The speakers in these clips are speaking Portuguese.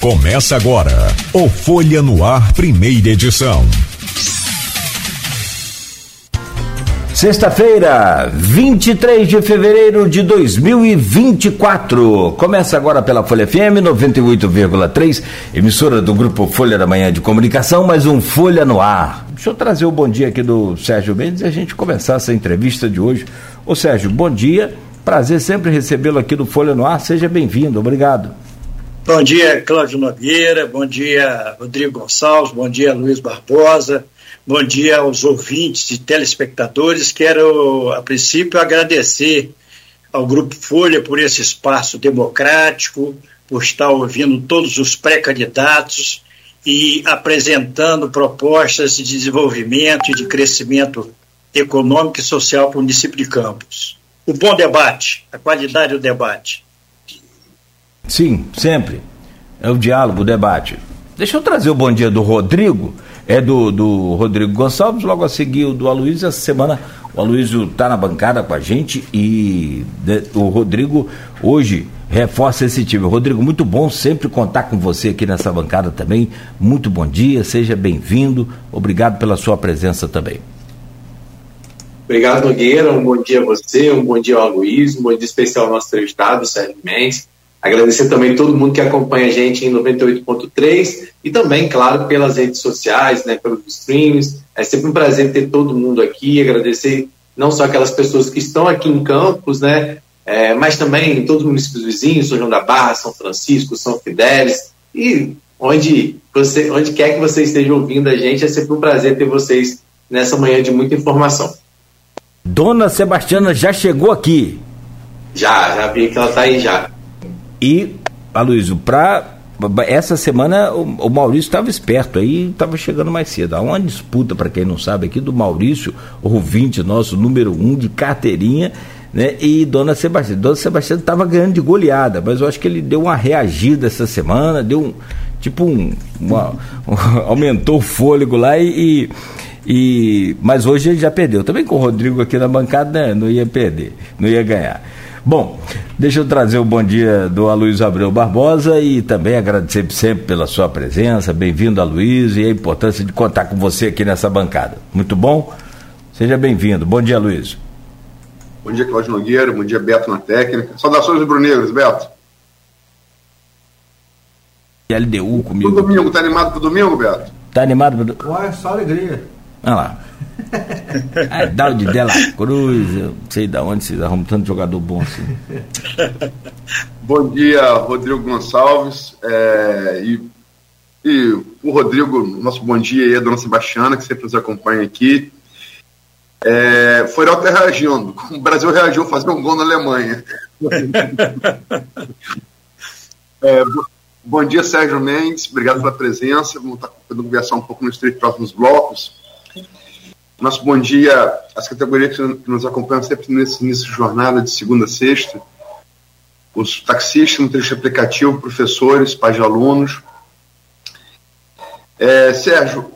Começa agora o Folha no Ar, primeira edição. Sexta-feira, 23 de fevereiro de 2024. Começa agora pela Folha FM 98,3, emissora do grupo Folha da Manhã de Comunicação, mais um Folha no Ar. Deixa eu trazer o bom dia aqui do Sérgio Mendes e a gente começar essa entrevista de hoje. Ô Sérgio, bom dia. Prazer sempre recebê-lo aqui do Folha no Ar. Seja bem-vindo. Obrigado. Bom dia, Cláudio Nogueira, bom dia, Rodrigo Gonçalves, bom dia, Luiz Barbosa, bom dia aos ouvintes e telespectadores. Quero, a princípio, agradecer ao Grupo Folha por esse espaço democrático, por estar ouvindo todos os pré-candidatos e apresentando propostas de desenvolvimento e de crescimento econômico e social para o município de Campos. O bom debate, a qualidade do debate. Sim, sempre. É o diálogo, o debate. Deixa eu trazer o bom dia do Rodrigo, é do, do Rodrigo Gonçalves, logo a seguir o do Aloysio. Essa semana o Aloysio está na bancada com a gente e de, o Rodrigo hoje reforça esse time. Rodrigo, muito bom sempre contar com você aqui nessa bancada também. Muito bom dia, seja bem-vindo. Obrigado pela sua presença também. Obrigado, Nogueira. Um bom dia a você, um bom dia ao Aloysio, um bom dia especial ao nosso entrevistado, Sérgio Mendes. Agradecer também todo mundo que acompanha a gente em 98.3 e também, claro, pelas redes sociais, né, pelos streams. É sempre um prazer ter todo mundo aqui. Agradecer não só aquelas pessoas que estão aqui em Campos, né, é, mas também em todos os municípios vizinhos, São João da Barra, São Francisco, São Fidélis e onde, você, onde quer que você esteja ouvindo a gente, é sempre um prazer ter vocês nessa manhã de muita informação. Dona Sebastiana já chegou aqui. Já, já vi que ela está aí já. E, Aloysio, para essa semana o, o Maurício estava esperto aí, estava chegando mais cedo. Há uma disputa, para quem não sabe, aqui do Maurício, ouvinte nosso, número um de carteirinha, né? E Dona Sebastiana. Dona Sebastiana estava ganhando de goleada, mas eu acho que ele deu uma reagida essa semana, deu um. Tipo um. Uma, um aumentou o fôlego lá e, e. Mas hoje ele já perdeu. Também com o Rodrigo aqui na bancada, né? Não ia perder, não ia ganhar. Bom, deixa eu trazer o bom dia do Aloysio Abreu Barbosa e também agradecer sempre pela sua presença. Bem-vindo, Aloysio, e a importância de contar com você aqui nessa bancada. Muito bom? Seja bem-vindo. Bom dia, Aloysio. Bom dia, Cláudio Nogueira. Bom dia, Beto na técnica. Saudações rubro-negros, Beto. LDU comigo. Pro domingo, tá animado pro domingo, Beto? Tá animado pro Ué, só alegria. Olha lá. Ah, Dalde Dela Cruz, eu não sei de onde vocês arrumam tanto jogador bom assim. Bom dia, Rodrigo Gonçalves. É, e, e o Rodrigo, nosso bom dia aí, a dona Sebastiana, que sempre nos acompanha aqui. É, foi Alter reagindo. O Brasil reagiu fazendo um gol na Alemanha. é, bom dia, Sérgio Mendes. Obrigado pela presença. Vamos estar conversar um pouco nos três próximos blocos. Nosso bom dia às categorias que nos acompanham sempre nesse início de jornada, de segunda a sexta. Os taxistas trecho aplicativo, professores, pais de alunos. É, Sérgio,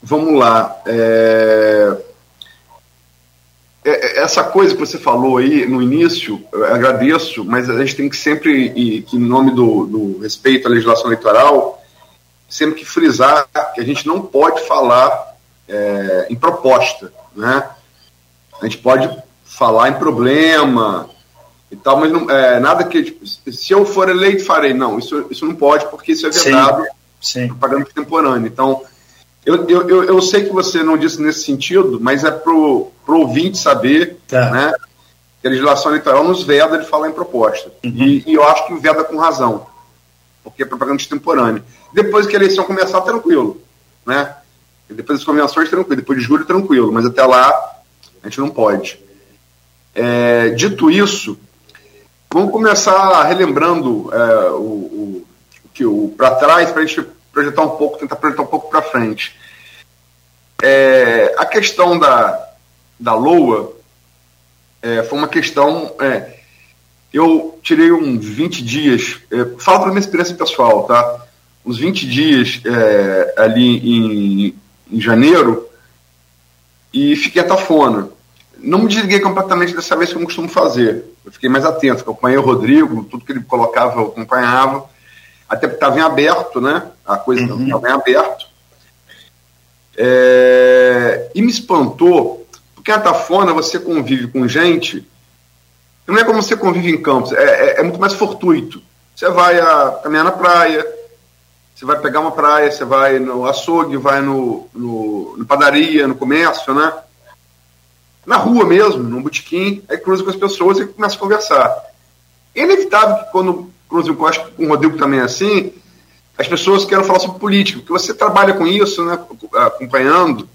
vamos lá. É, essa coisa que você falou aí no início, agradeço, mas a gente tem que sempre, e, que em nome do, do respeito à legislação eleitoral, sempre que frisar que a gente não pode falar é, em proposta, né? A gente pode falar em problema e tal, mas não, é, nada que tipo, se eu for eleito farei, não, isso, isso não pode porque isso é vedado, sim, propaganda contemporânea. Então, eu, eu, eu, sei que você não disse nesse sentido, mas é pro, pro ouvinte saber, tá. né? Que a legislação eleitoral nos veda de falar em proposta. Uhum. E, e, eu acho que veda com razão, porque é propaganda contemporânea. Depois que a eleição começar, tranquilo, né? Depois das convenções, tranquilo. Depois de julho, tranquilo. Mas até lá, a gente não pode. É, dito isso, vamos começar relembrando é, o, o, que o para trás para a gente projetar um pouco, tentar projetar um pouco para frente. É, a questão da, da LOA é, foi uma questão. É, eu tirei uns 20 dias, é, falo para minha experiência pessoal, tá? Uns 20 dias ali em, em janeiro e fiquei atafona. Não me desliguei completamente dessa vez como costumo fazer. Eu fiquei mais atento, acompanhei o Rodrigo, tudo que ele colocava eu acompanhava. até porque estava em aberto, né? A coisa estava uhum. em aberto. É, e me espantou, porque em Atafona você convive com gente, não é como você convive em campos, é, é, é muito mais fortuito. Você vai a, caminhar na praia, você vai pegar uma praia, você vai no açougue, vai no, no, no padaria, no comércio, né? Na rua mesmo, num botequim, aí cruza com as pessoas e começa a conversar. É inevitável que quando cruza com o Rodrigo também é assim, as pessoas querem falar sobre política, porque você trabalha com isso, né, acompanhando.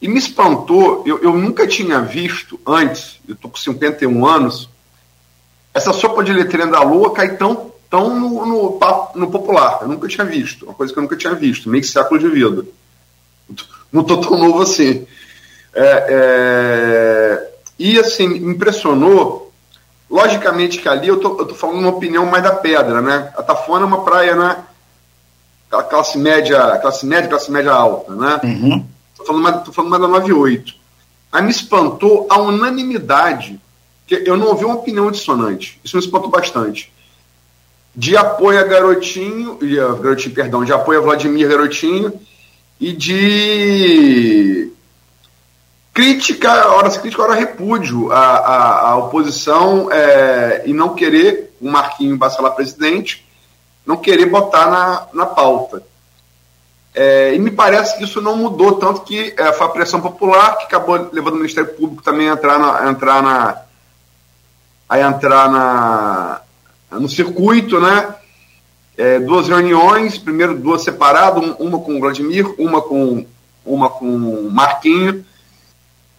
E me espantou, eu, eu nunca tinha visto antes, eu estou com 51 anos, essa sopa de letrinha da lua cair tão, tão no, no, no, popular. Eu nunca tinha visto, uma coisa que eu nunca tinha visto, meio século de vida. Não estou tão novo assim. É, é, e assim, me impressionou Logicamente que ali eu tô, eu tô falando uma opinião mais da pedra, né? A Tafona é uma praia, né? Aquela classe média, classe média, classe média alta, né? Uhum. Tô, falando mais, tô falando mais da 98. Aí me espantou a unanimidade, que eu não ouvi uma opinião dissonante. Isso me espantou bastante. De apoio a Garotinho, Garotinho, perdão, de apoio a Vladimir Garotinho e de crítica, hora crítica, hora repúdio à, à, à oposição é, e não querer o Marquinho Bacelar presidente, não querer botar na, na pauta. É, e me parece que isso não mudou, tanto que é, foi a pressão popular que acabou levando o Ministério Público também a entrar na, a entrar na, a entrar na, no circuito, né? É, duas reuniões, primeiro duas separadas, uma com o Vladimir, uma com uma com o Marquinho,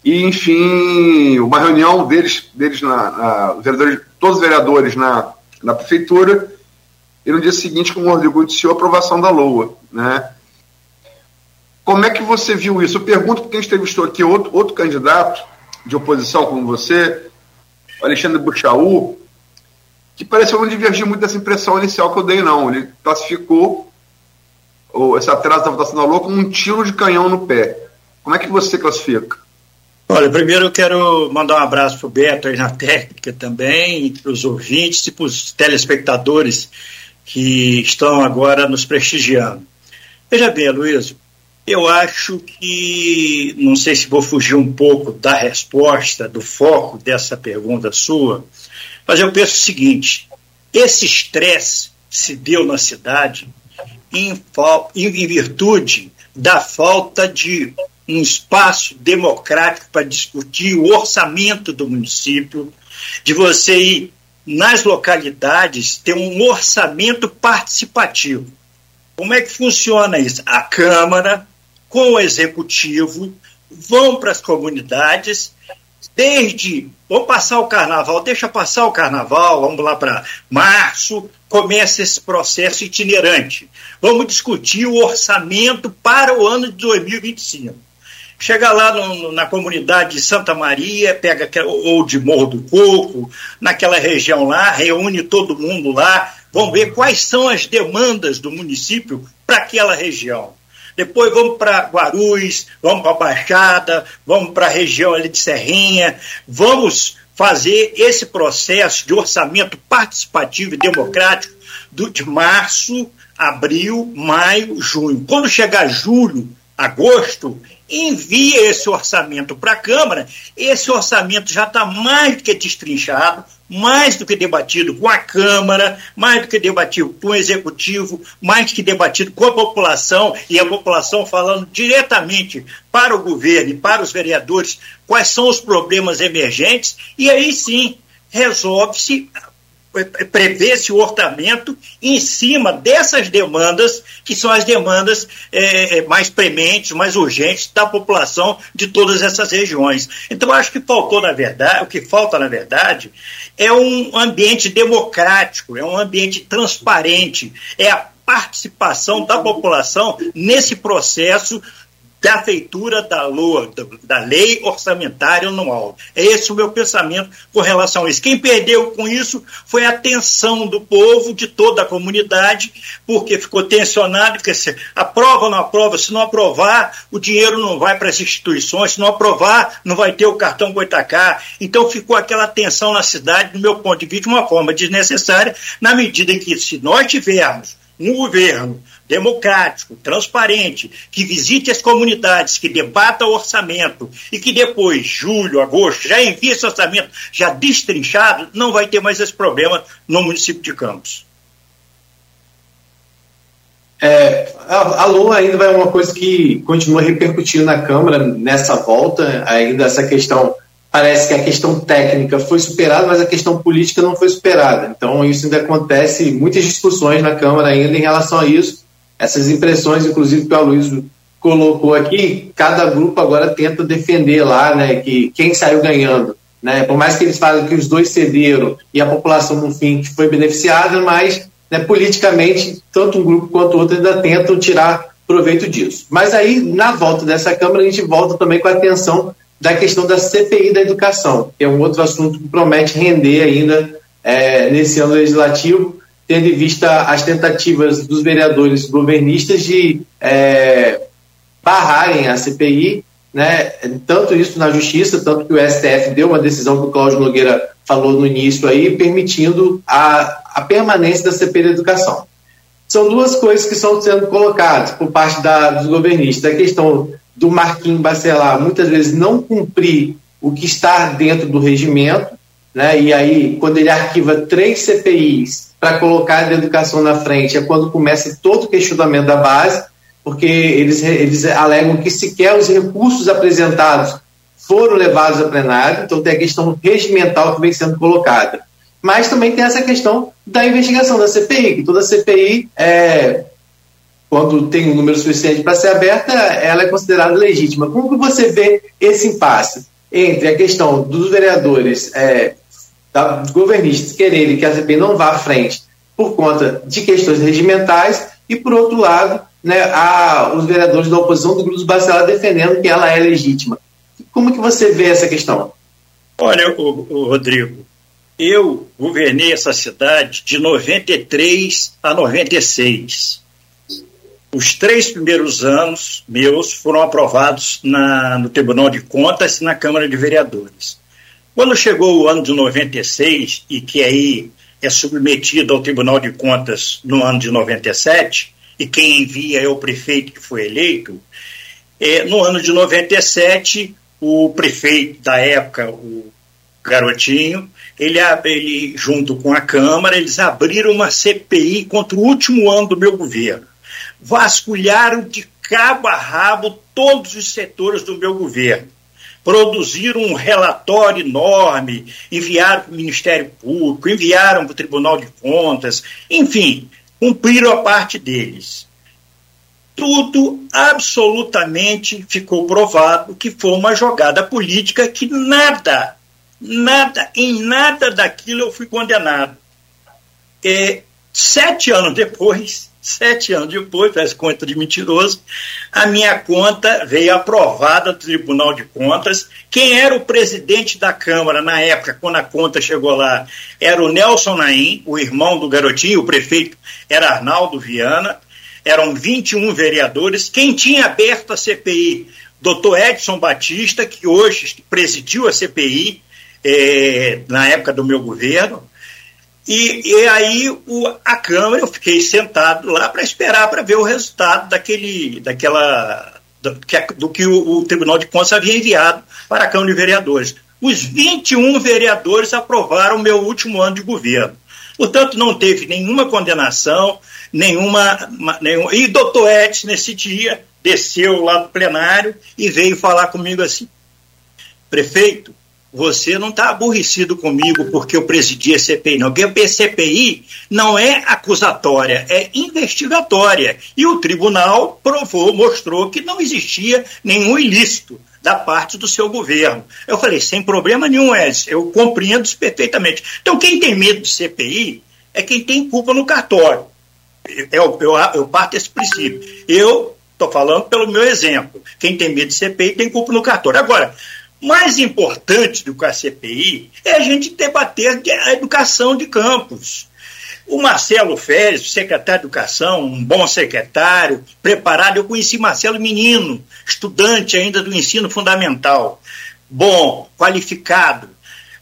e, enfim, uma reunião deles, deles na, na vereadores, todos os vereadores na, na prefeitura, e no dia seguinte, como o Rodrigo disse, a aprovação da LOA. Né? Como é que você viu isso? Eu pergunto porque a gente entrevistou aqui outro, outro candidato de oposição como você, Alexandre Buchaú, que pareceu não divergir muito dessa impressão inicial que eu dei, não. Ele classificou esse atraso da votação da LOA como um tiro de canhão no pé. Como é que você classifica? Olha, primeiro eu quero mandar um abraço para o Beto aí na técnica também, para os ouvintes e para os telespectadores que estão agora nos prestigiando. Veja bem, Luiz, eu acho que, não sei se vou fugir um pouco da resposta, do foco dessa pergunta sua, mas eu penso o seguinte: esse estresse se deu na cidade em, em virtude da falta de um espaço democrático para discutir o orçamento do município, de você ir nas localidades ter um orçamento participativo. Como é que funciona isso? A Câmara, com o Executivo, vão para as comunidades, desde vamos passar o carnaval, deixa passar o carnaval, vamos lá para março, começa esse processo itinerante. Vamos discutir o orçamento para o ano de 2025. Chega lá no, na comunidade de Santa Maria, pega ou de Morro do Coco, naquela região lá, reúne todo mundo lá, vamos ver quais são as demandas do município para aquela região. Depois vamos para Guarulhos, vamos para Baixada, vamos para a região ali de Serrinha, vamos fazer esse processo de orçamento participativo e democrático do, de março, abril, maio, junho. Quando chegar julho, agosto, envia esse orçamento para a Câmara, esse orçamento já está mais do que destrinchado, mais do que debatido com a Câmara, mais do que debatido com o Executivo, mais do que debatido com a população, e a população falando diretamente para o governo e para os vereadores quais são os problemas emergentes, e aí sim resolve-se prevê-se o orçamento em cima dessas demandas, que são as demandas é, é, mais prementes, mais urgentes da população de todas essas regiões. Então, acho que faltou, na verdade, o que falta, na verdade, é um ambiente democrático, é um ambiente transparente, é a participação da população nesse processo da feitura da, da Lei Orçamentária Anual. É esse o meu pensamento com relação a isso. Quem perdeu com isso foi a tensão do povo, de toda a comunidade, porque ficou tensionado, porque se aprova ou não aprova, se não aprovar, o dinheiro não vai para as instituições, se não aprovar, não vai ter o cartão Goitacá. Então ficou aquela tensão na cidade, do meu ponto de vista, de uma forma desnecessária, na medida em que, se nós tivermos um governo democrático, transparente, que visite as comunidades, que debata o orçamento e que depois, julho, agosto, já envie esse orçamento já destrinchado, não vai ter mais esse problema no município de Campos. É, a, a ainda vai uma coisa que continua repercutindo na Câmara nessa volta, ainda essa questão, parece que a questão técnica foi superada, mas a questão política não foi superada. Então isso ainda acontece, muitas discussões na Câmara ainda em relação a isso, essas impressões, inclusive, que o Aloysio colocou aqui, cada grupo agora tenta defender lá, né, que quem saiu ganhando, né, por mais que eles falem que os dois cederam e a população no fim foi beneficiada, mas né, politicamente tanto um grupo quanto outro ainda tentam tirar proveito disso. Mas aí na volta dessa câmara a gente volta também com a atenção da questão da CPI da educação, que é um outro assunto que promete render ainda é, nesse ano legislativo tendo em vista as tentativas dos vereadores governistas de é, barrarem a CPI, né, tanto isso na justiça, tanto que o STF deu uma decisão que o Cláudio Nogueira falou no início aí, permitindo a, a permanência da CPI da educação. São duas coisas que estão sendo colocadas por parte da, dos governistas. A questão do Marquinhos Bacelar muitas vezes não cumprir o que está dentro do regimento, né? e aí, quando ele arquiva três CPIs para colocar a educação na frente é quando começa todo o questionamento da base, porque eles, eles alegam que sequer os recursos apresentados foram levados a plenário, então tem a questão regimental que vem sendo colocada. Mas também tem essa questão da investigação da CPI, que toda CPI, é, quando tem um número suficiente para ser aberta, ela é considerada legítima. Como que você vê esse impasse entre a questão dos vereadores é, tá, dos governistas quererem que a CPI não vá à frente por conta de questões regimentais e, por outro lado, né, a, os vereadores da oposição do Grupo Bacelar defendendo que ela é legítima. Como que você vê essa questão? Olha, o, o Rodrigo, eu governei essa cidade de 93 a 96. Os três primeiros anos meus foram aprovados na, no Tribunal de Contas e na Câmara de Vereadores. Quando chegou o ano de 96, e que aí é submetido ao Tribunal de Contas no ano de 97, e quem envia é o prefeito que foi eleito, é, no ano de 97, o prefeito da época, o Garotinho, ele, ele, junto com a Câmara, eles abriram uma CPI contra o último ano do meu governo. Vasculharam de cabo a rabo todos os setores do meu governo produziram um relatório enorme, enviaram para o Ministério Público, enviaram para o Tribunal de Contas, enfim, cumpriram a parte deles. Tudo absolutamente ficou provado que foi uma jogada política que nada, nada, em nada daquilo eu fui condenado. É, sete anos depois, Sete anos depois, faz conta de mentiroso, a minha conta veio aprovada do Tribunal de Contas. Quem era o presidente da Câmara na época, quando a conta chegou lá, era o Nelson Naim, o irmão do garotinho, o prefeito era Arnaldo Viana. Eram 21 vereadores. Quem tinha aberto a CPI? Doutor Edson Batista, que hoje presidiu a CPI eh, na época do meu governo. E, e aí o, a Câmara, eu fiquei sentado lá para esperar para ver o resultado daquele, daquela, do que, do que o, o, Tribunal de Contas havia enviado para a Câmara de Vereadores. Os 21 vereadores aprovaram o meu último ano de governo. Portanto, não teve nenhuma condenação, nenhuma. Nenhum, e doutor Edson, nesse dia, desceu lá do plenário e veio falar comigo assim: prefeito, você não está aborrecido comigo porque eu presidi a CPI, não. Porque a CPI não é acusatória, é investigatória. E o tribunal provou, mostrou que não existia nenhum ilícito da parte do seu governo. Eu falei, sem problema nenhum, Edson, eu compreendo isso perfeitamente. Então, quem tem medo de CPI é quem tem culpa no cartório. Eu, eu, eu parto desse princípio. Eu Estou falando pelo meu exemplo. Quem tem medo de CPI tem culpa no cartório. Agora, mais importante do que a CPI é a gente debater a educação de campos. O Marcelo Férez, secretário de Educação, um bom secretário, preparado. Eu conheci Marcelo menino, estudante ainda do ensino fundamental. Bom, qualificado.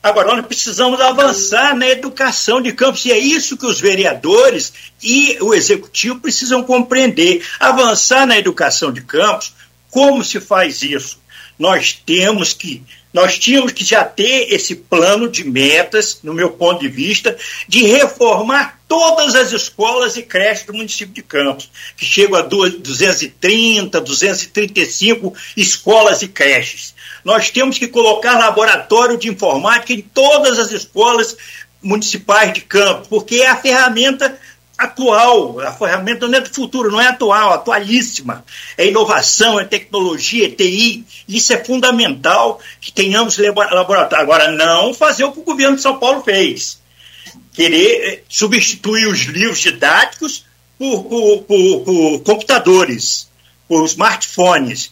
Agora, nós precisamos avançar na educação de campos, e é isso que os vereadores e o executivo precisam compreender. Avançar na educação de campos, como se faz isso? Nós temos que nós tínhamos que já ter esse plano de metas, no meu ponto de vista, de reformar todas as escolas e creches do município de Campos, que chegam a 230, 235 escolas e creches. Nós temos que colocar laboratório de informática em todas as escolas municipais de Campos, porque é a ferramenta atual, a ferramenta não é do futuro, não é atual, atualíssima. É inovação, é tecnologia, é TI. Isso é fundamental que tenhamos laboratório. Agora, não fazer o que o governo de São Paulo fez. Querer eh, substituir os livros didáticos por, por, por, por computadores, por smartphones,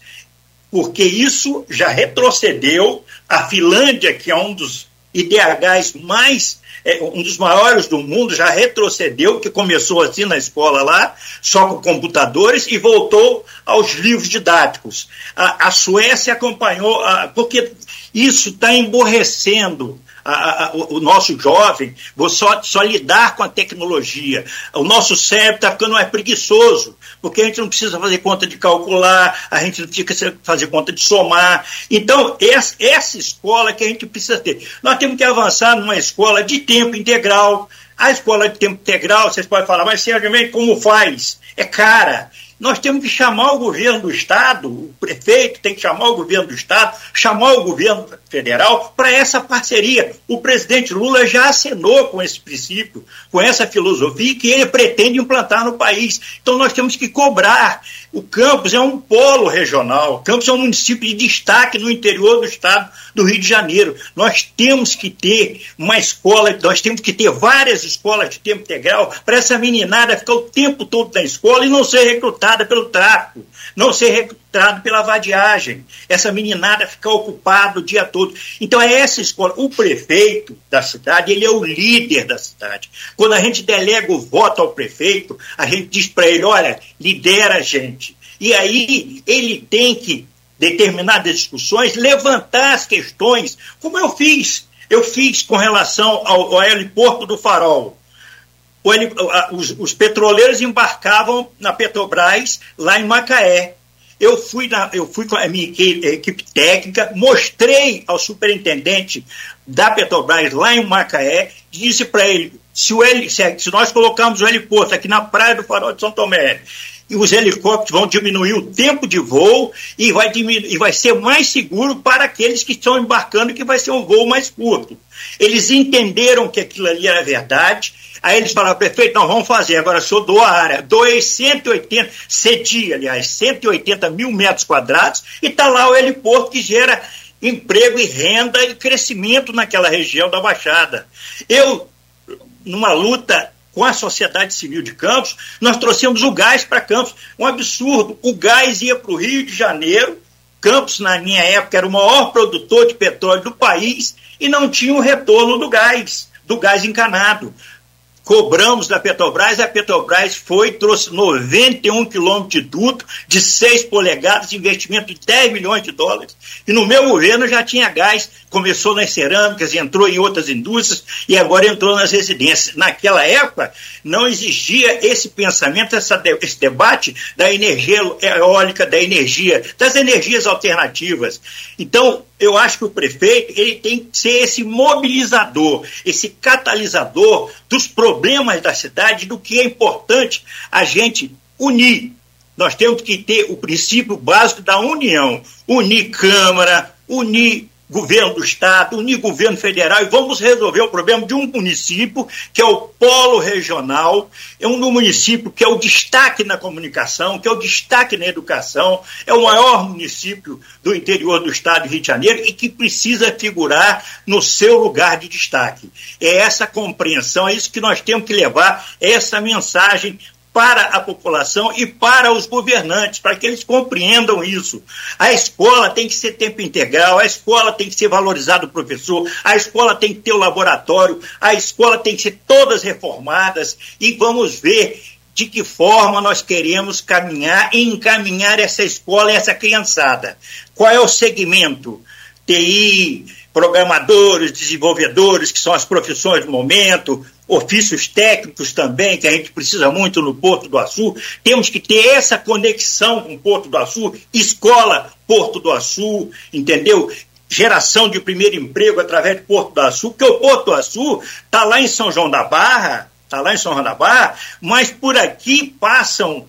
porque isso já retrocedeu. A Finlândia, que é um dos IDHs mais é, um dos maiores do mundo, já retrocedeu, que começou assim na escola lá, só com computadores, e voltou aos livros didáticos. A, a Suécia acompanhou, a, porque isso está emborrecendo a, a, o nosso jovem, só, só lidar com a tecnologia. O nosso cérebro está ficando mais preguiçoso, porque a gente não precisa fazer conta de calcular, a gente não precisa fazer conta de somar. Então, essa, essa escola que a gente precisa ter. Nós temos que avançar numa escola de tempo integral. A escola de tempo integral, vocês podem falar, mas simplesmente como faz? É cara. Nós temos que chamar o governo do Estado, o prefeito tem que chamar o governo do Estado, chamar o governo federal para essa parceria. O presidente Lula já assinou com esse princípio, com essa filosofia que ele pretende implantar no país. Então nós temos que cobrar. O Campos é um polo regional, Campos é um município de destaque no interior do estado do Rio de Janeiro. Nós temos que ter uma escola, nós temos que ter várias escolas de tempo integral para essa meninada ficar o tempo todo na escola e não ser recrutada pelo tráfico, não ser recrutada pela vadiagem. Essa meninada ficar ocupada o dia todo. Então é essa escola. O prefeito da cidade, ele é o líder da cidade. Quando a gente delega o voto ao prefeito, a gente diz para ele, olha, lidera a gente. E aí ele tem que, determinadas discussões, levantar as questões, como eu fiz. Eu fiz com relação ao, ao heliporto do Farol. Os, os, petroleiros embarcavam na Petrobras, lá em Macaé. Eu fui, na, eu fui com a minha equipe, técnica, mostrei ao superintendente da Petrobras lá em Macaé, disse para ele: se, se, nós colocarmos o heliporto aqui na praia do Farol de São Tomé, e os helicópteros vão diminuir o tempo de voo e vai, diminuir, e vai ser mais seguro para aqueles que estão embarcando, que vai ser um voo mais curto. Eles entenderam que aquilo ali era verdade Aí eles falaram, prefeito, nós vamos fazer. Agora, se eu dou a área, doei 180, cedi, aliás, 180 mil metros quadrados, e está lá o heliporto que gera emprego e renda e crescimento naquela região da Baixada. Eu, numa luta com a sociedade civil de Campos, nós trouxemos o gás para Campos. Um absurdo. O gás ia para o Rio de Janeiro. Campos, na minha época, era o maior produtor de petróleo do país e não tinha o retorno do gás, do gás encanado cobramos da Petrobras, a Petrobras foi, trouxe 91 quilômetros de duto de 6 polegadas, investimento de 10 milhões de dólares. E no meu governo já tinha gás, começou nas cerâmicas, entrou em outras indústrias e agora entrou nas residências. Naquela época não existia esse pensamento, essa, esse debate da energia eólica, da energia, das energias alternativas. Então, eu acho que o prefeito ele tem que ser esse mobilizador, esse catalisador dos problemas da cidade, do que é importante a gente unir. Nós temos que ter o princípio básico da união, unir Câmara, unir governo do estado, unir governo federal e vamos resolver o problema de um município que é o polo regional, é um município que é o destaque na comunicação, que é o destaque na educação, é o maior município do interior do estado de Rio de Janeiro e que precisa figurar no seu lugar de destaque. É essa compreensão, é isso que nós temos que levar, é essa mensagem para a população e para os governantes, para que eles compreendam isso. A escola tem que ser tempo integral, a escola tem que ser valorizado o professor, a escola tem que ter o laboratório, a escola tem que ser todas reformadas e vamos ver de que forma nós queremos caminhar e encaminhar essa escola e essa criançada. Qual é o segmento? TI, programadores, desenvolvedores, que são as profissões do momento, ofícios técnicos também, que a gente precisa muito no Porto do Açu. Temos que ter essa conexão com o Porto do Açu, escola Porto do Açu, entendeu? Geração de primeiro emprego através do Porto do Açu, porque o Porto do Açu está lá em São João da Barra, está lá em São João da Barra, mas por aqui passam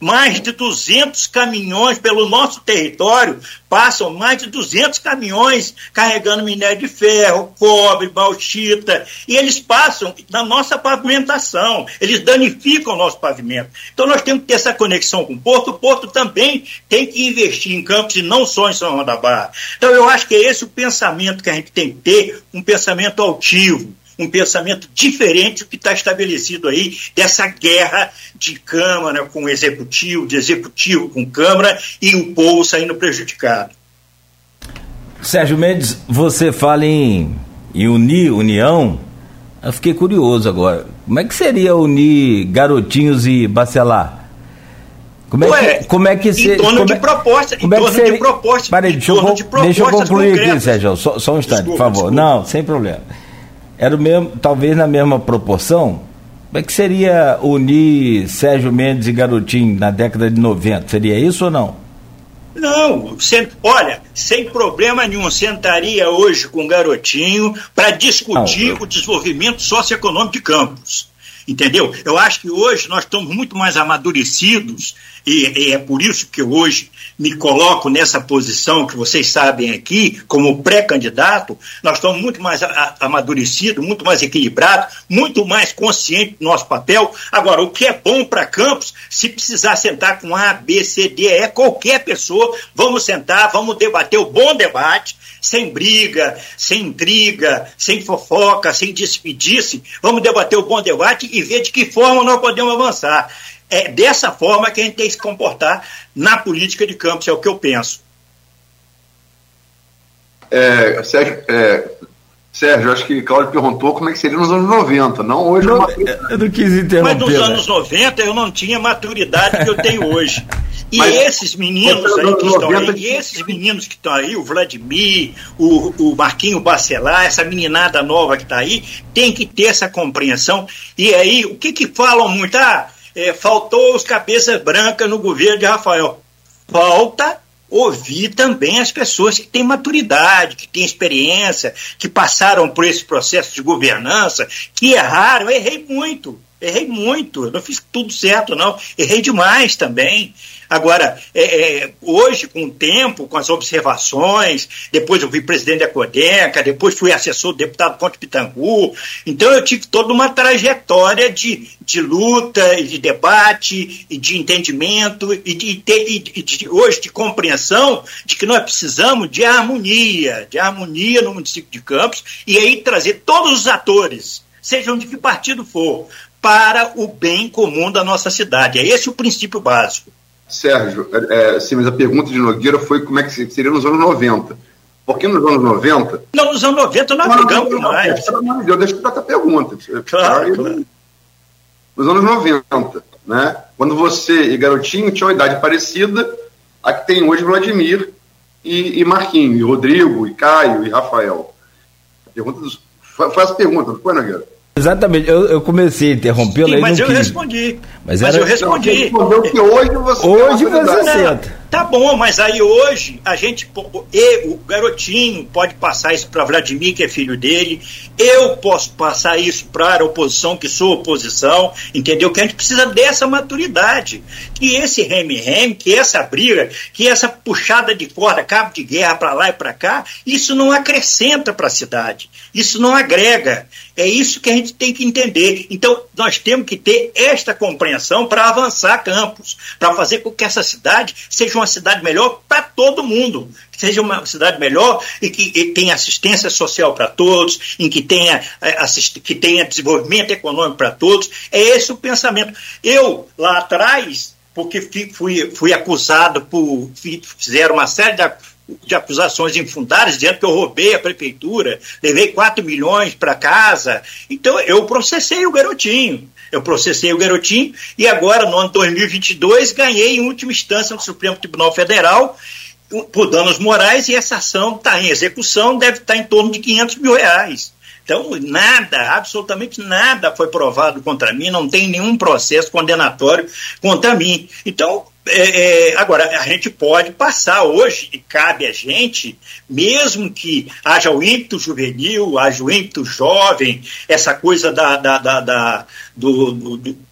mais de 200 caminhões pelo nosso território, passam mais de 200 caminhões carregando minério de ferro, cobre, bauxita, e eles passam na nossa pavimentação, eles danificam o nosso pavimento. Então nós temos que ter essa conexão com o Porto, o Porto também tem que investir em campos e não só em São João da Barra. Então eu acho que é esse o pensamento que a gente tem que ter, um pensamento altivo, um pensamento diferente do que está estabelecido aí, dessa guerra de Câmara com o Executivo, de Executivo com Câmara e o povo saindo prejudicado. Sérgio Mendes, você fala em, em unir, união. Eu fiquei curioso agora. Como é que seria unir Garotinhos e Bacelar? Como é Ué, que, como é que em torno de proposta, em como é que torno seria, de proposta, Peraí, deixa, eu, de deixa eu concluir aqui, concretas. Sérgio. Só, só um instante, por Desculpa, favor. desculpa. Não, sem problema. Era o mesmo, talvez na mesma proporção. Como é que seria unir Sérgio Mendes e Garotinho na década de 90? Seria isso ou não? Não, sem- olha, sem problema nenhum, sentaria hoje com o garotinho para discutir Não, eu- o desenvolvimento socioeconômico de Campos. Entendeu? Eu acho que hoje nós estamos muito mais amadurecidos, e, e é por isso que hoje me coloco nessa posição que vocês sabem aqui, como pré-candidato, nós estamos muito mais amadurecidos, muito mais equilibrados, muito mais conscientes do nosso papel. Agora, o que é bom para Campos, se precisar sentar com A, B, C, D, E, qualquer pessoa, vamos sentar, vamos debater o bom debate, sem briga, sem intriga, sem fofoca, sem despedice, vamos debater o bom debate e ver de que forma nós podemos avançar. É dessa forma que a gente tem que se comportar na política de Campos, é o que eu penso. É, Sérgio, é, Sérgio, acho que Cláudio perguntou como é que seria nos anos 90, não hoje. Não, numa- eu não quis Mas interromper. nos né? anos 90 eu não tinha a maturidade que eu tenho hoje. E Mas esses meninos aí que estão 90 aí, e esses meninos que estão aí, o Vladimir, o, o Marquinho Bacelar, essa meninada nova que está aí, tem que ter essa compreensão. E aí, o que que falam muito? Ah, é, faltou os cabeças brancas no governo de Rafael. Falta ouvir também as pessoas que têm maturidade, que têm experiência, que passaram por esse processo de governança, que erraram. Errei muito, errei muito. Não fiz tudo certo, não. Errei demais também. Agora, é, é, hoje, com o tempo, com as observações, depois eu fui presidente da Codeca, depois fui assessor do deputado Ponte Pitangu, então eu tive toda uma trajetória de, de luta, e de debate, e de entendimento, e de, de- de- hoje de compreensão de que nós precisamos de harmonia, de harmonia no município de Campos, e aí trazer todos os atores, sejam de que partido for, para o bem comum da nossa cidade. É esse o princípio básico. Sérgio, é, é, sim, mas a pergunta de Nogueira foi como é que seria nos anos 90. Porque nos anos 90. Não, nos anos 90 nós brigamos deixa eu dar a pergunta. Claro, claro. Nos anos 90, né? Quando você e Garotinho tinham uma idade parecida a que tem hoje Vladimir e, e Marquinho, e Rodrigo, e Caio, e Rafael. A pergunta dos, fa- faz a pergunta, não foi, Nogueira? Exatamente, eu, eu comecei a interrompê-lo Sim, mas não eu quis. respondi. Mas Mas, era- eu respondi. Respondeu que hoje você Hoje você- senta. Tá bom, mas aí hoje a gente, po- e, o garotinho pode passar isso para Vladimir, que é filho dele, eu posso passar isso para a oposição, que sou oposição, entendeu? Que a gente precisa dessa maturidade. Que esse reme-reme, que essa briga, que essa puxada de corda, cabo de guerra para lá e para cá, isso não acrescenta para a cidade, isso não agrega. É isso que a gente tem que entender. Então, nós temos que ter esta compreensão para avançar campos, para fazer com que essa cidade seja uma cidade melhor para todo mundo, que seja uma cidade melhor e que e tenha assistência social para todos, em que tenha, é, assist, que tenha desenvolvimento econômico para todos. É esse o pensamento. Eu, lá atrás, porque fui, fui acusado por. fizeram uma série de de acusações infundadas, dizendo que eu roubei a prefeitura, levei 4 milhões para casa. Então eu processei o garotinho. Eu processei o garotinho e agora, no ano 2022, ganhei em última instância no Supremo Tribunal Federal por danos morais e essa ação está em execução, deve estar tá em torno de 500 mil reais. Então, nada, absolutamente nada foi provado contra mim, não tem nenhum processo condenatório contra mim. Então, é, é, agora, a gente pode passar hoje, e cabe a gente, mesmo que haja o ímpeto juvenil, haja o ímpeto jovem, essa coisa da, da, da, da do, do, do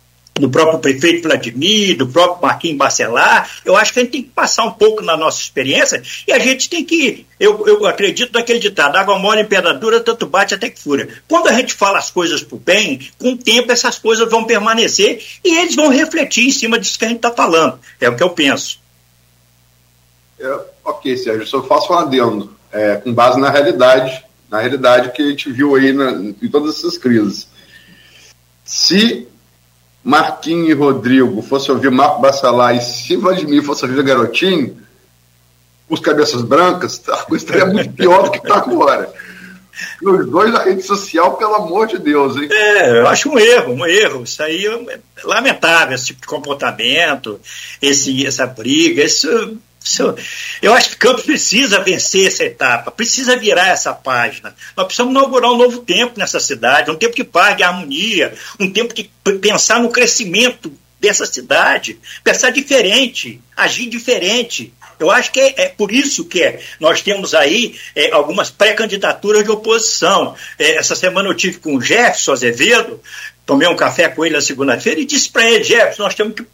próprio prefeito Vladimir, do próprio Marquinhos Bacelar, eu acho que a gente tem que passar um pouco na nossa experiência e a gente tem que, eu, eu acredito naquele ditado, água mole em pedra dura, tanto bate até que fura. Quando a gente fala as coisas o bem, com o tempo essas coisas vão permanecer e eles vão refletir em cima disso que a gente está falando. É o que eu penso. É, ok, Sérgio, só faço um adendo, é, com base na realidade, na realidade que a gente viu aí na, em todas essas crises. Se Marquinhos e Rodrigo fosse ouvir Marco Bacelar e se Vladimir fosse ouvir Garotinho, os cabeças brancas, a coisa estaria muito pior do que está agora. Os dois na rede social, pelo amor de Deus, hein? É, eu acho um erro, um erro. Isso aí é lamentável, esse tipo de comportamento, esse, essa briga. Isso eu acho que Campos precisa vencer essa etapa, precisa virar essa página. Nós precisamos inaugurar um novo tempo nessa cidade, um tempo que pague a harmonia, um tempo que pensar no crescimento dessa cidade, pensar diferente, agir diferente. Eu acho que é, é por isso que é. nós temos aí é, algumas pré-candidaturas de oposição. É, essa semana eu tive com o Jefferson Azevedo, tomei um café com ele na segunda-feira e disse para ele, Jefferson, nós temos que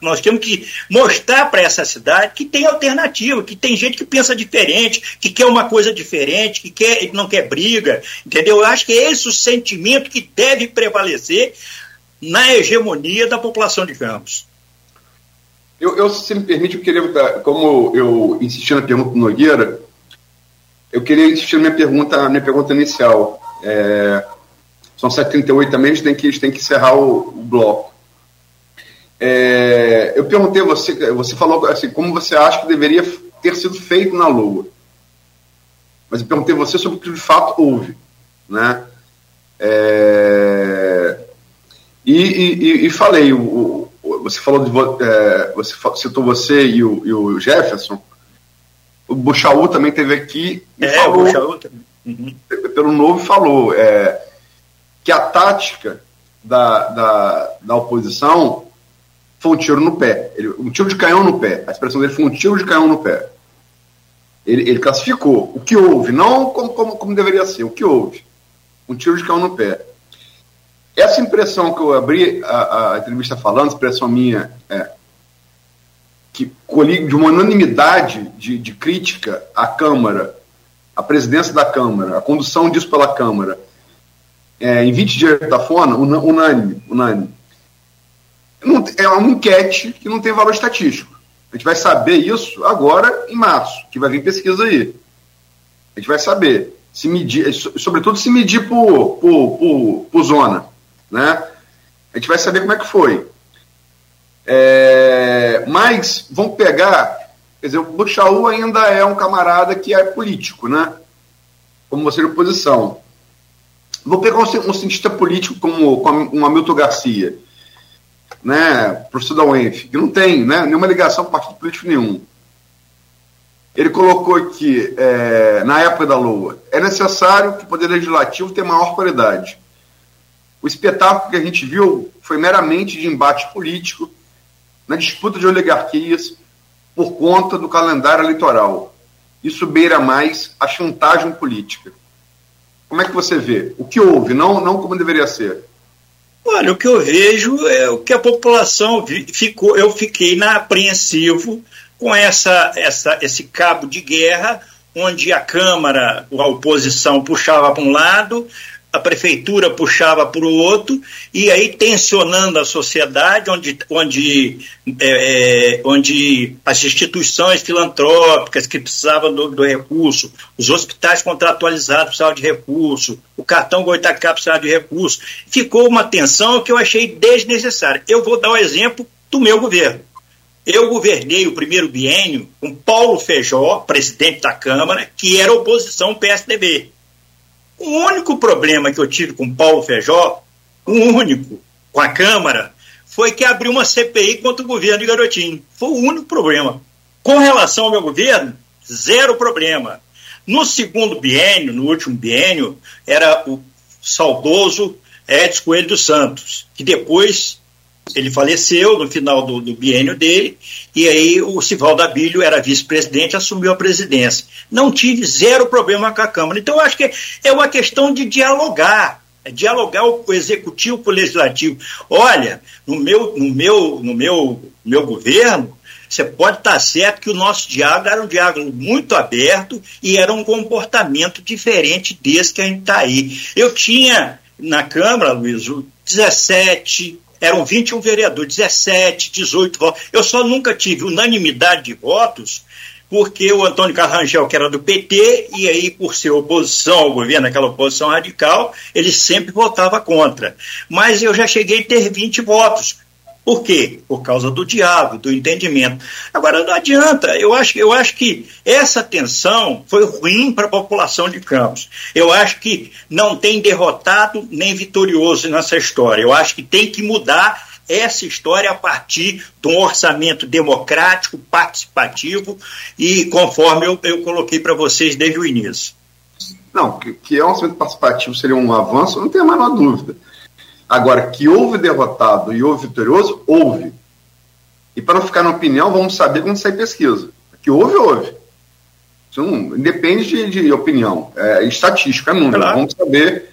nós temos que mostrar para essa cidade que tem alternativa, que tem gente que pensa diferente, que quer uma coisa diferente, que quer, não quer briga, entendeu? Eu acho que é esse o sentimento que deve prevalecer na hegemonia da população de Campos. Eu, eu se me permite, eu queria, como eu insisti na pergunta do Nogueira, eu queria insistir na minha pergunta, minha pergunta inicial. É, são 7h38 também, a gente tem que, gente tem que encerrar o, o bloco. É, eu perguntei a você, você falou assim, como você acha que deveria ter sido feito na Lua? Mas eu perguntei a você sobre o que de fato houve, né? É, e, e, e, falei, o, o, você falou de, é, você citou você e o, e o Jefferson. O Buchaú também teve aqui e é, falou, o uhum. pelo novo falou é, que a tática da, da, da oposição foi um tiro no pé. Ele, um tiro de canhão no pé. A expressão dele foi um tiro de canhão no pé. Ele, ele classificou o que houve, não como, como, como deveria ser, o que houve. Um tiro de canhão no pé. Essa impressão que eu abri a, a entrevista falando, expressão minha, é que colhi de uma unanimidade de, de crítica à Câmara, à presidência da Câmara, a condução disso pela Câmara, é, em 20 dias da FONA, unânime, unânime é uma enquete que não tem valor estatístico. A gente vai saber isso agora em março, que vai vir pesquisa aí. A gente vai saber. Se medir, sobretudo se medir por, por, por, por zona. Né? A gente vai saber como é que foi. É, mas vão pegar. Quer dizer, o Buchaú ainda é um camarada que é político, né? Como você de oposição. Vou pegar um, um cientista político como, como um Hamilton Garcia né, professor da UENF, que não tem né, nenhuma ligação com partido político nenhum. Ele colocou aqui, é, na época da Lua, é necessário que o Poder Legislativo tenha maior qualidade. O espetáculo que a gente viu foi meramente de embate político, na disputa de oligarquias, por conta do calendário eleitoral. Isso beira mais a chantagem política. Como é que você vê? O que houve, não, não como deveria ser. Olha, o que eu vejo é o que a população ficou, eu fiquei na apreensivo com essa, essa, esse cabo de guerra, onde a Câmara, a oposição puxava para um lado, a prefeitura puxava para o outro, e aí tensionando a sociedade, onde, onde, é, é, onde as instituições filantrópicas que precisavam do, do, recurso, os hospitais contratualizados precisavam de recurso, o cartão Goitacá precisava de recurso, ficou uma tensão que eu achei desnecessária. Eu vou dar o um exemplo do meu governo. Eu governei o primeiro biênio com Paulo Feijó, presidente da Câmara, que era oposição PSDB. O único problema que eu tive com Paulo Feijó, o único, com a Câmara, foi que abriu uma CPI contra o governo de Garotinho. Foi o único problema. Com relação ao meu governo, zero problema. No segundo biênio, no último biênio, era o saudoso Edson Coelho dos Santos, que depois ele faleceu no final do, do biênio dele, e aí o Sivaldo Abílio era vice-presidente, assumiu a presidência. Não tive zero problema com a Câmara. Então, eu acho que é uma questão de dialogar. É dialogar o executivo com o legislativo. Olha, no meu, no meu, no meu, meu governo, você pode estar certo que o nosso diálogo era um diálogo muito aberto e era um comportamento diferente desse que a gente está aí. Eu tinha na Câmara, Luiz, 17, eram 21 vereadores, 17, 18 votos. Eu só nunca tive unanimidade de votos porque o Antônio Carrangel, que era do PT, e aí, por ser oposição ao governo, aquela oposição radical, ele sempre votava contra. Mas eu já cheguei a ter 20 votos. Por quê? Por causa do diálogo, do entendimento. Agora, não adianta, eu acho, eu acho que essa tensão foi ruim para a população de Campos. Eu acho que não tem derrotado nem vitorioso nessa história. Eu acho que tem que mudar essa história a partir de um orçamento democrático, participativo e conforme eu, eu coloquei para vocês desde o início. Não, que, que é um orçamento participativo seria um avanço, não tem a menor dúvida. Agora, que houve derrotado e houve vitorioso, houve. E para não ficar na opinião, vamos saber quando sair pesquisa. Que houve, houve. Isso não depende de, de opinião. É estatística, é número. Claro. Vamos saber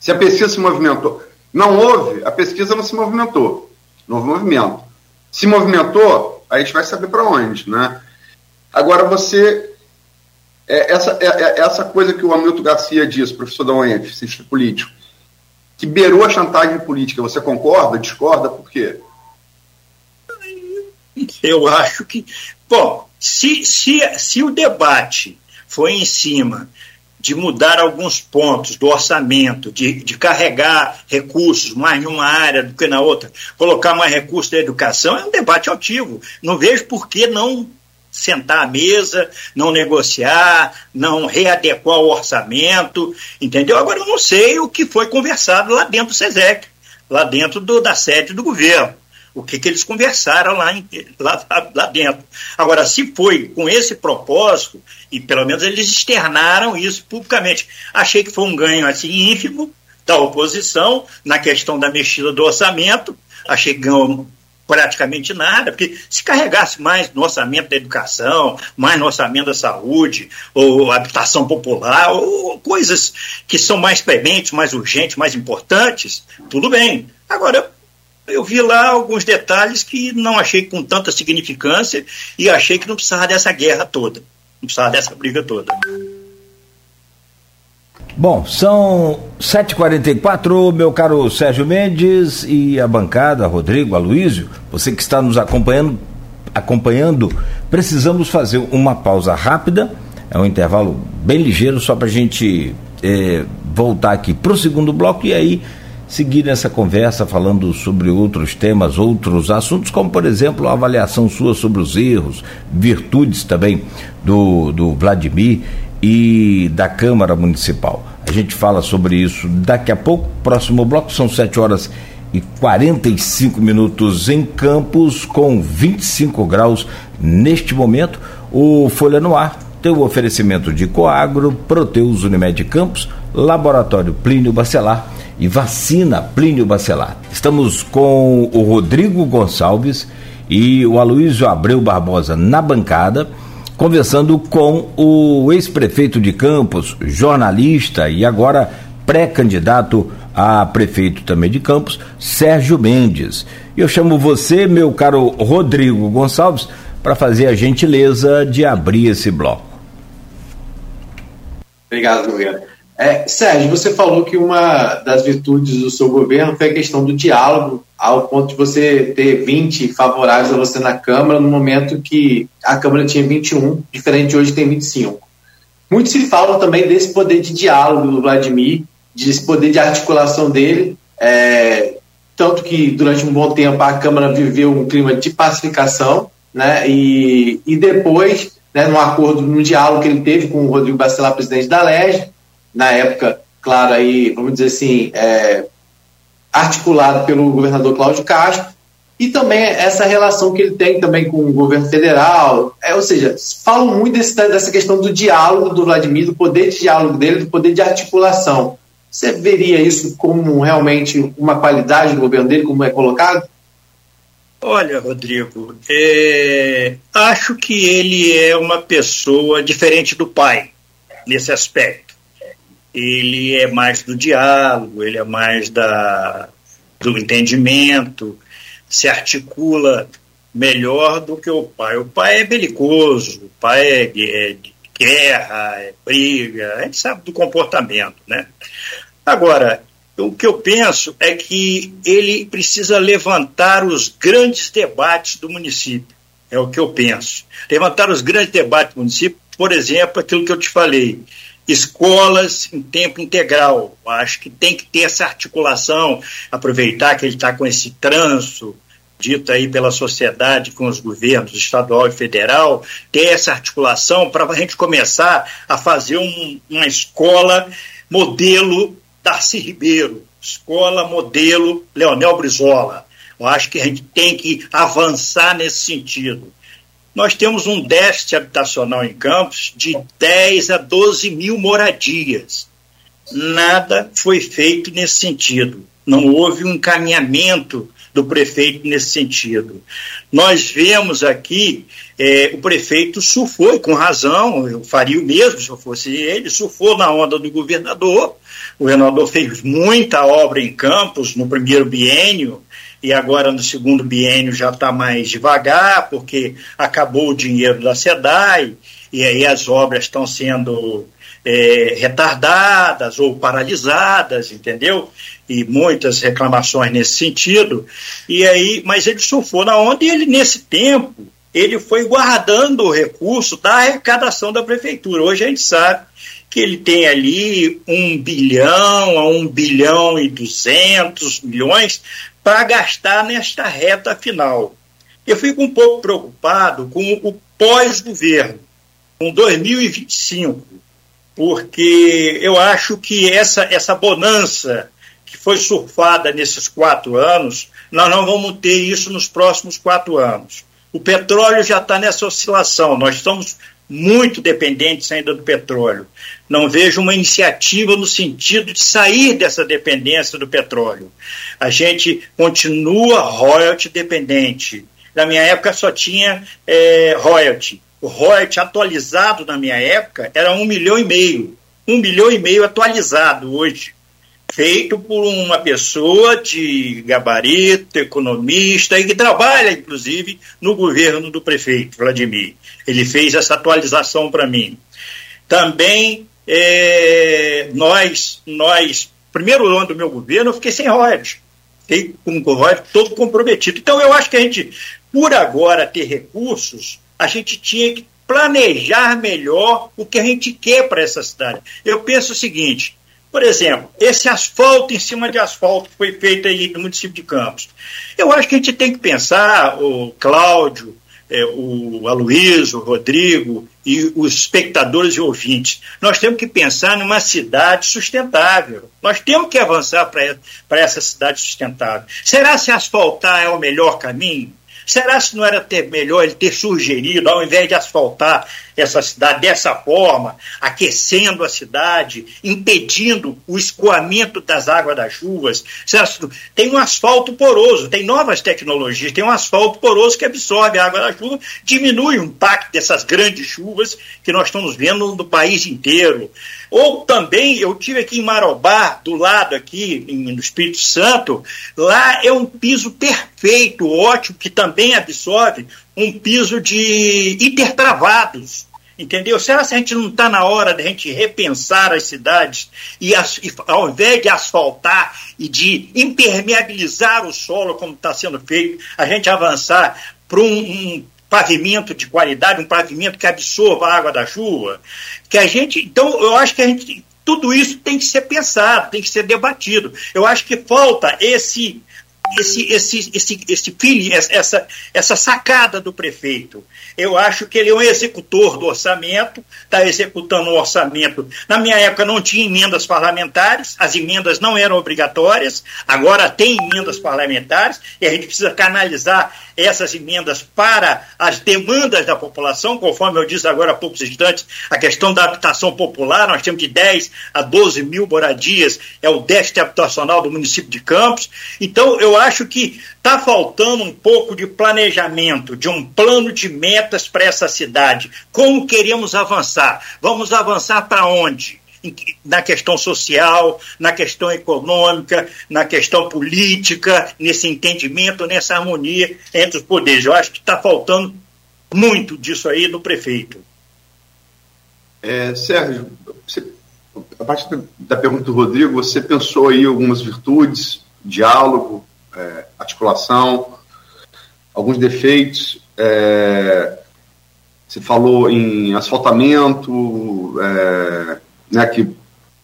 se a pesquisa se movimentou. Não houve, a pesquisa não se movimentou. Não houve movimento. Se movimentou, a gente vai saber para onde, né? Agora, você... É, essa, é, é, essa coisa que o Hamilton Garcia diz, professor da UENF, cientista político, que beirou a chantagem política. Você concorda, discorda, por quê? Eu acho que. Bom, se, se, se o debate foi em cima de mudar alguns pontos do orçamento, de, de carregar recursos mais numa área do que na outra, colocar mais recursos da educação, é um debate altivo. Não vejo por que não sentar à mesa, não negociar, não readequar o orçamento, entendeu? Agora eu não sei o que foi conversado lá dentro do SESEC, lá dentro do, da sede do governo. O que, que eles conversaram lá, em, lá, lá dentro. Agora, se foi com esse propósito, e pelo menos eles externaram isso publicamente, achei que foi um ganho assim ínfimo da oposição na questão da mexida do orçamento, achei que ganhou praticamente nada, porque se carregasse mais no orçamento da educação, mais no orçamento da saúde, ou habitação popular, ou coisas que são mais prementes, mais urgentes, mais importantes, tudo bem. Agora, eu vi lá alguns detalhes que não achei com tanta significância e achei que não precisava dessa guerra toda, não precisava dessa briga toda. Bom, são 7h44, meu caro Sérgio Mendes e a bancada, Rodrigo, Aloísio, você que está nos acompanhando, acompanhando, precisamos fazer uma pausa rápida, é um intervalo bem ligeiro, só para a gente é, voltar aqui para o segundo bloco e aí seguir essa conversa falando sobre outros temas, outros assuntos, como por exemplo a avaliação sua sobre os erros, virtudes também do, do Vladimir e da Câmara Municipal. A gente fala sobre isso daqui a pouco. Próximo bloco são 7 horas e 45 minutos em Campos, com 25 graus neste momento. O Folha no Ar tem o oferecimento de Coagro, Proteus Unimed Campos, Laboratório Plínio Bacelar e Vacina Plínio Bacelar. Estamos com o Rodrigo Gonçalves e o Aloysio Abreu Barbosa na bancada conversando com o ex-prefeito de Campos, jornalista e agora pré-candidato a prefeito também de Campos, Sérgio Mendes. Eu chamo você, meu caro Rodrigo Gonçalves, para fazer a gentileza de abrir esse bloco. Obrigado, Nogueira. É, Sérgio, você falou que uma das virtudes do seu governo foi a questão do diálogo, ao ponto de você ter 20 favoráveis a você na Câmara, no momento que a Câmara tinha 21, diferente de hoje tem 25. Muito se fala também desse poder de diálogo do Vladimir, desse poder de articulação dele, é, tanto que durante um bom tempo a Câmara viveu um clima de pacificação, né, e, e depois, né, num acordo, num diálogo que ele teve com o Rodrigo Bacelar, presidente da LEG, na época, claro, aí, vamos dizer assim, é, articulado pelo governador Cláudio Castro, e também essa relação que ele tem também com o governo federal, é, ou seja, falam muito desse, dessa questão do diálogo do Vladimir, do poder de diálogo dele, do poder de articulação. Você veria isso como realmente uma qualidade do governo dele, como é colocado? Olha, Rodrigo, é, acho que ele é uma pessoa diferente do pai nesse aspecto ele é mais do diálogo, ele é mais da, do entendimento, se articula melhor do que o pai. O pai é belicoso, o pai é, é de guerra, é briga, a gente sabe do comportamento, né? Agora, o que eu penso é que ele precisa levantar os grandes debates do município. É o que eu penso. Levantar os grandes debates do município, por exemplo, aquilo que eu te falei, escolas em tempo integral. Acho que tem que ter essa articulação, aproveitar que ele está com esse trânsito dito aí pela sociedade com os governos estadual e federal, ter essa articulação para a gente começar a fazer um, uma escola modelo Darcy Ribeiro, escola modelo Leonel Brizola. Eu acho que a gente tem que avançar nesse sentido nós temos um déficit habitacional em Campos de 10 a 12 mil moradias. Nada foi feito nesse sentido. Não houve um encaminhamento do prefeito nesse sentido. Nós vemos aqui é, o prefeito surfou, com razão, eu faria o mesmo se eu fosse ele, surfou na onda do governador. O governador fez muita obra em Campos no primeiro biênio, e agora no segundo biênio já está mais devagar, porque acabou o dinheiro da SEDAI, e aí as obras estão sendo é, retardadas ou paralisadas, entendeu? E muitas reclamações nesse sentido. E aí, mas ele surfou na onda e ele, nesse tempo, ele foi guardando o recurso da arrecadação da prefeitura. Hoje a gente sabe que ele tem ali um bilhão a um bilhão e duzentos milhões para gastar nesta reta final. Eu fico um pouco preocupado com o pós-governo, com 2025, porque eu acho que essa, essa bonança que foi surfada nesses quatro anos, nós não vamos ter isso nos próximos quatro anos. O petróleo já está nessa oscilação, nós estamos muito dependentes ainda do petróleo. Não vejo uma iniciativa no sentido de sair dessa dependência do petróleo. A gente continua royalty dependente. Na minha época só tinha é, royalty. O royalty atualizado na minha época era um milhão e meio. Um milhão e meio atualizado hoje feito por uma pessoa de gabarito, economista, e que trabalha, inclusive, no governo do prefeito Vladimir. Ele fez essa atualização para mim. Também é, nós, nós, primeiro ano do meu governo, eu fiquei sem royalties. Fiquei com o royalties todo comprometido. Então, eu acho que a gente, por agora ter recursos, a gente tinha que planejar melhor o que a gente quer para essa cidade. Eu penso o seguinte: por exemplo, esse asfalto em cima de asfalto que foi feito aí no município de Campos. Eu acho que a gente tem que pensar, o Cláudio, é, o Aloysio, o Rodrigo e os espectadores e ouvintes, nós temos que pensar numa cidade sustentável. Nós temos que avançar para essa cidade sustentável. Será se asfaltar é o melhor caminho? Será se não era ter melhor ele ter sugerido, ao invés de asfaltar essa cidade dessa forma, aquecendo a cidade, impedindo o escoamento das águas das chuvas? Tem um asfalto poroso, tem novas tecnologias, tem um asfalto poroso que absorve a água da chuva, diminui o impacto dessas grandes chuvas que nós estamos vendo no país inteiro. Ou também, eu tive aqui em Marobá, do lado aqui, no Espírito Santo, lá é um piso perfeito, ótimo, que também absorve um piso de hipertravados. Entendeu? Será que a gente não está na hora de a gente repensar as cidades e, as, e, ao invés de asfaltar e de impermeabilizar o solo, como está sendo feito, a gente avançar para um, um pavimento de qualidade, um pavimento que absorva a água da chuva, que a gente, então eu acho que a gente tudo isso tem que ser pensado, tem que ser debatido. Eu acho que falta esse esse, esse, esse, esse feeling, essa, essa sacada do prefeito. Eu acho que ele é um executor do orçamento, está executando o orçamento. Na minha época não tinha emendas parlamentares, as emendas não eram obrigatórias, agora tem emendas parlamentares e a gente precisa canalizar essas emendas para as demandas da população, conforme eu disse agora há poucos instantes, a questão da habitação popular, nós temos de 10 a 12 mil moradias, é o déficit habitacional do município de Campos. Então, eu acho que está faltando um pouco de planejamento, de um plano de metas para essa cidade. Como queremos avançar? Vamos avançar para onde? Na questão social, na questão econômica, na questão política, nesse entendimento, nessa harmonia entre os poderes. Eu acho que está faltando muito disso aí do prefeito. É, Sérgio, você, a partir da pergunta do Rodrigo, você pensou aí algumas virtudes, diálogo, é, articulação, alguns defeitos. É, você falou em asfaltamento, é, né, que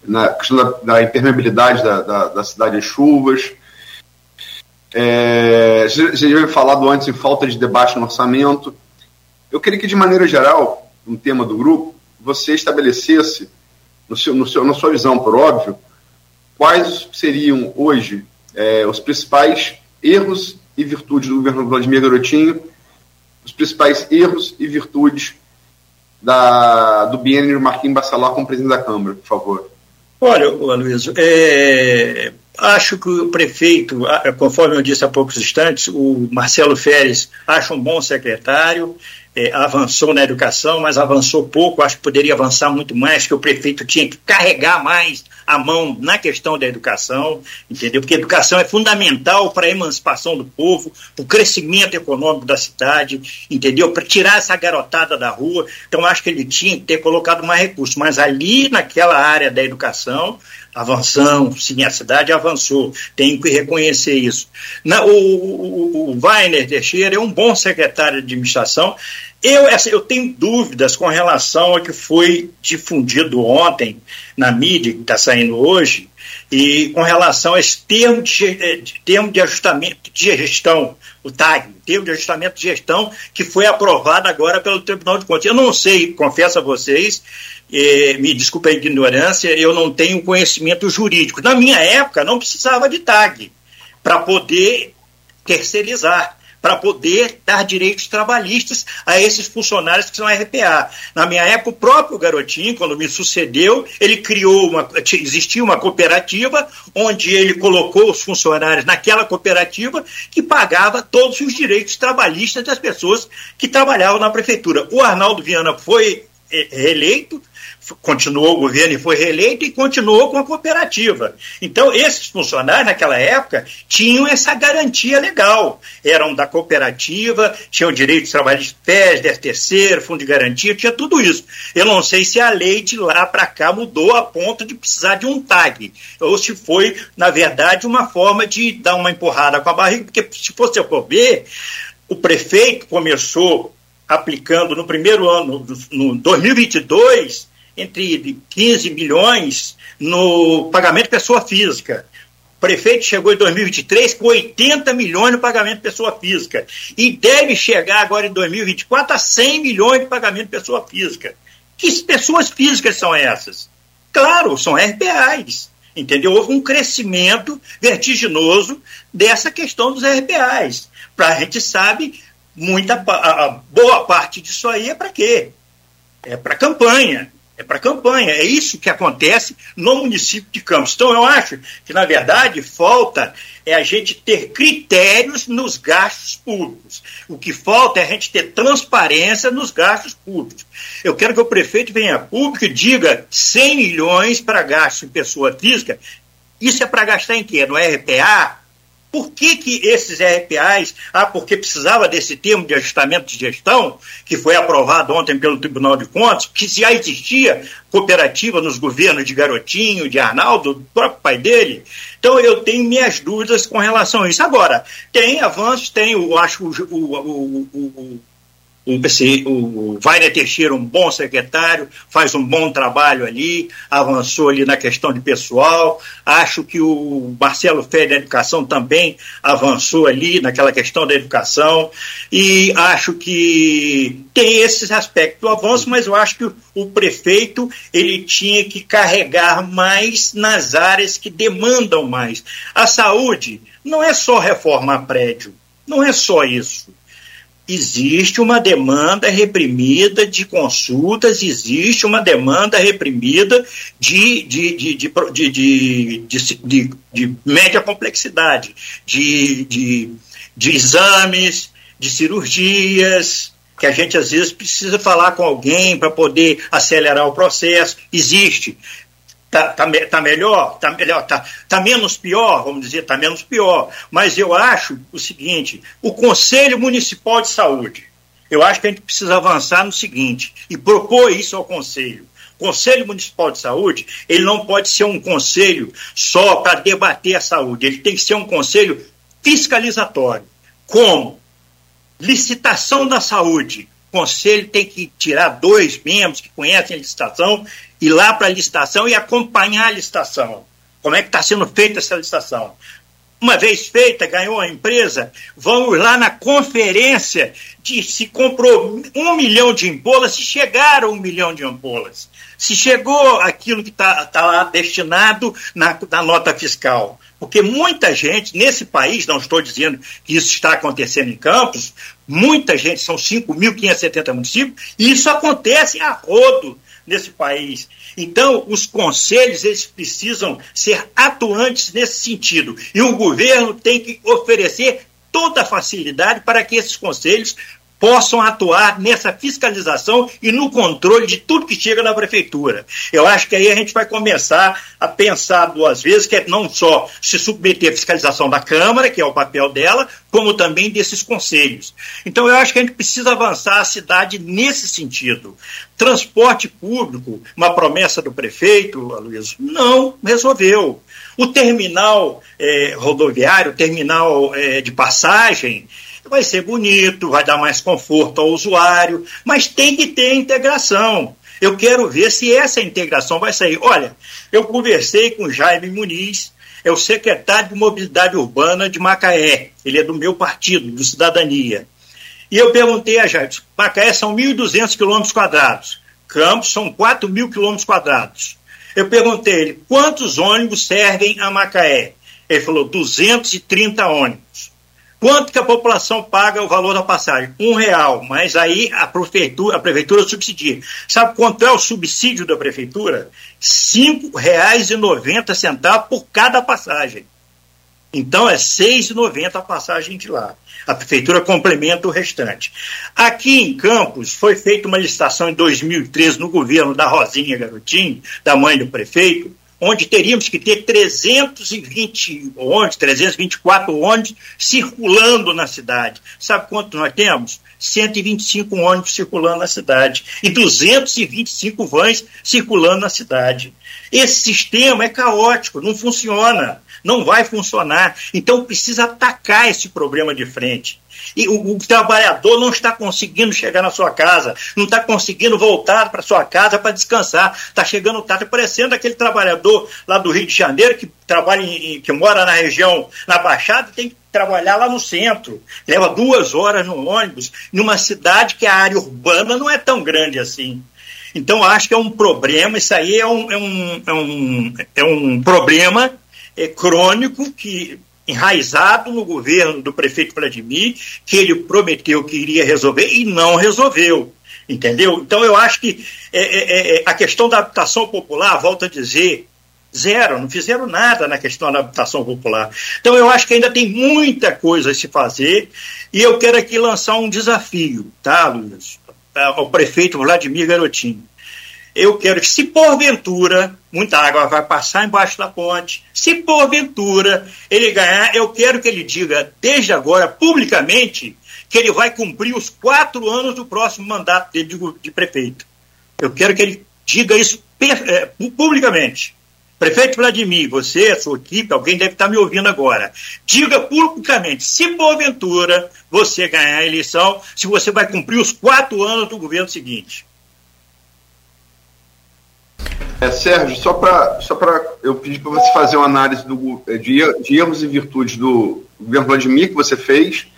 na questão da, da impermeabilidade da, da, da, cidade às chuvas. É, você já havia falado antes em falta de debate no orçamento. Eu queria que, de maneira geral, um tema do grupo, você estabelecesse, no seu, no seu, na sua visão, por óbvio, quais seriam hoje é, os principais erros e virtudes do governo Vladimir Garotinho, os principais erros e virtudes da, do biênio Marquinhos Bacelar como presidente da Câmara, por favor. Olha, Luiz, é, acho que o prefeito, conforme eu disse há poucos instantes, o Marcelo Férez acha um bom secretário, é, avançou na educação, mas avançou pouco, acho que poderia avançar muito mais, que o prefeito tinha que carregar mais a mão na questão da educação, entendeu? Porque educação é fundamental para a emancipação do povo, para o crescimento econômico da cidade, entendeu? Para tirar essa garotada da rua. Então, acho que ele tinha que ter colocado mais recursos, mas ali naquela área da educação, avançamos, sim, a cidade avançou, tenho que reconhecer isso. Na, o, o, o Weiner Teixeira é um bom secretário de administração. Eu, essa, eu tenho dúvidas com relação ao que foi difundido ontem na mídia, que está saindo hoje, e com relação a esse termo de, eh, de, termo de ajustamento de gestão, o TAG, termo de ajustamento de gestão, que foi aprovado agora pelo Tribunal de Contas. Eu não sei, confesso a vocês, eh, me desculpe a ignorância, eu não tenho conhecimento jurídico. Na minha época, não precisava de TAG para poder terceirizar para poder dar direitos trabalhistas a esses funcionários que são RPA. Na minha época, o próprio Garotinho, quando me sucedeu, ele criou uma. Existia uma cooperativa onde ele colocou os funcionários naquela cooperativa que pagava todos os direitos trabalhistas das pessoas que trabalhavam na prefeitura. O Arnaldo Viana foi reeleito, continuou o governo e foi reeleito e continuou com a cooperativa. Então, esses funcionários, naquela época, tinham essa garantia legal. Eram da cooperativa, tinham direitos trabalhistas, PES, 10 terceiro, fundo de garantia, tinha tudo isso. Eu não sei se a lei de lá para cá mudou a ponto de precisar de um tag, ou se foi, na verdade, uma forma de dar uma empurrada com a barriga, porque se você for ver, o prefeito começou aplicando no primeiro ano, no 2022, entre 15 milhões no pagamento pessoa física. O prefeito chegou em 2023 com 80 milhões no pagamento pessoa física. E deve chegar agora em 2024 a 100 milhões de pagamento pessoa física. Que pessoas físicas são essas? Claro, são RPAs. Entendeu? Houve um crescimento vertiginoso dessa questão dos RPAs. Para a gente sabe, muita, a, boa parte disso aí é para quê? É para campanha é para campanha. É isso que acontece no município de Campos. Então, eu acho que, na verdade, falta é a gente ter critérios nos gastos públicos. O que falta é a gente ter transparência nos gastos públicos. Eu quero que o prefeito venha público e diga 100 milhões para gasto em pessoa física. Isso é para gastar em quê? No RPA? Por que, que esses RPAs, ah, porque precisava desse termo de ajustamento de gestão, que foi aprovado ontem pelo Tribunal de Contas, que já existia cooperativa nos governos de Garotinho, de Arnaldo, do próprio pai dele. Então eu tenho minhas dúvidas com relação a isso. Agora, tem avanços, tem, eu acho, o, o, o, o, o Wagner Teixeira, um bom secretário, faz um bom trabalho ali, avançou ali na questão de pessoal. Acho que o Marcelo Fé da Educação também avançou ali naquela questão da educação. E acho que tem esses aspectos do avanço, mas eu acho que o, o prefeito ele tinha que carregar mais nas áreas que demandam mais. A saúde não é só reformar prédio, não é só isso existe uma demanda reprimida de consultas, existe uma demanda reprimida de, de, de, de, de, de média complexidade, de, de, de exames, de cirurgias, que a gente às vezes precisa falar com alguém para poder acelerar o processo. Existe. Está tá, tá melhor? Está melhor? Tá, tá menos pior? Vamos dizer, está menos pior. Mas eu acho o seguinte: o Conselho Municipal de Saúde, eu acho que a gente precisa avançar no seguinte, e propor isso ao Conselho. O Conselho Municipal de Saúde, ele não pode ser um conselho só para debater a saúde, ele tem que ser um conselho fiscalizatório. Como? Licitação da saúde. Conselho tem que tirar dois membros que conhecem a licitação ir lá para a licitação e acompanhar a licitação. Como é que está sendo feita essa licitação? Uma vez feita, ganhou a empresa, vamos lá na conferência de se comprou um milhão de ampolas, se chegaram um milhão de ampolas. Se chegou aquilo que está tá lá destinado na, na nota fiscal. Porque muita gente nesse país, não estou dizendo que isso está acontecendo em Campos, muita gente, são 5.570 municípios, e isso acontece a rodo nesse país. Então, os conselhos eles precisam ser atuantes nesse sentido. E o governo tem que oferecer toda a facilidade para que esses conselhos possam atuar nessa fiscalização e no controle de tudo que chega na prefeitura. Eu acho que aí a gente vai começar a pensar duas vezes, que é não só se submeter à fiscalização da Câmara, que é o papel dela, como também desses conselhos. Então eu acho que a gente precisa avançar a cidade nesse sentido. Transporte público, uma promessa do prefeito, Luiz, não resolveu. O terminal eh, rodoviário, o terminal eh, de passagem, vai ser bonito, vai dar mais conforto ao usuário, mas tem que ter integração. Eu quero ver se essa integração vai sair. Olha, eu conversei com Jaime Muniz, é o secretário de Mobilidade Urbana de Macaé. Ele é do meu partido, do Cidadania. E eu perguntei a Jaime, Macaé são 1.200 quilômetros quadrados, Campos são 4 mil quilômetros quadrados. Eu perguntei a ele, quantos ônibus servem a Macaé? Ele falou, 230 ônibus. Quanto que a população paga o valor da passagem? Um real, mas aí a prefeitura, a prefeitura subsidia. Sabe quanto é o subsídio da prefeitura? Noventa centavos por cada passagem. Então é R$ 6,90 a passagem de lá. A prefeitura complementa o restante. Aqui em Campos foi feita uma licitação em 2013 no governo da Rosinha Garotinho, da mãe do prefeito, onde teríamos que ter 320 ônibus, 324 ônibus circulando na cidade. Sabe quanto nós temos? 125 ônibus circulando na cidade e 225 vans circulando na cidade. Esse sistema é caótico, não funciona, não vai funcionar. Então precisa atacar esse problema de frente. E o, o trabalhador não está conseguindo chegar na sua casa, não está conseguindo voltar para sua casa para descansar. Está chegando tarde, parecendo aquele trabalhador lá do Rio de Janeiro que trabalha em, que mora na região, na Baixada, tem que trabalhar lá no centro. Leva duas horas no ônibus, numa cidade que a área urbana não é tão grande assim. Então, acho que é um problema, isso aí é um, é um, é um, é um problema é, crônico que enraizado no governo do prefeito Vladimir, que ele prometeu que iria resolver e não resolveu. Entendeu? Então eu acho que é, é, é, é a questão da habitação popular, volto a dizer, zero, não fizeram nada na questão da habitação popular. Então eu acho que ainda tem muita coisa a se fazer e eu quero aqui lançar um desafio, tá, Luiz? Ao prefeito Vladimir Garotinho. Eu quero que, se porventura, muita água vai passar embaixo da ponte, se porventura ele ganhar, eu quero que ele diga, desde agora, publicamente, que ele vai cumprir os quatro anos do próximo mandato dele de, de prefeito. Eu quero que ele diga isso é, publicamente. Prefeito Vladimir, você, a sua equipe, alguém deve estar me ouvindo agora. Diga publicamente, se porventura você ganhar a eleição, se você vai cumprir os quatro anos do governo seguinte. É, Sérgio, só para só eu pedir para você fazer uma análise do, é, de, de, erros e virtudes do governo Vladimir que você fez,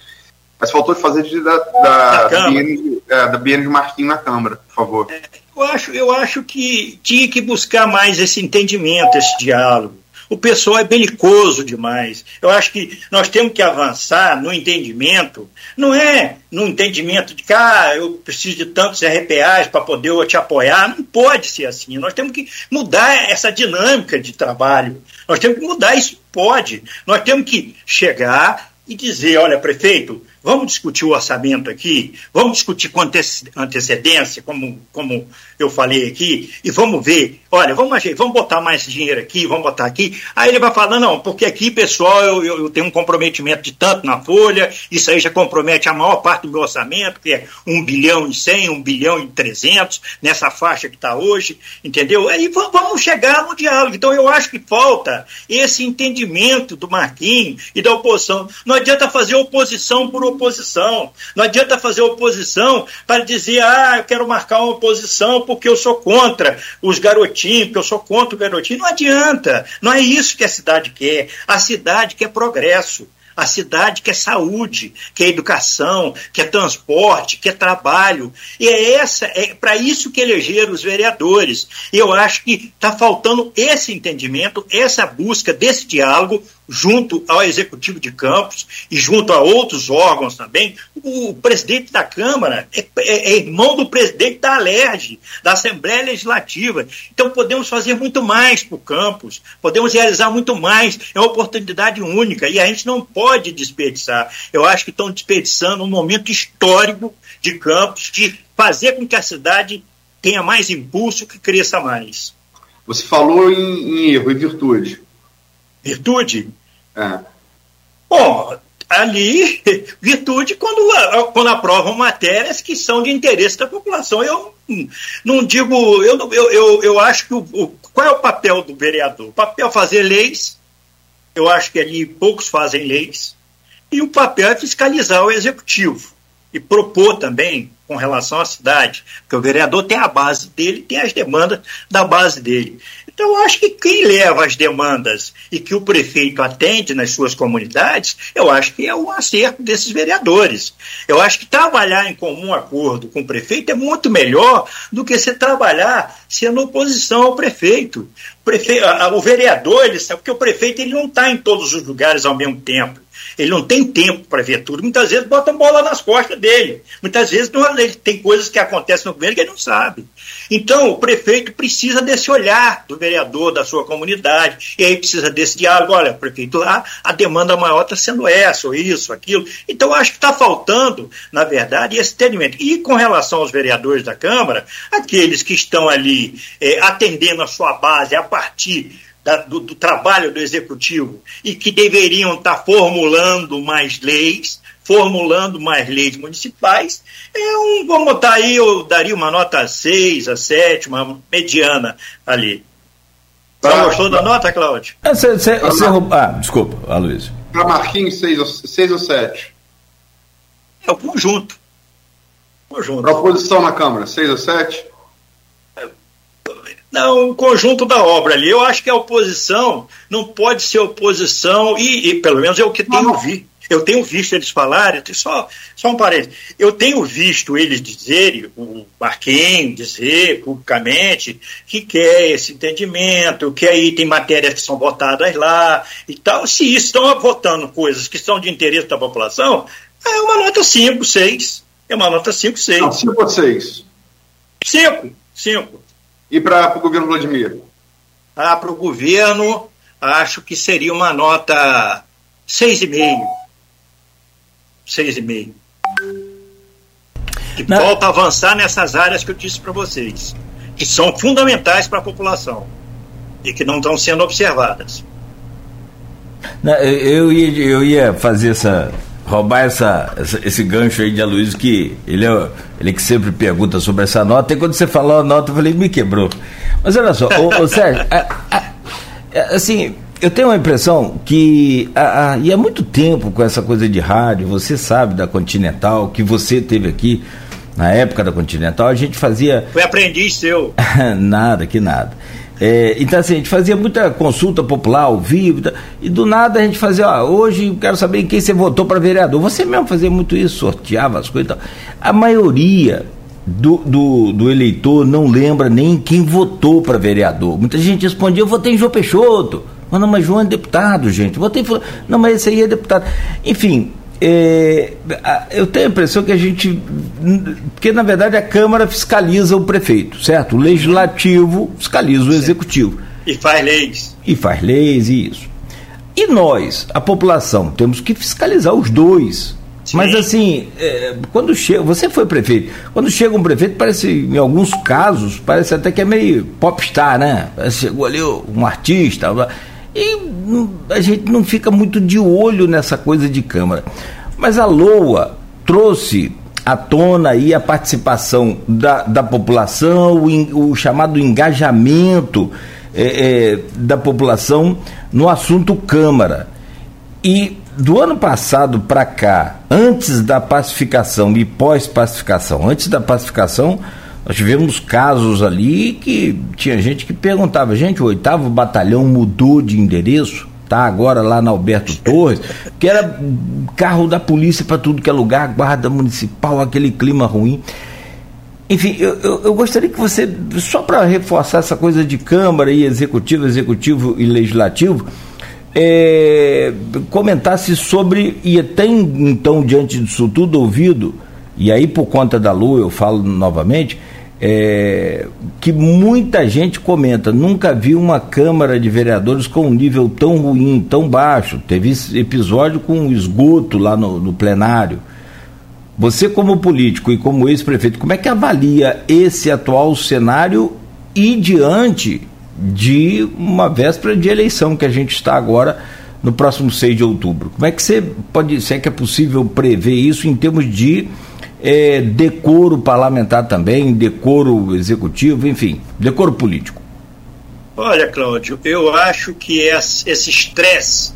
mas faltou fazer de, da, da, da, BN, é, da BN de Marquinhos na Câmara, por favor. É, eu, acho, eu acho que tinha que buscar mais esse entendimento, esse diálogo o pessoal é belicoso demais. Eu acho que nós temos que avançar no entendimento, não é no entendimento de que ah, eu preciso de tantos RPAs para poder te apoiar. Não pode ser assim. Nós temos que mudar essa dinâmica de trabalho. Nós temos que mudar isso. Pode. Nós temos que chegar e dizer, olha, prefeito, vamos discutir o orçamento aqui, vamos discutir com antecedência, como, como eu falei aqui, e vamos ver, olha, vamos, vamos botar mais dinheiro aqui, vamos botar aqui. Aí ele vai falar, não, porque aqui, pessoal, eu, eu, eu, tenho um comprometimento de tanto na folha, isso aí já compromete a maior parte do meu orçamento, que é 1 bilhão e 100, 1 bilhão e 300, nessa faixa que está hoje, entendeu? Aí vamos chegar no diálogo. Então eu acho que falta esse entendimento do Marquinhos e da oposição. Não adianta fazer oposição por oposição. Não adianta fazer oposição para dizer, ah, eu quero marcar uma oposição porque eu sou contra os garotinhos, porque eu sou contra o garotinho. Não adianta. Não é isso que a cidade quer. A cidade quer progresso. A cidade quer saúde, quer educação, quer transporte, quer trabalho. E é essa, é para isso que elegeram os vereadores. Eu acho que está faltando esse entendimento, essa busca desse diálogo junto ao Executivo de Campos e junto a outros órgãos também, o presidente da Câmara é, é, é irmão do presidente da Alerj, da Assembleia Legislativa. Então podemos fazer muito mais para o campus, podemos realizar muito mais, é uma oportunidade única e a gente não pode desperdiçar. Eu acho que estão desperdiçando um momento histórico de campos, de fazer com que a cidade tenha mais impulso, que cresça mais. Você falou em, em erro e virtude. Virtude? É. Bom, ali, virtude quando, quando aprovam matérias que são de interesse da população. Eu não digo, eu, eu, eu, eu acho que o, o, qual é o papel do vereador? O papel é fazer leis, eu acho que ali poucos fazem leis, e o papel é fiscalizar o executivo e propor também com relação à cidade, porque o vereador tem a base dele, tem as demandas da base dele. Então, eu acho que quem leva as demandas e que o prefeito atende nas suas comunidades, eu acho que é o acerto desses vereadores. Eu acho que trabalhar em comum acordo com o prefeito é muito melhor do que você trabalhar sendo oposição ao prefeito. O, prefeito, o vereador, ele sabe, porque o prefeito ele não está em todos os lugares ao mesmo tempo. Ele não tem tempo para ver tudo. Muitas vezes botam bola nas costas dele. Muitas vezes não, ele tem coisas que acontecem no governo que ele não sabe. Então, o prefeito precisa desse olhar do vereador, da sua comunidade. E aí precisa desse diálogo. Olha, prefeito, a, a demanda maior está sendo essa, ou isso, aquilo. Então, acho que está faltando, na verdade, esse entendimento. E com relação aos vereadores da Câmara, aqueles que estão ali é, atendendo a sua base a partir da, do, do, trabalho do executivo e que deveriam estar formulando mais leis, formulando mais leis municipais, é um, vamos botar aí, eu daria uma nota 6, a 7, uma mediana ali. Você tá, gostou da nota, Cláudio? É, cê, cê, cê, ah, desculpa, Aloysio. Para Marquinhos, 6 ou 7? É o conjunto. conjunto. Para oposição na Câmara, 6 ou 7? Não, o conjunto da obra ali. Eu acho que a oposição não pode ser oposição, e, e pelo menos é o que tenho visto. Eu tenho visto eles falarem, só, só um parênteses, eu tenho visto eles dizerem, o Marquinhos dizer publicamente, que quer esse entendimento, que aí tem matérias que são votadas lá e tal. Se estão votando coisas que são de interesse da população, é uma nota 5, 6. É uma nota 5, 6. Não, 5 ou 6? 5, 5. E para o governo Vladimir? Ah, para o governo, acho que seria uma nota 6,5. 6,5. Que Não. volta a avançar nessas áreas que eu disse para vocês. que são fundamentais para a população e que não estão sendo observadas. Não, eu, ia, eu ia fazer essa. Roubar essa, essa, esse gancho aí de Aloysio, que ele é, ele que sempre pergunta sobre essa nota, e quando você falou a nota, eu falei, me quebrou. Mas olha só, ô, ô Sérgio, a, a, a, assim, eu tenho a impressão que, e há muito tempo com essa coisa de rádio, você sabe da Continental, que você teve aqui na época da Continental, a gente fazia. Foi aprendiz seu. nada, que nada. É, então, assim, a gente fazia muita consulta popular ao vivo, e do nada a gente fazia, ó, hoje quero saber em quem você votou para vereador. Você mesmo fazia muito isso, sorteava as coisas e tal. A maioria do, do, do eleitor não lembra nem quem votou para vereador. Muita gente respondia, eu votei em João Peixoto. Mas não, mas João é deputado, gente. Votei, não, mas esse aí é deputado. Enfim, é, eu tenho a impressão que a gente. Porque, na verdade, a Câmara fiscaliza o prefeito, certo? O legislativo fiscaliza o executivo. E faz leis. E faz leis e isso. E nós, a população, temos que fiscalizar os dois. Sim. Mas assim, é, quando chega. Você foi prefeito. Quando chega um prefeito, parece, em alguns casos, parece até que é meio popstar, né? Chegou ali um artista. A gente não fica muito de olho nessa coisa de Câmara. Mas a LOA trouxe à tona aí a participação da, da população, o, o chamado engajamento é, é, da população no assunto Câmara. E do ano passado para cá, antes da pacificação e pós-pacificação, antes da pacificação, nós tivemos casos ali que tinha gente que perguntava, gente, o oitavo batalhão mudou de endereço, tá agora lá na Alberto Torres, que era carro da polícia para tudo que é lugar, guarda municipal, aquele clima ruim. Enfim, eu, eu, eu gostaria que você, só para reforçar essa coisa de Câmara e Executivo, Executivo e Legislativo, é, comentasse sobre, e tem então, diante disso tudo ouvido, e aí por conta da lua eu falo novamente, é, que muita gente comenta, nunca vi uma Câmara de Vereadores com um nível tão ruim, tão baixo. Teve episódio com esgoto lá no, no plenário. Você, como político e como ex-prefeito, como é que avalia esse atual cenário e diante de uma véspera de eleição que a gente está agora no próximo 6 de outubro? Como é que você pode, se é que é possível prever isso em termos de é, decoro parlamentar também, decoro executivo, enfim, decoro político? Olha, Cláudio, eu acho que esse estresse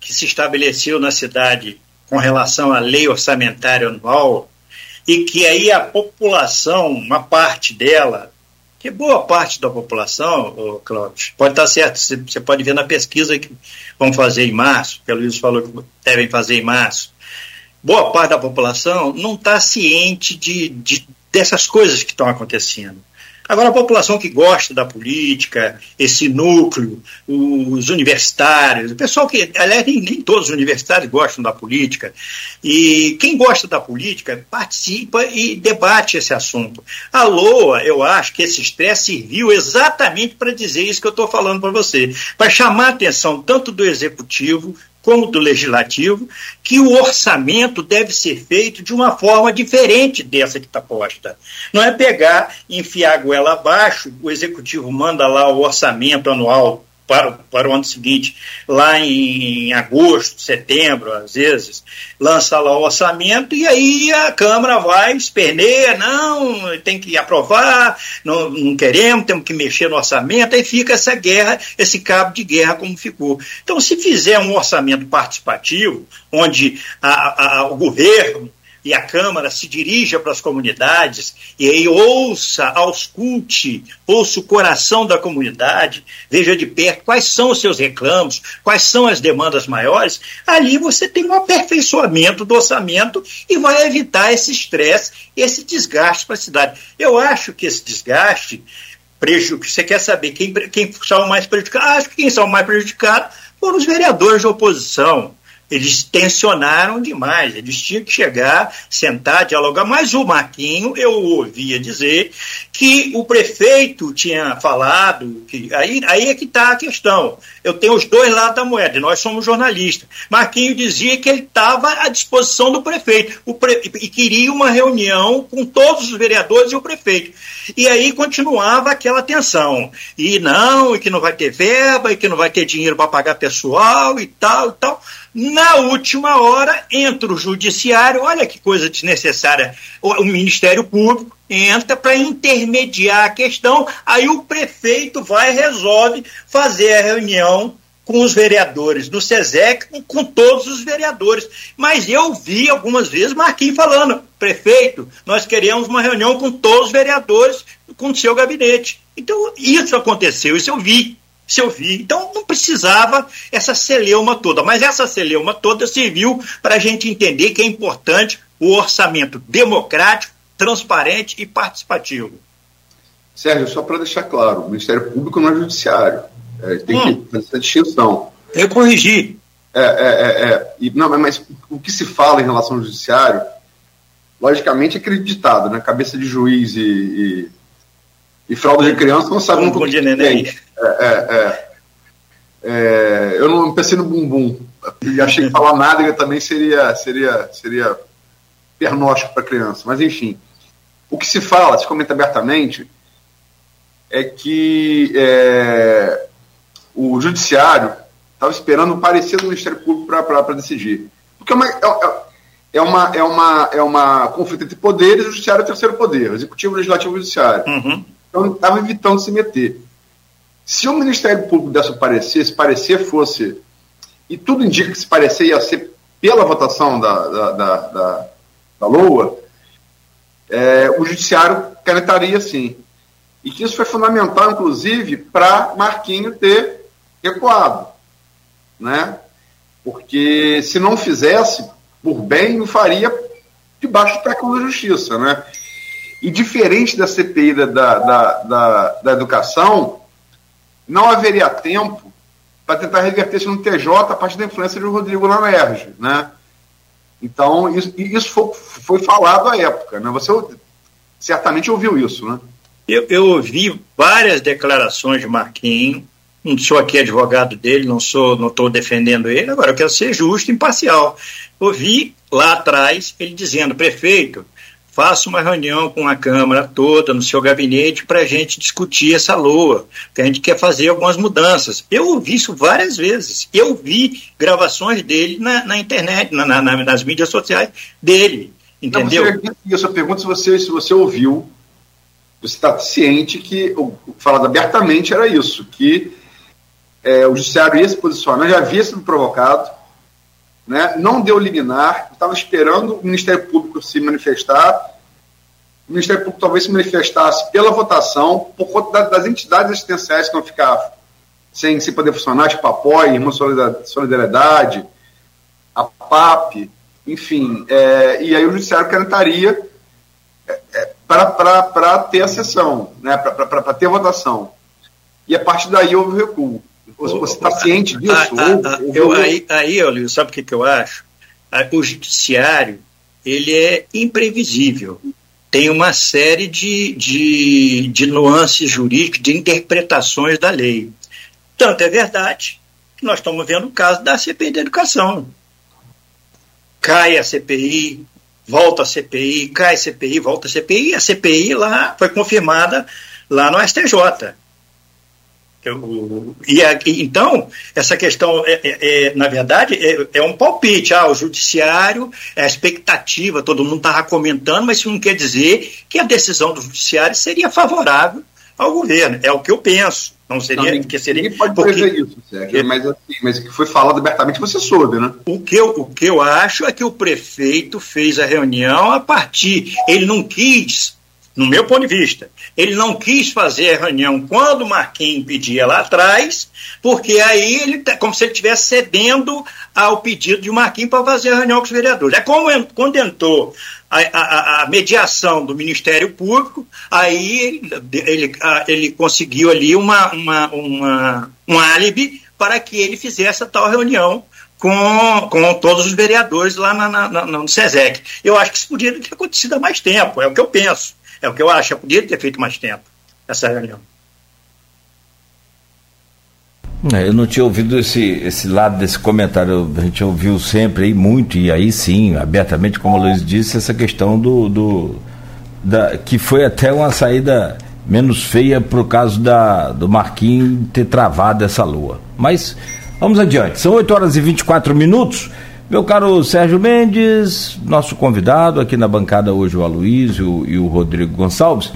que se estabeleceu na cidade com relação à lei orçamentária anual e que aí a população, uma parte dela, que boa parte da população, Cláudio, pode estar certo, você pode ver na pesquisa que vão fazer em março, que a Luiz falou que devem fazer em março, boa parte da população não está ciente de, de, dessas coisas que estão acontecendo. Agora, a população que gosta da política, esse núcleo, os universitários, o pessoal que, aliás, nem, nem, todos os universitários gostam da política, e quem gosta da política participa e debate esse assunto. A LOA, eu acho que esse estresse serviu exatamente para dizer isso que eu estou falando para você, para chamar a atenção tanto do executivo como do legislativo, que o orçamento deve ser feito de uma forma diferente dessa que está posta. Não é pegar, enfiar a goela abaixo, o executivo manda lá o orçamento anual para, para o ano seguinte, lá em, agosto, setembro, às vezes, lança lá o orçamento e aí a Câmara vai, esperneia, não, tem que aprovar, não, não queremos, temos que mexer no orçamento, aí fica essa guerra, esse cabo de guerra como ficou. Então, se fizer um orçamento participativo, onde a, a, o governo e a Câmara se dirija para as comunidades e aí ouça, ausculte, ouça o coração da comunidade, veja de perto quais são os seus reclamos, quais são as demandas maiores, ali você tem um aperfeiçoamento do orçamento e vai evitar esse estresse, esse desgaste para a cidade. Eu acho que esse desgaste, você quer saber quem, quem são mais prejudicados? Acho que quem são mais prejudicados foram os vereadores de oposição eles tensionaram demais, eles tinham que chegar, sentar, dialogar. Mas o Marquinho, eu ouvia dizer que o prefeito tinha falado, que aí, aí é que está a questão. Eu tenho os dois lados da moeda, nós somos jornalistas. Marquinho dizia que ele estava à disposição do prefeito pre... e queria uma reunião com todos os vereadores e o prefeito. E aí continuava aquela tensão. E não, e que não vai ter verba, e que não vai ter dinheiro para pagar pessoal e tal e tal. Na última hora, entra o judiciário, olha que coisa desnecessária, o Ministério Público entra para intermediar a questão, aí o prefeito vai resolve fazer a reunião com os vereadores do SESEC, com todos os vereadores. Mas eu vi algumas vezes Marquinhos falando, prefeito, nós queremos uma reunião com todos os vereadores, com o seu gabinete. Então, isso aconteceu, isso eu vi se eu vi. Então não precisava essa celeuma toda, mas essa celeuma toda serviu para a gente entender que é importante o orçamento democrático, transparente e participativo. Sérgio, só para deixar claro, o Ministério Público não é judiciário. É, tem hum. que fazer essa distinção. Eu corrigi. É, é, é, é. E, não, mas o que se fala em relação ao judiciário, logicamente é acreditado, né? Cabeça de juiz e, e, e fralda de criança não sabe um pouco de neném. É, é, é, é, eu não pensei no bumbum. E achei que falar nada também seria, seria, seria pernóstico para criança. Mas, enfim. O que se fala, se comenta abertamente, é que é, o judiciário estava esperando o parecer do Ministério Público para decidir. Porque é uma, é, é, uma, é, uma, é uma conflito entre poderes, o judiciário é o terceiro poder, o executivo, o legislativo e o judiciário. Uhum. Então, estava evitando se meter. Se o Ministério Público desse o parecer, se parecer fosse. E tudo indica que esse parecer ia ser pela votação da, da, da, da, da LOA, é, o Judiciário canetaria sim. E que isso foi fundamental, inclusive, para Marquinho ter recuado. Né? Porque se não fizesse, por bem, o faria debaixo do pecado da justiça. Né? E diferente da CPI da, da, da, da educação, não haveria tempo para tentar reverter isso no TJ a partir da influência de Rodrigo Lamerge, né? Então, isso, isso foi, foi, falado à época, né? Você certamente ouviu isso, né? Eu, eu ouvi várias declarações de Marquinhos, não sou aqui advogado dele, não sou, não estou defendendo ele, agora eu quero ser justo e imparcial. Ouvi lá atrás ele dizendo, prefeito, faça uma reunião com a Câmara toda, no seu gabinete, para a gente discutir essa LOA, que a gente quer fazer algumas mudanças. Eu ouvi isso várias vezes. Eu vi gravações dele na, na internet, na, na, nas mídias sociais dele. Entendeu? Não, você, eu só pergunto se você, se você ouviu, você está ciente que, falado abertamente, era isso, que é, o judiciário ia se posicionar, já havia sido provocado, né, não deu liminar, estava esperando o Ministério Público se manifestar. O Ministério Público talvez se manifestasse pela votação, por conta das entidades assistenciais que vão ficar sem, sem poder funcionar, tipo a POI, Irmã Solidariedade, a PAP, enfim. É, e aí o Judiciário cantaria é, é, para ter a sessão, né, para ter a votação. E a partir daí houve o recuo. Você está ciente disso? Ah, ah, ah, eu, aí, aí, Olívio, sabe o que, que eu acho? O judiciário ele é imprevisível. Tem uma série de, de, de nuances jurídicas, de interpretações da lei. Tanto é verdade que nós estamos vendo o caso da CPI da educação. Cai a CPI, volta a CPI, cai a CPI, volta a CPI, a CPI lá foi confirmada lá no STJ. Eu, e, então, essa questão, é, é, é na verdade, é, é, um palpite. Ah, o judiciário, é a expectativa, todo mundo estava comentando, mas isso não quer dizer que a decisão do judiciário seria favorável ao governo. É o que eu penso. Não seria não, que seria. Ninguém pode porque, prever isso, Sérgio, mas, assim, mas o que foi falado abertamente você soube, né? O que, eu, o que eu acho é que o prefeito fez a reunião a partir. Ele não quis no meu ponto de vista. Ele não quis fazer a reunião quando o Marquinhos pedia lá atrás, porque aí ele tá como se ele estivesse cedendo ao pedido de Marquinhos para fazer a reunião com os vereadores. É como quando entrou a, a, a mediação do Ministério Público, aí ele, ele, ele conseguiu ali uma, uma, uma, um álibi para que ele fizesse a tal reunião com, com todos os vereadores lá na, na, na, no SESEC. Eu acho que isso podia ter acontecido há mais tempo, é o que eu penso. É o que eu acho. Eu podia ter feito mais tempo essa reunião. É, eu não tinha ouvido esse, esse lado desse comentário, a gente ouviu sempre aí muito, e aí sim, abertamente, como o Luiz disse, essa questão do. do da, que foi até uma saída menos feia por causa da, do Marquinhos ter travado essa lua. Mas vamos adiante. São 8 horas e 24 minutos. Meu caro Sérgio Mendes, nosso convidado aqui na bancada hoje, o Aloysio e o Rodrigo Gonçalves.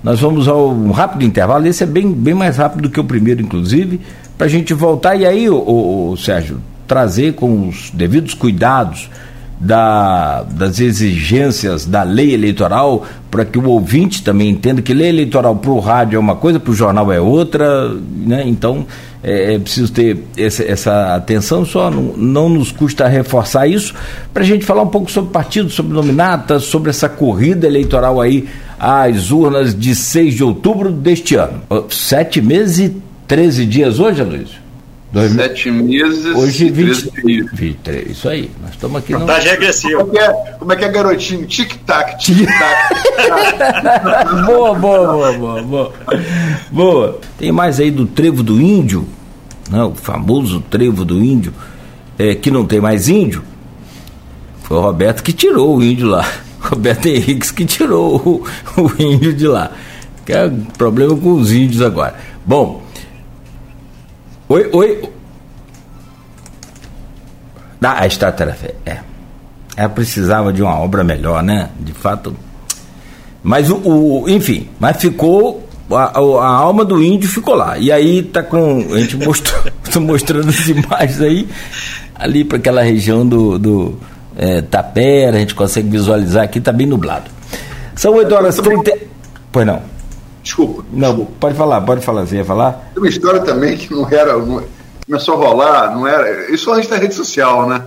Nós vamos ao um rápido intervalo, esse é bem, bem mais rápido do que o primeiro, inclusive para a gente voltar e aí, o, o, o, Sérgio, trazer com os devidos cuidados da, das exigências da lei eleitoral, para que o ouvinte também entenda que lei eleitoral para o rádio é uma coisa, para o jornal é outra, né? Então é, é preciso ter essa, essa atenção, só não, não, nos custa reforçar isso, para a gente falar um pouco sobre partido, sobre nominatas, sobre essa corrida eleitoral aí às urnas de 6 de outubro deste ano. Sete meses e 13 dias hoje, Luiz? Dois Sete meses hoje, e 20, 13 23. Isso aí. Nós estamos aqui. Contagem no... regressiva. Como, é, como é que é, garotinho? Tic-tac, tic-tac. boa, boa, boa, boa, boa. Boa. Tem mais aí do trevo do índio, né? o famoso trevo do índio, é, que não tem mais índio. Foi o Roberto que tirou o índio lá. Roberto Henriques que tirou o, o índio de lá. Que é problema com os índios agora. Bom, Oi, oi. Ah, a Estátua é. Ela precisava de uma obra melhor, né? De fato. Mas o, o enfim, mas ficou a, a, alma do índio ficou lá. E aí tá com. A gente mostrou, mostrando as imagens aí, ali para aquela região do, do é, Tapera, a gente consegue visualizar aqui, tá bem nublado. São 8 horas e 30. Pois não. Desculpa. Não, desculpa. pode falar, pode falar. Você ia falar? Tem uma história também que não era. Não, começou a rolar, não era. Isso antes da rede social, né?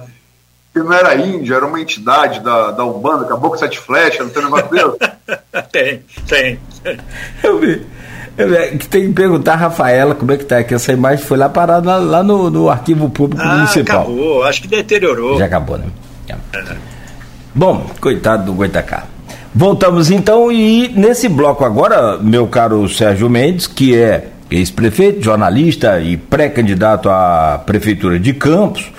Que não era índio, era uma entidade da, da Umbanda, acabou com sete flechas, não tem negócio dele? tem, tem. Eu vi. Vi. Tem que perguntar a Rafaela como é que tá, que essa imagem foi lá parada lá no, no arquivo público ah, municipal. Acabou, acho que deteriorou. Já acabou, né? É. Bom, coitado do Goitacá. Voltamos então e nesse bloco agora, meu caro Sérgio Mendes, que é ex-prefeito, jornalista e pré-candidato à prefeitura de Campos,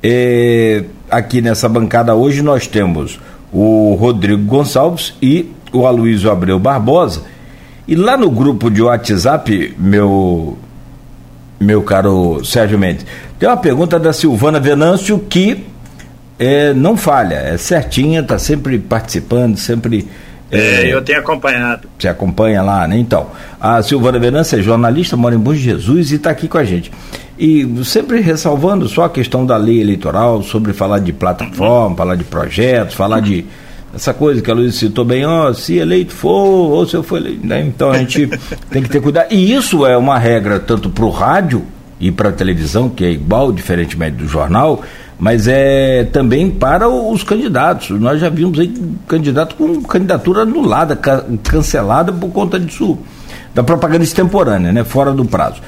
é, aqui nessa bancada hoje nós temos o Rodrigo Gonçalves e o Aloysio Abreu Barbosa. E lá no grupo de WhatsApp, meu meu caro Sérgio Mendes, tem uma pergunta da Silvana Venâncio que é, não falha, é certinha, está sempre participando, sempre. É, é, eu tenho acompanhado. Você acompanha lá, né? Então, a Silvana Venâncio é jornalista, mora em Bom Jesus e está aqui com a gente. E sempre ressalvando só a questão da lei eleitoral, sobre falar de plataforma, falar de projetos, falar de essa coisa que a Luiz citou bem, ó, se eleito for, ou se eu for eleito, né? Então a gente tem que ter cuidado. E isso é uma regra tanto para o rádio e para a televisão, que é igual, diferentemente do jornal, mas é também para os candidatos. Nós já vimos aí candidato com candidatura anulada, ca cancelada por conta disso, da propaganda extemporânea, né, fora do prazo.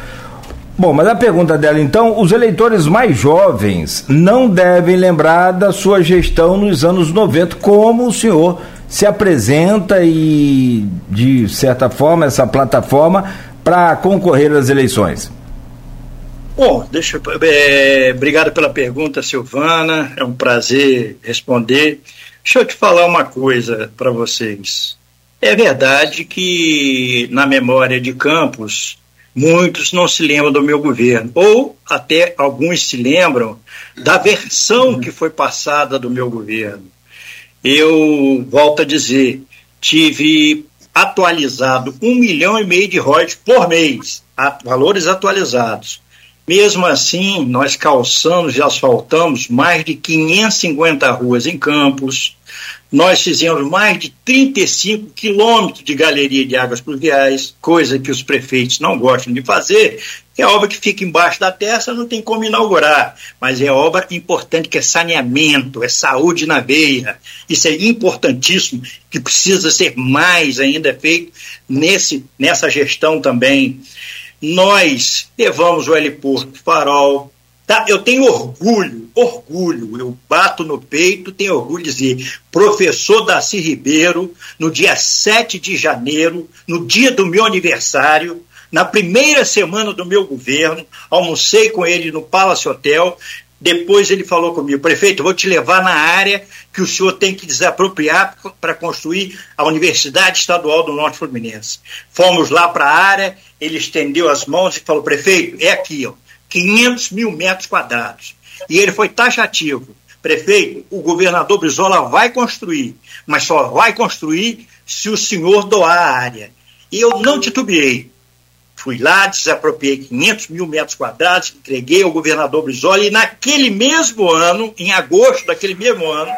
Bom, mas a pergunta dela então, os eleitores mais jovens não devem lembrar da sua gestão nos anos 90, como o senhor se apresenta e, de certa forma, essa plataforma para concorrer às eleições? Bom, deixa, é, obrigado pela pergunta, Silvana. É um prazer responder. Deixa eu te falar uma coisa para vocês. É verdade que na memória de Campos muitos não se lembram do meu governo, ou até alguns se lembram da versão que foi passada do meu governo. Eu volto a dizer, tive atualizado um milhão e meio de royalties por mês, valores atualizados. Mesmo assim, nós calçamos e asfaltamos mais de 550 ruas em Campos, nós fizemos mais de 35 quilômetros de galeria de águas pluviais, coisa que os prefeitos não gostam de fazer, é obra que fica embaixo da terra, não tem como inaugurar, mas é obra importante que é saneamento, é saúde na veia. Isso é importantíssimo, que precisa ser mais ainda feito nesse, nessa gestão também. Nós levamos o heliporto Farol. Tá? Eu tenho orgulho, orgulho, eu bato no peito, tenho orgulho de dizer, professor Darcy Ribeiro, no dia 7 de janeiro, no dia do meu aniversário, Na primeira semana do meu governo, almocei com ele no Palace Hotel. Depois ele falou comigo, prefeito, vou te levar na área que o senhor tem que desapropriar para construir a Universidade Estadual do Norte Fluminense. Fomos lá para a área, ele estendeu as mãos e falou, prefeito, é aqui, ó, 500 mil metros quadrados. E ele foi taxativo. Prefeito, o governador Brizola vai construir, mas só vai construir se o senhor doar a área. E eu não titubeei. Fui lá, desapropriei 500 mil metros quadrados, entreguei ao governador Brizola e naquele mesmo ano, em agosto daquele mesmo ano,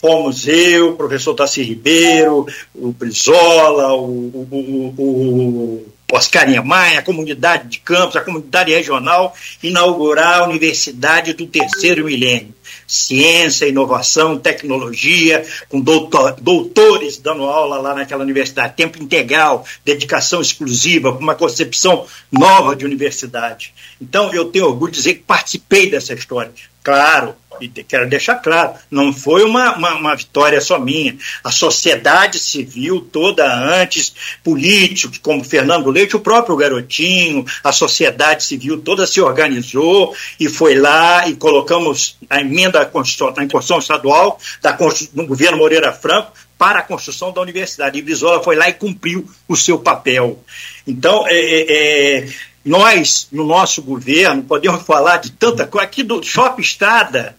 fomos eu, o professor Tassi Ribeiro, o Brizola, o, o, o, o Oscar Niemeyer, a comunidade de campos, a comunidade regional, inaugurar a Universidade do Terceiro Milênio ciência, inovação, tecnologia, com doutor, doutores dando aula lá naquela universidade, tempo integral, dedicação exclusiva, uma concepção nova de universidade. Então, eu tenho orgulho de dizer que participei dessa história. Claro, e quero deixar claro, não foi uma, uma, uma, vitória só minha. A sociedade civil toda antes, políticos como Fernando Leite, o próprio Garotinho, a sociedade civil toda se organizou e foi lá e colocamos a emenda à Constituição, Constituição Estadual da, do governo Moreira Franco para a construção da universidade. E Brizola foi lá e cumpriu o seu papel. Então, é, é, é nós, no nosso governo, podemos falar de tanta coisa. Aqui do Shopping Estrada,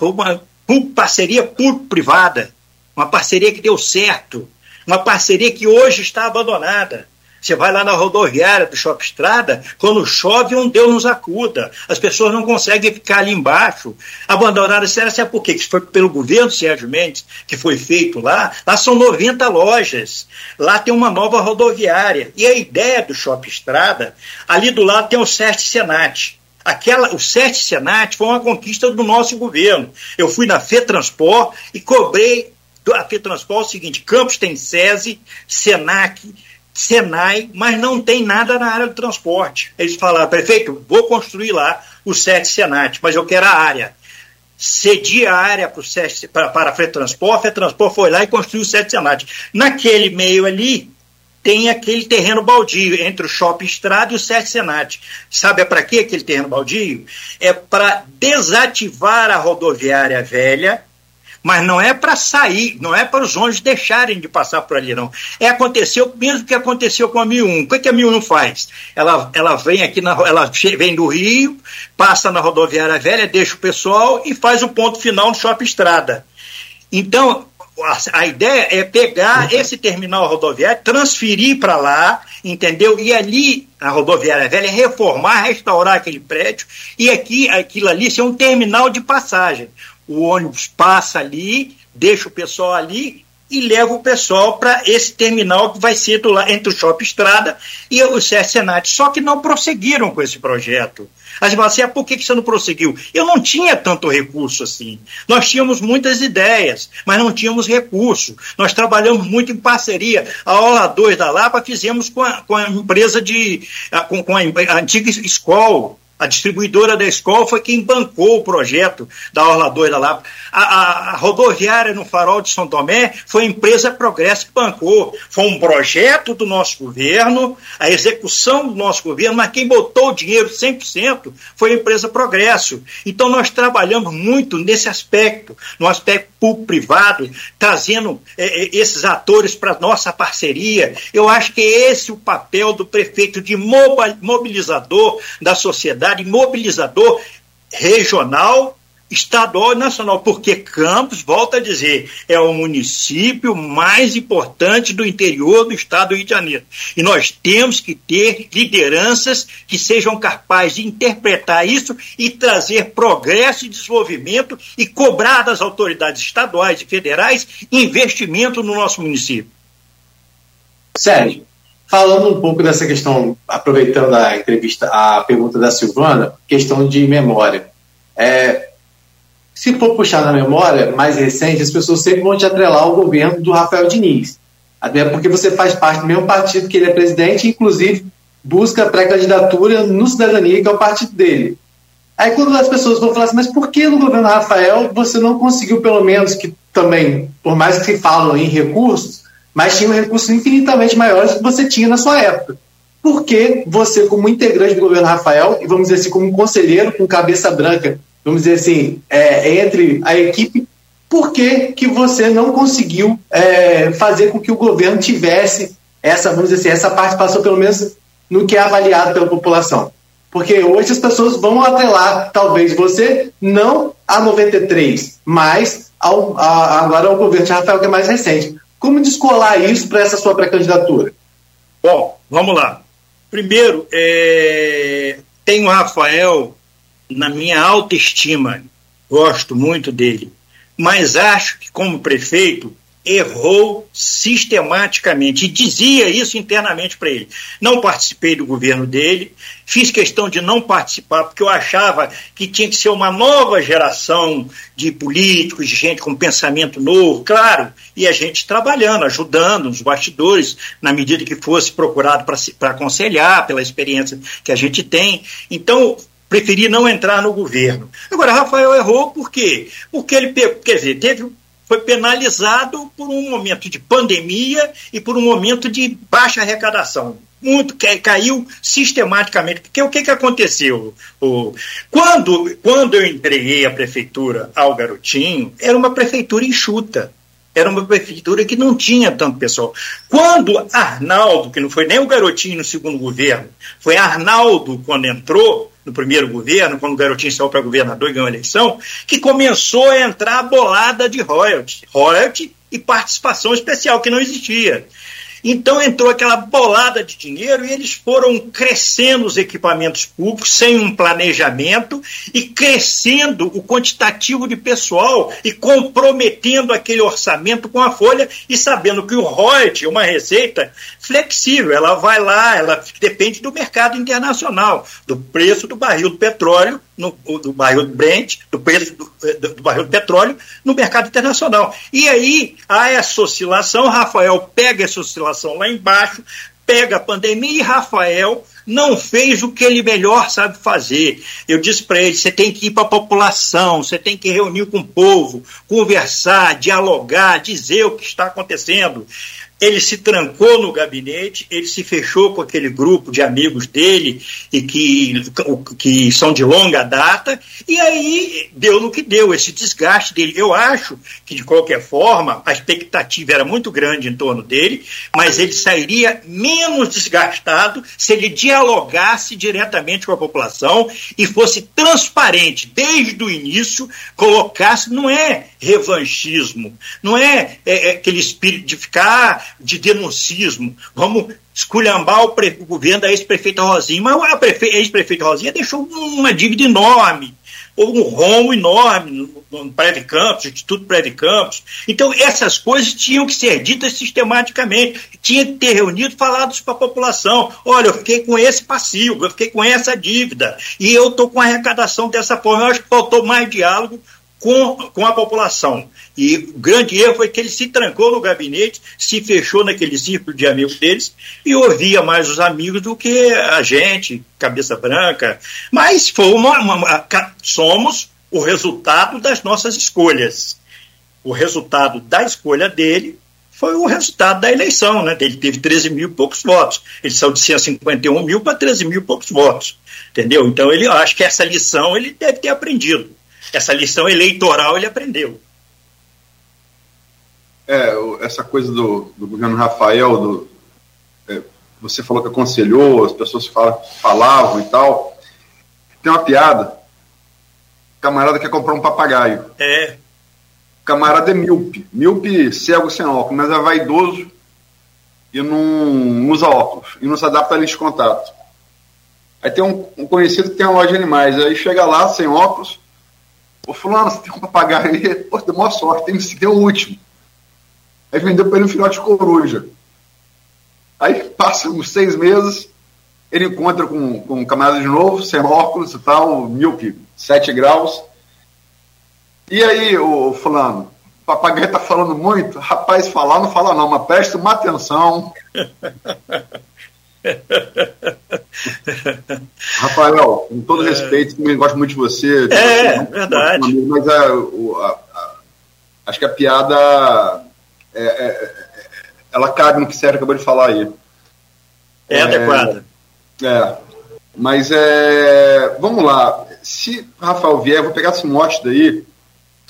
foi uma parceria público-privada, uma parceria que deu certo, uma parceria que hoje está abandonada. Você vai lá na rodoviária do Shopping Estrada, quando chove, um Deus nos acuda. As pessoas não conseguem ficar ali embaixo. Abandonaram essa área, sabe por quê? Isso foi pelo governo Sérgio Mendes, que foi feito lá. Lá são 90 lojas. Lá tem uma nova rodoviária. E a ideia do Shopping Estrada, ali do lado tem o SEST Senat. Aquela, o SEST Senat foi uma conquista do nosso governo. Eu fui na FETransport e cobrei a FETransport o seguinte: Campos tem SESI, SENAC, Senai, mas não tem nada na área do transporte. Eles falaram, prefeito, vou construir lá o SET Senat, mas eu quero a área. Cedi a área para, o para, para a FETransport, a FETransport foi lá e construiu o SET Senat. Naquele meio ali, tem aquele terreno baldio entre o Shopping Estrada e o SET Senat. Sabe para que aquele terreno baldio? É para desativar a rodoviária velha mas não é para sair, não é para os ônibus deixarem de passar por ali, não. É aconteceu mesmo que aconteceu com a 1001. O que, é que a 1001 faz? Ela, ela vem aqui, na, ela vem do Rio, passa na rodoviária velha, deixa o pessoal e faz o ponto final no Shopping Estrada. Então, a, a ideia é pegar esse terminal rodoviário, transferir para lá, entendeu? E ali, na rodoviária velha, reformar, restaurar aquele prédio. E aqui, aquilo ali ser um terminal de passagem. O ônibus passa ali, deixa o pessoal ali e leva o pessoal para esse terminal que vai ser do, entre o Shopping Estrada e o Senat. Só que não prosseguiram com esse projeto. Fala assim, ah, por que, você não prosseguiu? Eu não tinha tanto recurso assim. Nós tínhamos muitas ideias, mas não tínhamos recurso. Nós trabalhamos muito em parceria. A Ola 2 da Lapa fizemos com a, com a empresa de. com, com a, a antiga escola a distribuidora da escola foi quem bancou o projeto da Orla 2 da Lapa. A, a, a, rodoviária no Farol de São Tomé foi a empresa Progresso que bancou. Foi um projeto do nosso governo, a execução do nosso governo, mas quem botou o dinheiro 100% foi a empresa Progresso. Então nós trabalhamos muito nesse aspecto, no aspecto público-privado, trazendo é, é esses atores para nossa parceria. Eu acho que esse é o papel do prefeito de mobilizador da sociedade mobilizador regional, estadual e nacional, porque Campos, volta a dizer, é o município mais importante do interior do estado do Rio de Janeiro. E nós temos que ter lideranças que sejam capazes de interpretar isso e trazer progresso e desenvolvimento e cobrar das autoridades estaduais e federais investimento no nosso município. Sérgio, Falando um pouco dessa questão, aproveitando a entrevista, a pergunta da Silvana, questão de memória. É, se for puxar na memória mais recente, as pessoas sempre vão te atrelar ao governo do Rafael Diniz. Até porque você faz parte do mesmo partido que ele é presidente, inclusive busca pré-candidatura no Cidadania, que é o partido dele. Aí quando as pessoas vão falar assim, mas por que no governo Rafael você não conseguiu, pelo menos, que também, por mais que se falam em recursos, mas tinham recursos infinitamente maiores que você tinha na sua época. por que você, como integrante do governo Rafael, e vamos dizer assim, como conselheiro com cabeça branca, vamos dizer assim, é, entre a equipe, por que, que você não conseguiu é, fazer com que o governo tivesse essa, vamos dizer assim, essa participação, pelo menos no que é avaliado pela população? Porque hoje as pessoas vão atrelar, talvez você, não a 93, mas ao, a, agora ao governo de Rafael, que é mais recente. Como descolar isso para essa sua pré-candidatura? Bom, vamos lá. Primeiro, é, tenho o Rafael na minha autoestima, gosto muito dele, mas acho que, como prefeito, errou sistematicamente e dizia isso internamente para ele. Não participei do governo dele, fiz questão de não participar porque eu achava que tinha que ser uma nova geração de políticos, de gente com pensamento novo, claro, e a gente trabalhando, ajudando nos bastidores, na medida que fosse procurado para aconselhar, pela experiência que a gente tem. Então, preferi não entrar no governo. Agora, Rafael errou por quê? Porque ele, quer dizer, teve foi penalizado por um momento de pandemia e por um momento de baixa arrecadação. Muito caiu sistematicamente. Porque o que, que aconteceu? O, quando, quando eu entreguei a prefeitura ao garotinho, era uma prefeitura enxuta. Era uma prefeitura que não tinha tanto pessoal. Quando Arnaldo, que não foi nem o garotinho no segundo governo, foi Arnaldo quando entrou, no primeiro governo, quando o garotinho saiu para governador e ganhou a eleição, que começou a entrar a bolada de royalty. Royalty e participação especial, que não existia. Então entrou aquela bolada de dinheiro e eles foram crescendo os equipamentos públicos sem um planejamento e crescendo o quantitativo de pessoal e comprometendo aquele orçamento com a folha e sabendo que o royalties é uma receita flexível, ela vai lá, ela depende do mercado internacional, do preço do barril do petróleo no, do barril do Brent, do preço do, do, barril do petróleo, no mercado internacional. E aí há essa oscilação, Rafael pega essa oscilação lá embaixo, pega a pandemia e Rafael não fez o que ele melhor sabe fazer. Eu disse para ele: você tem que ir para a população, você tem que reunir com o povo, conversar, dialogar, dizer o que está acontecendo ele se trancou no gabinete, ele se fechou com aquele grupo de amigos dele e que, que são de longa data, e aí deu no que deu, esse desgaste dele. Eu acho que, de qualquer forma, a expectativa era muito grande em torno dele, mas ele sairia menos desgastado se ele dialogasse diretamente com a população e fosse transparente desde o início, colocasse, não é revanchismo, não é, é, é aquele espírito de ficar de denuncismo, vamos esculhambar o, pre, o governo da ex-prefeita Rosinha, mas a, prefe, ex-prefeita Rosinha deixou uma dívida enorme, um rombo enorme no, no Preve Campos, Instituto Preve Campos. Então, essas coisas tinham que ser ditas sistematicamente, tinha que ter reunido falado para a população. Olha, eu fiquei com esse passivo, eu fiquei com essa dívida, e eu estou com a arrecadação dessa forma. Eu acho que faltou mais diálogo com, com a população. E o grande erro foi que ele se trancou no gabinete, se fechou naquele círculo de amigos deles e ouvia mais os amigos do que a gente, cabeça branca. Mas foi uma, uma, uma, somos o resultado das nossas escolhas. O resultado da escolha dele foi o resultado da eleição, né? Ele teve 13 mil e poucos votos. Ele saiu de 151 mil para 13 mil e poucos votos. Entendeu? Então ele acho que essa lição ele deve ter aprendido. Essa lição eleitoral ele aprendeu. É, essa coisa do, do governo Rafael, do, é, você falou que aconselhou, as pessoas falam, falavam e tal. Tem uma piada. O camarada quer comprar um papagaio. É. O camarada é míope. Míope, cego sem óculos, mas é vaidoso e não usa óculos. E não se adapta a lente de contato. Aí tem um, um conhecido que tem uma loja de animais. Aí chega lá, sem óculos, Ô, fulano, você tem um papagaio aí? Pô, deu maior sorte, tem, tem o último. Aí vendeu para ele um filhote de coruja. Aí passa uns seis meses, ele encontra com, com um camarada de novo, sem óculos e tal, milk, sete graus. E aí, o fulano, o papagaio tá falando muito? Rapaz, falar não fala não, mas preste uma atenção. Rafael, com todo é... respeito, também gosto muito de você. É, você, verdade. Mas a, a, a, acho que a piada é, é, é, ela cabe no que você acabou de falar aí. É, adequada. É. Mas é. Vamos lá. Se Rafael vier, vou pegar esse mote daí.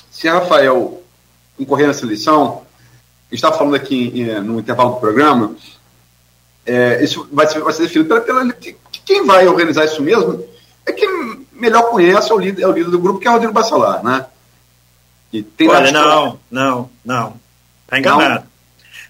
Se Rafael concorrer nessa eleição, a gente estava falando aqui no intervalo do programa, é, isso vai ser, vai ser definido pela, pela, Quem vai organizar isso mesmo é quem melhor conhece é o líder, é o líder do grupo, que é o Rodrigo Bacelar, né? E tem Olha, não, não, não. Está enganado.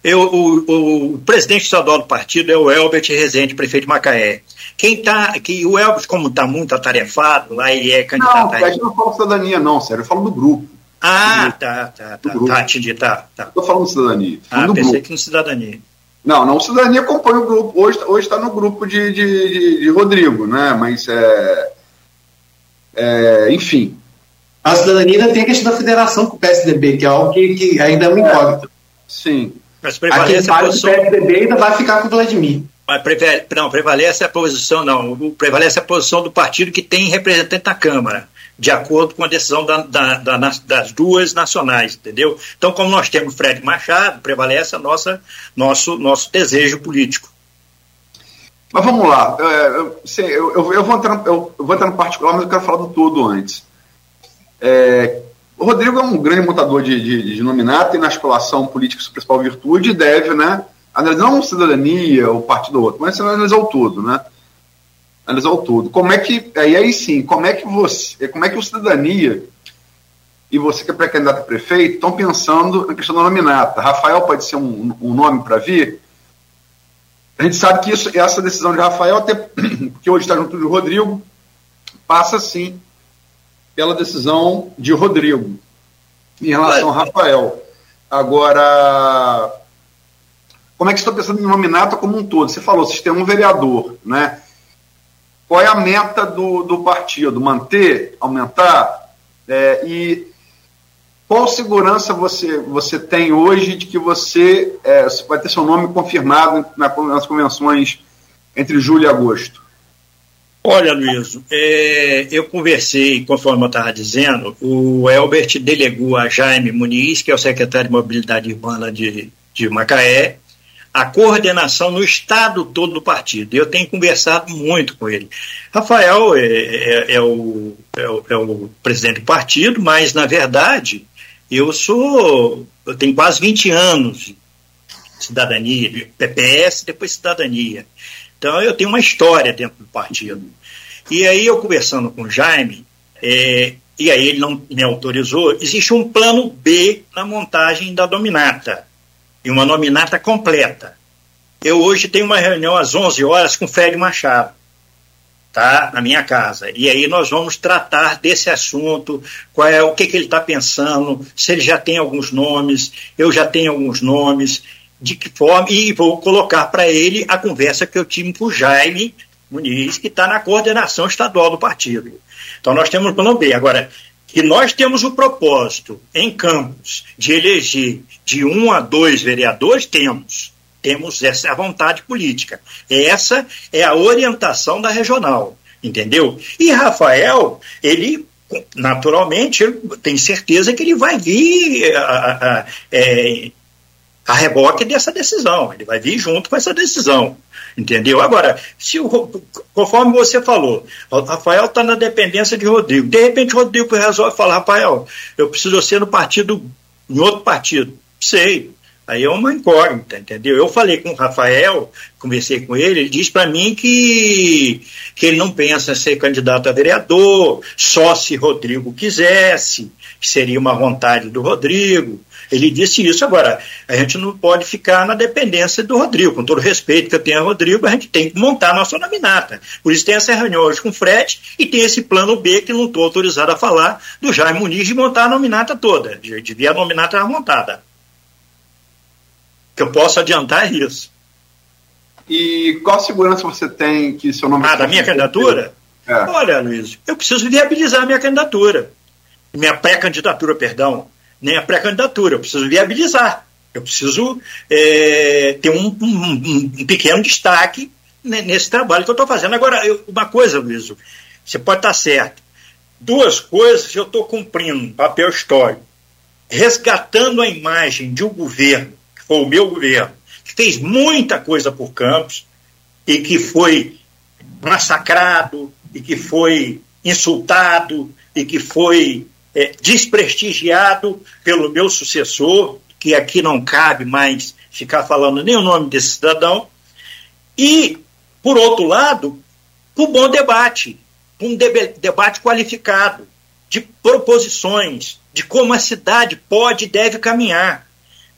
Eu, o, o, presidente estadual do partido é o Elbert Rezende, prefeito de Macaé. Quem tá, que o Elbert, como está muito atarefado, lá ele é candidato. Não, a gente não fala cidadania, não, sério, eu falo do grupo. Ah, tá, tá, tá, tá, entendi, tá, tá. Estou falando de cidadania. Ah, pensei grupo. que no cidadania. Não, não, cidadania acompanha o grupo. Hoje está no grupo de, de, de, de, Rodrigo, né? Mas é, é, Enfim. A cidadania ainda tem a questão da federação com o PSDB, que é algo que, que ainda é uma incógnita. Sim. Mas prevalece a, a posição... do PSDB ainda vai ficar com o Vladimir. Mas prevale... não, prevalece a posição, não. Prevalece a posição do partido que tem representante na Câmara de acordo com a decisão da, da, da, das duas nacionais, entendeu? Então, como nós temos Fred Machado, prevalece a nossa, nosso, nosso desejo político. Mas vamos lá, é, eu, eu, eu, vou entrar, eu, vou entrar no particular, mas eu quero falar do todo antes. É, o Rodrigo é um grande montador de, de, de e na escolação política sua principal virtude deve, né, analisar não cidadania, o partido ou outro, mas analisar o todo, né? Analisar o todo. Como é que, aí, aí sim, como é que você, como é que o cidadania e você que é pré-candidato a prefeito estão pensando na questão da nominata? Rafael pode ser um, um nome para vir? A gente sabe que isso, essa decisão de Rafael, até porque hoje está junto de Rodrigo, passa sim pela decisão de Rodrigo em relação a Rafael. Agora, como é que você está pensando em nominata como um todo? Você falou, têm um vereador, né? Qual é a meta do, do partido? Manter, aumentar? É, e qual segurança você, você tem hoje de que você é, vai ter seu nome confirmado na, nas convenções entre julho e agosto? Olha, Luiz, é, eu conversei, conforme eu estava dizendo, o Elbert delegou a Jaime Muniz, que é o secretário de Mobilidade Urbana de, de Macaé, a coordenação no estado todo do partido. Eu tenho conversado muito com ele. Rafael é, é, é, o, é, o, é o presidente do partido, mas, na verdade, eu sou. Eu tenho quase 20 anos de cidadania, de PPS, depois cidadania. Então, eu tenho uma história dentro do partido. E aí, eu conversando com o Jaime, é, e aí ele não me autorizou, existe um plano B na montagem da dominata e uma nominata completa. Eu hoje tenho uma reunião às 11 horas com o Fred Machado, tá? Na minha casa. E aí nós vamos tratar desse assunto, qual é o que, que ele está pensando, se ele já tem alguns nomes, eu já tenho alguns nomes, de que forma, e vou colocar para ele a conversa que eu tive com o Jaime Muniz, que está na coordenação estadual do partido. Então nós temos o plano B. Agora, que nós temos o propósito em Campos de eleger de um a dois vereadores, temos. Temos essa vontade política. Essa é a orientação da regional, entendeu? E Rafael, ele naturalmente, tem certeza que ele vai vir a, a, a, é, a reboque dessa decisão. Ele vai vir junto com essa decisão. Entendeu? Agora, se o, conforme você falou, Rafael está na dependência de Rodrigo. De repente, Rodrigo resolve falar: Rafael, eu preciso ser no partido, em outro partido. Sei. Aí é uma incógnita, entendeu? Eu falei com o Rafael, conversei com ele, ele disse para mim que, que ele não pensa em ser candidato a vereador, só se Rodrigo quisesse, que seria uma vontade do Rodrigo. Ele disse isso. Agora, a gente não pode ficar na dependência do Rodrigo. Com todo o respeito que eu tenho ao Rodrigo, a gente tem que montar a nossa nominata. Por isso tem essa reunião hoje com o Fred e tem esse plano B que não estou autorizado a falar do Jaime Muniz de montar a nominata toda, de, de ver a nominata montada. O que eu posso adiantar é isso. E qual segurança você tem que seu nome... Ah, da minha candidatura? É. Olha, Luiz, eu preciso viabilizar a minha candidatura. Minha pré-candidatura, perdão nem a pré-candidatura, eu preciso viabilizar, eu preciso é, ter um, um, um, pequeno destaque nesse trabalho que eu estou fazendo. Agora, eu, uma coisa, Luiz, você pode estar certo. Duas coisas eu estou cumprindo, papel histórico. Resgatando a imagem de um governo, que foi o meu governo, que fez muita coisa por Campos e que foi massacrado e que foi insultado e que foi é, desprestigiado pelo meu sucessor, que aqui não cabe mais ficar falando nem o nome desse cidadão, e, por outro lado, por bom debate, um debate qualificado, de proposições, de como a cidade pode e deve caminhar.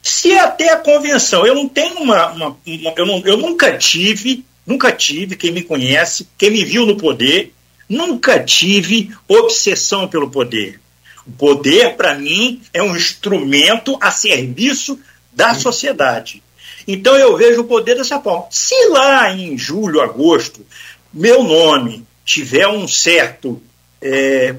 Se até a convenção, eu não tenho uma. uma, uma eu, não, eu nunca tive, nunca tive, quem me conhece, quem me viu no poder, nunca tive obsessão pelo poder. O poder, para mim, é um instrumento a serviço da sociedade. Então eu vejo o poder dessa forma. Se lá em julho, agosto, meu nome tiver um certo é,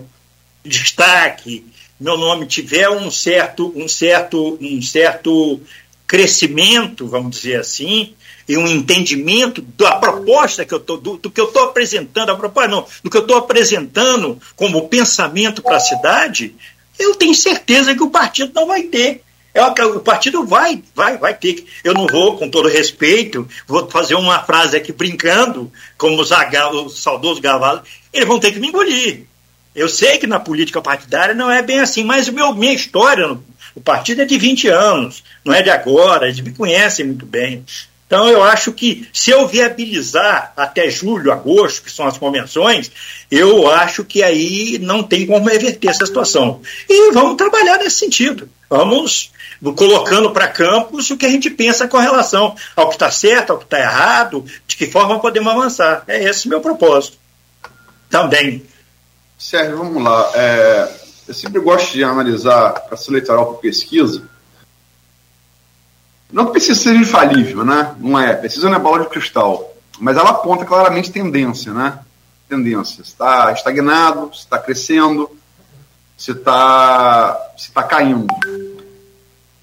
destaque, meu nome tiver um certo, um certo, um certo crescimento, vamos dizer assim, e um entendimento da proposta que eu tô, do, do que eu estou apresentando, a proposta não, do que eu estou apresentando como pensamento para a cidade, eu tenho certeza que o partido não vai ter. É, o partido vai, vai, vai ter. Eu não vou, com todo respeito, vou fazer uma frase aqui brincando, como o, Zagal, o saudoso Gavalo, eles vão ter que me engolir. Eu sei que na política partidária não é bem assim, mas o meu, minha história o partido é de 20 anos, não é de agora, eles me conhecem muito bem. Então, eu acho que se eu viabilizar até julho, agosto, que são as convenções, eu acho que aí não tem como reverter essa situação. E vamos trabalhar nesse sentido. Vamos colocando para campos o que a gente pensa com relação ao que está certo, ao que está errado, de que forma podemos avançar. É esse meu propósito. Também. Sérgio, vamos lá. É, eu sempre gosto de analisar processo eleitoral por pesquisa. Não precisa ser infalível, né? Não é. Precisa não é bola de cristal. Mas ela aponta claramente tendência, né? Tendência. Se está estagnado, se está crescendo, se está se tá caindo.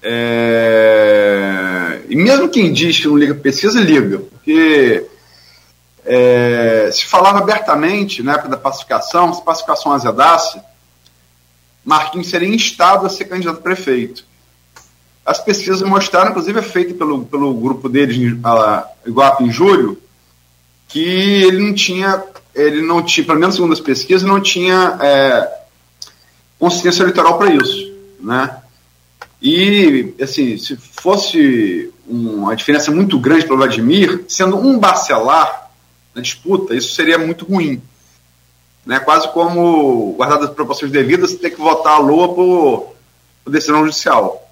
É... E mesmo quem diz que não liga pesquisa, liga. Porque é, se falava abertamente, na época da pacificação, se pacificação azedasse, Marquinhos seria instado a ser candidato a prefeito. As pesquisas mostraram, inclusive é feita pelo, pelo grupo deles, a Iguape, em julho, que ele não tinha, ele não tinha, pelo menos segundo as pesquisas, não tinha é, consciência eleitoral para isso. Né? E, assim, se fosse uma diferença muito grande para o Vladimir, sendo um bacelar na disputa, isso seria muito ruim. Né? Quase como, guardadas as proporções devidas, ter que votar a lua por, por decisão judicial.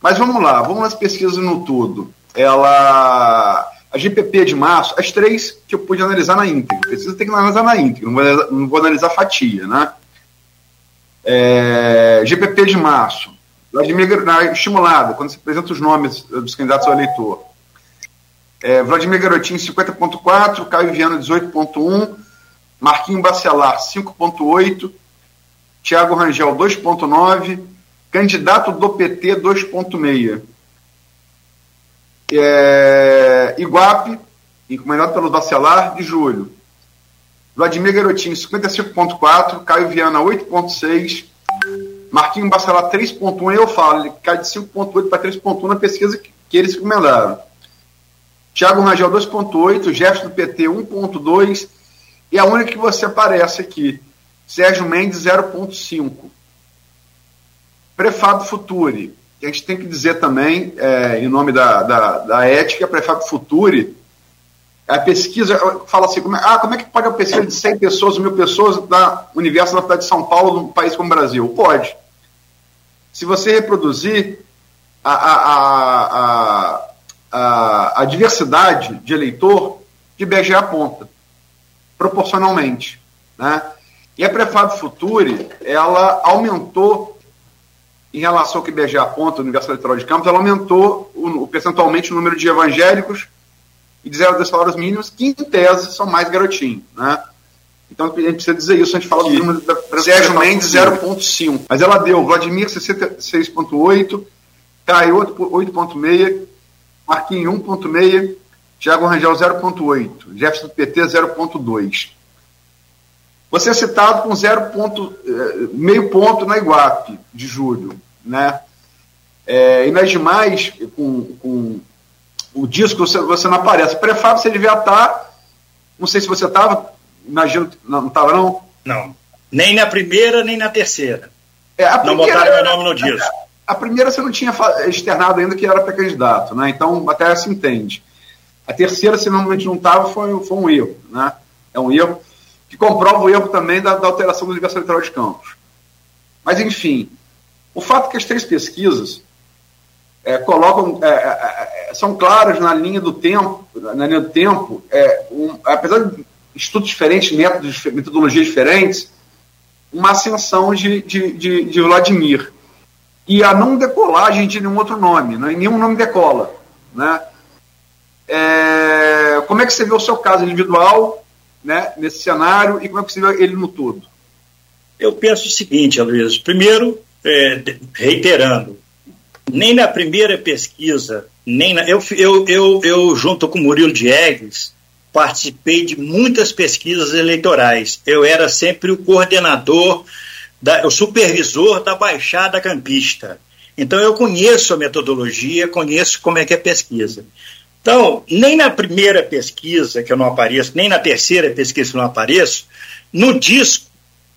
Mas vamos lá, vamos nas pesquisas no tudo. Ela. A GPP de março, as três que eu pude analisar na íntegra. Precisa ter que analisar na íntegra, não vou, não vou analisar fatia, né? É, GPP de março, Vladimir estimulada, quando se apresenta os nomes dos candidatos ao eleitor. É, Vladimir Garotinho, 50.4, Caio Viana, 18.1, Marquinho Bacelar, 5.8, Tiago Rangel, 2.9, candidato do PT, 2.6. É, Iguape, encomendado pelo Bacelar, de julho. Vladimir Garotinho, 55.4, Caio Viana, 8.6, Marquinho Bacelar, 3.1, eu falo, ele cai de 5.8 para 3.1 na pesquisa que, que eles encomendaram. Thiago Rangel 2.8, Jefferson do PT 1.2 e a única que você aparece aqui, Sérgio Mendes 0.5. Prefab Futuri, a gente tem que dizer também, é, em nome da, da, da ética, Prefab Futuri, a pesquisa fala assim, como é, ah, como é que pode uma pesquisa de 100 pessoas, mil pessoas da universo da cidade de São Paulo, num país como o Brasil? Pode. Se você reproduzir a, a, a, a, a diversidade de eleitor que BGE aponta, proporcionalmente. Né? E a Prefab Futuri, ela aumentou, em relação ao que IBGE aponta, universo eleitoral de Campos, ela aumentou o, percentualmente o número de evangélicos e de zero dos salários mínimos, que em tese são mais garotinhos. Né? Então a gente precisa dizer isso, a gente fala do número da Sérgio Mendes 0,5. Mas ela deu Vladimir 66,8, Caio 8,6, Marquinhos 1.6, Thiago Rangel 0.8, Jefferson do PT 0.2. Você é citado com 0. Ponto, eh, meio ponto na Iguape de julho. Né? É, e nas demais, com, com o disco, você, você não aparece. Prefábio, você devia estar Não sei se você estava, imagino, não estava não? Não, nem na primeira, nem na terceira. É, a não primeira, botaram meu nome no disco. A, a primeira você não tinha externado ainda que era pré-candidato, né? Então até se entende. A terceira, se normalmente não estava, foi, foi um erro, né? É um erro que comprova o erro também da, da alteração do universo eleitoral de campos. Mas, enfim, o fato é que as três pesquisas é, colocam, é, é, é são claras na linha do tempo, na linha do tempo, é, um, apesar de estudos diferentes, métodos, metodologias diferentes, uma ascensão de, de, de, de Vladimir. E a não decolagem de nenhum outro nome, né? nenhum nome decola. Né? É, como é que você vê o seu caso individual né, nesse cenário e como é vê ele no todo? Eu penso o seguinte, Aloysio. Primeiro, é, reiterando, nem na primeira pesquisa, nem na, eu, eu, eu, eu, junto com Murilo Diegues, participei de muitas pesquisas eleitorais. Eu era sempre o coordenador, da, o supervisor da Baixada Campista. Então eu conheço a metodologia, conheço como é que é pesquisa. Então, nem na primeira pesquisa que eu não apareço, nem na terceira pesquisa que eu não apareço, no disco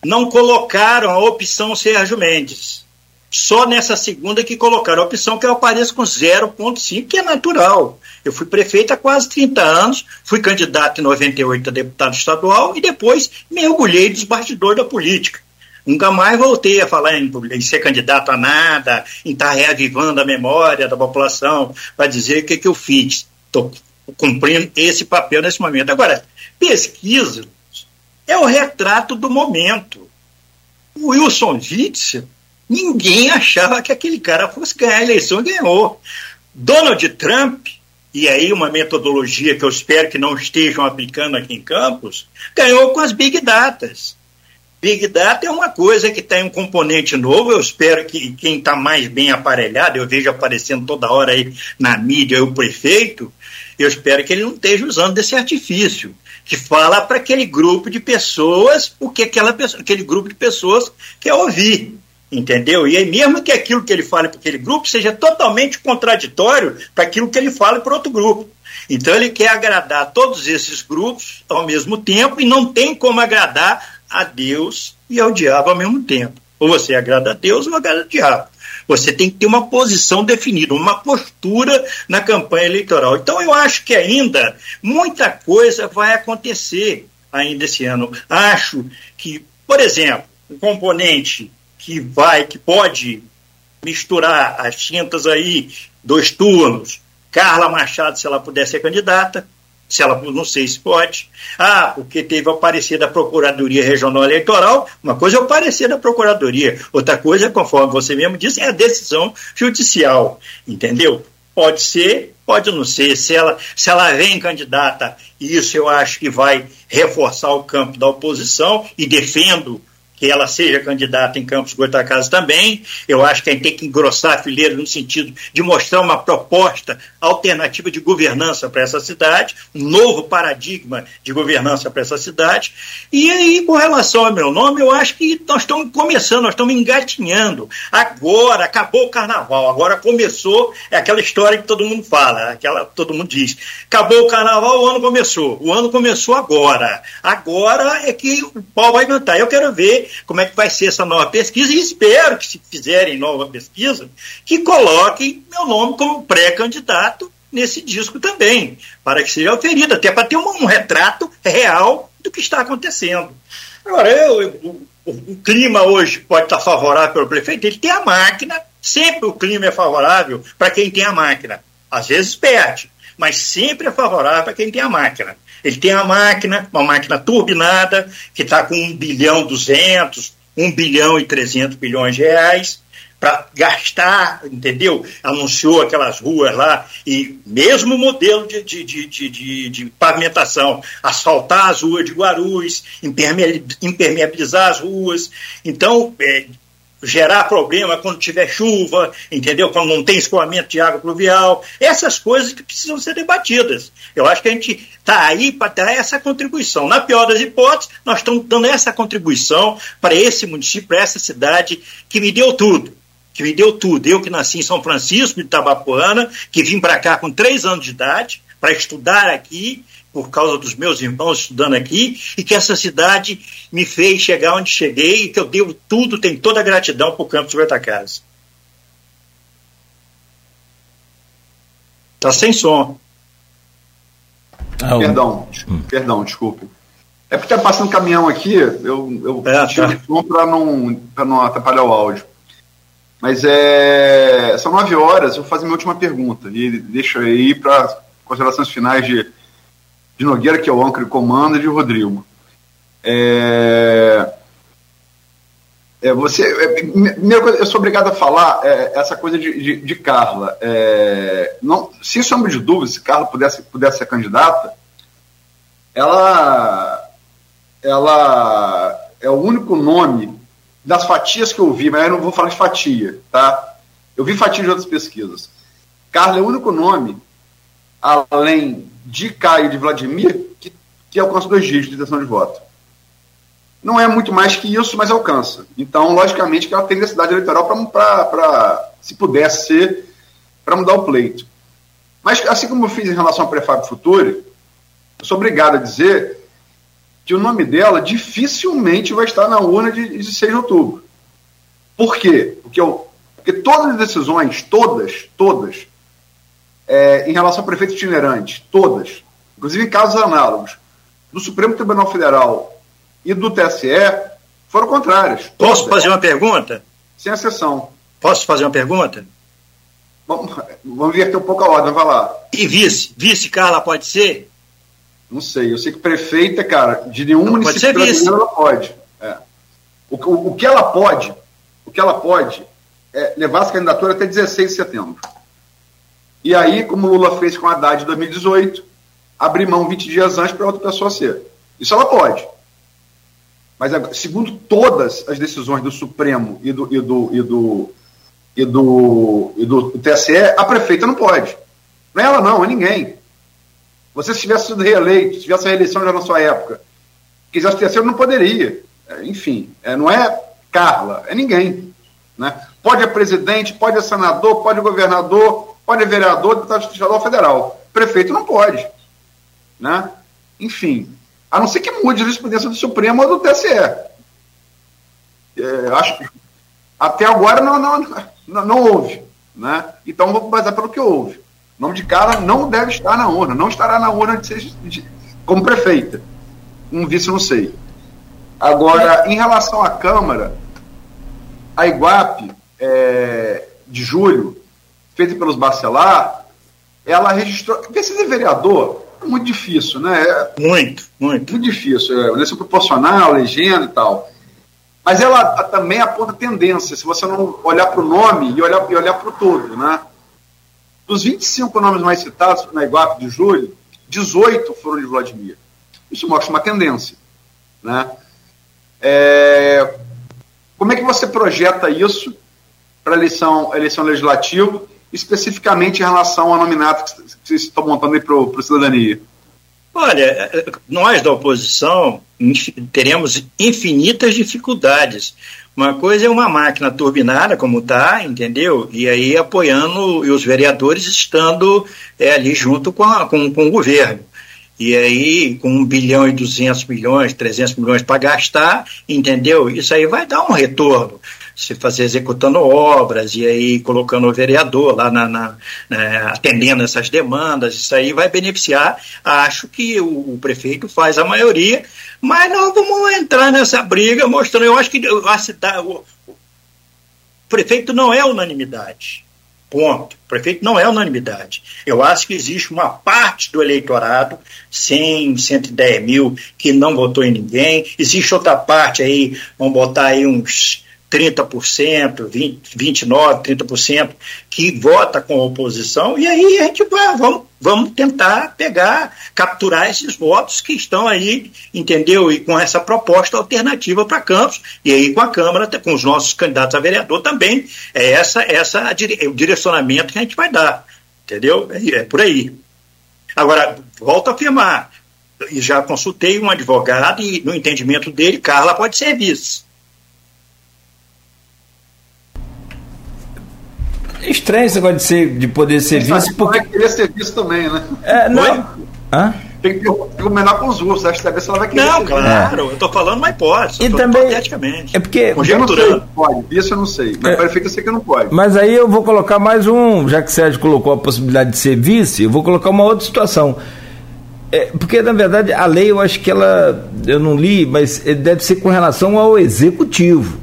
não colocaram a opção Sérgio Mendes. Só nessa segunda que colocaram a opção que eu apareço com 0,5, que é natural. Eu fui prefeito há quase 30 anos, fui candidato em 98 a deputado estadual e depois mergulhei dos bastidores da política. Nunca mais voltei a falar em, em ser candidato a nada, em estar reavivando a memória da população para dizer o que, que eu fiz. Estou cumprindo esse papel nesse momento. Agora, pesquisa é o retrato do momento. O Wilson Witzel Ninguém achava que aquele cara fosse ganhar a eleição e ganhou. Donald Trump, e aí uma metodologia que eu espero que não estejam aplicando aqui em Campos, ganhou com as Big Datas. Big Data é uma coisa que tem um componente novo. Eu espero que quem está mais bem aparelhado, eu vejo aparecendo toda hora aí na mídia o prefeito, eu espero que ele não esteja usando desse artifício que fala para aquele grupo de pessoas o que aquela pessoa, aquele grupo de pessoas quer ouvir. Entendeu? E aí, mesmo que aquilo que ele fale para aquele grupo seja totalmente contraditório para aquilo que ele fala para outro grupo. Então, ele quer agradar todos esses grupos ao mesmo tempo e não tem como agradar a Deus e ao diabo ao mesmo tempo. Ou você agrada a Deus ou agrada ao diabo. Você tem que ter uma posição definida, uma postura na campanha eleitoral. Então, eu acho que ainda muita coisa vai acontecer ainda esse ano. Acho que, por exemplo, o componente que vai, que pode misturar as tintas aí, dois turnos. Carla Machado, se ela puder ser candidata, se ela não sei se pode. Ah, porque teve o parecer da Procuradoria Regional Eleitoral. Uma coisa é o parecer da Procuradoria, outra coisa, conforme você mesmo disse, é a decisão judicial. Entendeu? Pode ser, pode não ser. Se ela, se ela vem candidata, isso eu acho que vai reforçar o campo da oposição e defendo que ela seja candidata em Campos Goitacazes também. Eu acho que a gente tem que engrossar a fileira no sentido de mostrar uma proposta alternativa de governança para essa cidade, um novo paradigma de governança para essa cidade. E aí, com relação ao meu nome, eu acho que nós estamos começando, nós estamos engatinhando. Agora, acabou o carnaval, agora começou, é aquela história que todo mundo fala, aquela todo mundo diz. Acabou o carnaval, o ano começou. O ano começou agora. Agora é que o pau vai cantar. Eu quero ver como é que vai ser essa nova pesquisa e espero que, se fizerem nova pesquisa, que coloquem meu nome como pré-candidato nesse disco também, para que seja oferido, até para ter um, um, retrato real do que está acontecendo. Agora, eu, eu, o, o, clima hoje pode estar favorável para o prefeito, ele tem a máquina, sempre o clima é favorável para quem tem a máquina. Às vezes perde, mas sempre é favorável para quem tem a máquina. Ele tem a máquina, uma máquina turbinada, que está com 1 bilhão 200, 1 bilhão e 300 bilhões de reais para gastar, entendeu? Anunciou aquelas ruas lá, e mesmo modelo de, de, de, de, de pavimentação, asfaltar as ruas de Guarulhos, impermeabilizar as ruas. Então, é, gerar problema quando tiver chuva, entendeu? Quando não tem escoamento de água pluvial, essas coisas que precisam ser debatidas. Eu acho que a gente está aí para dar essa contribuição. Na pior das hipóteses, nós estamos dando essa contribuição para esse município, para essa cidade que me deu tudo. Que me deu tudo. Eu que nasci em São Francisco de Tabapuana, que vim para cá com três anos de idade, para estudar aqui, por causa dos meus irmãos estudando aqui, e que essa cidade me fez chegar onde cheguei, e que eu devo tudo, tenho toda a gratidão por Campos Goitacazes. Tá sem som. Ah, perdão, hum. perdão, desculpe. É porque está passando caminhão aqui, eu, eu é, tiro tá. o som para não, não atrapalhar o áudio. Mas é, são nove horas, eu vou fazer minha última pergunta. E deixo aí para considerações finais de, de Nogueira, que é o âncora e comando, e de Rodrigo. É, é, você, é, eu sou obrigado a falar é, essa coisa de, de, de Carla. É, não, sem sombra de dúvida, se Carla pudesse, pudesse ser candidata, ela, ela é o único nome das fatias que eu vi, mas eu não vou falar de fatia, tá? Eu vi fatia de outras pesquisas. Carla é o único nome, além de Caio e de Vladimir, que, que alcança dois dígitos de intenção de voto. Não é muito mais que isso, mas alcança. Então, logicamente, que ela tem necessidade eleitoral para, se pudesse ser, para mudar o pleito. Mas, assim como eu fiz em relação ao Prefábio Futuro, eu sou obrigado a dizer que o nome dela dificilmente vai estar na urna de, de 6 de outubro. Por quê? Porque, eu, porque todas as decisões, todas, todas, é, em relação ao prefeito itinerante, todas, inclusive em casos análogos, do Supremo Tribunal Federal e do TSE, foram contrárias. Posso fazer uma pergunta? Sem exceção. Posso fazer uma pergunta? Vamos, vamos inverter um pouco a ordem, vai lá. E vice? Vice, Carla, pode ser? Não sei. Eu sei que prefeita, cara, de nenhum não, município brasileiro ela pode. É. O, o, o, que ela pode, o que ela pode é levar essa candidatura até 16 de setembro. E aí, como Lula fez com a Haddad em 2018, abrir mão 20 dias antes para outra pessoa ser. Isso ela pode. Mas, segundo todas as decisões do Supremo e do, e do, e do, e do, e do TSE, a prefeita não pode. Não é ela, não, é ninguém. Você, se tivesse sido reeleito, se tivesse a reeleição já na sua época, quisesse terceiro, não poderia. É, enfim, é, não é Carla, é ninguém. Né? Pode é presidente, pode é senador, pode é governador, pode vereador, deputado estadual federal. Prefeito não pode. Né? Enfim, a não ser que mude a jurisprudência do Supremo ou do TSE. É, acho que até agora não, não, não, não houve. Né? Então vou basear pelo que houve. O nome de cara não deve estar na urna, não estará na urna de ser, de, como prefeita. Um vice, não sei. Agora, em relação à Câmara, a Iguape, é, de julho, feita pelos Bacelar, ela registrou. Porque ser vereador é muito difícil, né? É, muito, muito. Muito difícil. É, eleição proporcional, legenda e tal. Mas ela também aponta tendência, se você não olhar para o nome e olhar, e olhar para o todo, né? Dos 25 nomes mais citados na Iguape de julho, 18 foram de Vladimir. Isso mostra uma tendência. Né? É... Como é que você projeta isso para a eleição, eleição legislativa, especificamente em relação ao nominato que vocês estão montando aí para o Cidadania? Olha, nós da oposição teremos infinitas dificuldades uma coisa é uma máquina turbinada, como está, entendeu? E aí apoiando, e os vereadores estando é, ali junto com, a, com, com o governo. E aí, com 1 bilhão e 200 milhões, 300 milhões para gastar, entendeu? Isso aí vai dar um retorno se fazer executando obras e aí colocando o vereador lá na, na, na, atendendo essas demandas, isso aí vai beneficiar. Acho que o, o, prefeito faz a maioria, mas nós vamos entrar nessa briga mostrando. Eu acho que a cidade, o, o prefeito não é unanimidade. Ponto. O prefeito não é unanimidade. Eu acho que existe uma parte do eleitorado, 100, 110 mil, que não votou em ninguém. Existe outra parte aí, vamos botar aí uns 30%, 20, 29%, 30% que vota com a oposição, e aí a gente vai, vamos, vamos tentar pegar, capturar esses votos que estão aí, entendeu? E com essa proposta alternativa para Campos, e aí com a Câmara, com os nossos candidatos a vereador também, é essa, essa é o direcionamento que a gente vai dar, entendeu? É, é por aí. Agora, volto a afirmar, e já consultei um advogado e no entendimento dele, Carla pode ser vice. Estranho esse negócio de, ser, de poder ser vice, porque. Vai querer ser vice também, né? É, não. Hã? Tem que combinar com os russos, acho que se ela vai querer. Não, claro, é. eu tô falando uma hipótese. E também. É porque. Eu não sei, pode, isso eu não sei. Mas é, prefeito eu sei que não pode. Mas aí eu vou colocar mais um, já que o Sérgio colocou a possibilidade de ser vice, eu vou colocar uma outra situação. É, porque, na verdade, a lei, eu acho que ela. Eu não li, mas deve ser com relação ao executivo.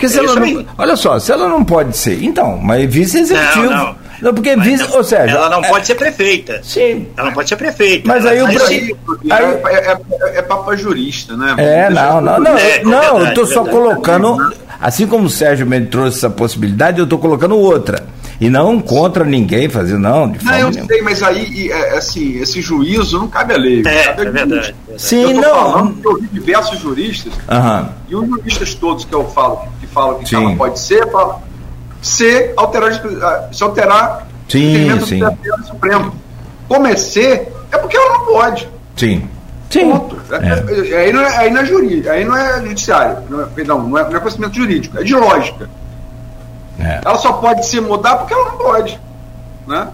Porque se é ela não. Olha só, se ela não pode ser. Então, mas vice-executivo. Não, não. Não, porque mas vice, ou seja, ela não é, pode ser prefeita. Sim. Ela não pode ser prefeita. Mas aí o aí, aí, é, é, é, é papo jurista, né? É, não, não, não, é, não, verdade, eu estou só colocando, assim como o Sérgio me trouxe essa possibilidade, eu estou colocando outra. E não contra ninguém fazer, não. De não, eu nenhuma. sei, mas aí, assim, esse juízo não cabe a lei. É, cabe é verdade, Sim, eu não. Falando, eu vi diversos juristas, uhum. e os juristas todos que eu falo, que falam que ela pode ser, falam, se alterar, se alterar sim, sim. do Supremo. Comecer é porque ela não pode. Sim. Sim. Ponto. É. É, aí, não é, aí não é jurídico, aí não é judiciário, não é, perdão, não é, não é conhecimento jurídico, é de lógica. É. Ela só pode se mudar porque ela não pode. Né?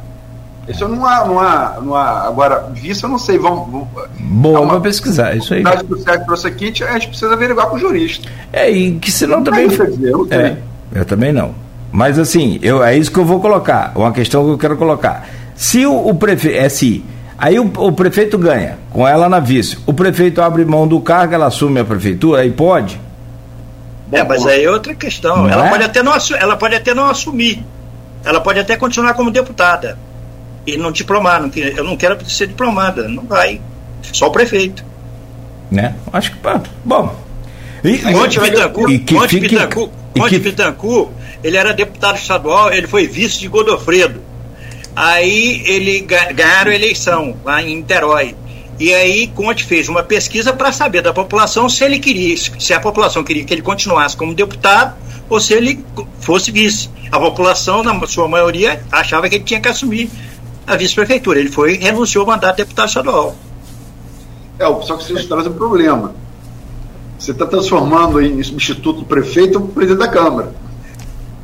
Isso não há, não há, não há. Agora, visto eu não sei. Vamos, vamos Boa, vamos pesquisar. Isso aí. do Sérgio trouxe aqui, a gente precisa averiguar com o jurista. É, e que senão também. Dizer, eu, é, eu também não. Mas assim, eu, é isso que eu vou colocar. Uma questão que eu quero colocar. Se o, o prefeito. É se. Aí o, o, prefeito ganha, com ela na vice. O prefeito abre mão do cargo, ela assume a prefeitura, aí pode? É, mas aí é outra questão. ela, é? pode até não, ela pode até não assumir. Ela pode até continuar como deputada. E não diplomar. Não, eu não quero ser diplomada. Não vai. Só o prefeito. Né? Acho que. Bom. E, Monte Pitancu, ele era deputado estadual, ele foi vice de Godofredo. Aí ele ganharam a eleição lá em Niterói. E aí Conte fez uma pesquisa para saber da população se ele queria, se a população queria que ele continuasse como deputado ou se ele fosse vice. A população, na sua maioria, achava que ele tinha que assumir a vice-prefeitura. Ele foi renunciou ao mandato de deputado estadual. É, só que isso traz um problema. Você está transformando em substituto do prefeito o presidente da Câmara.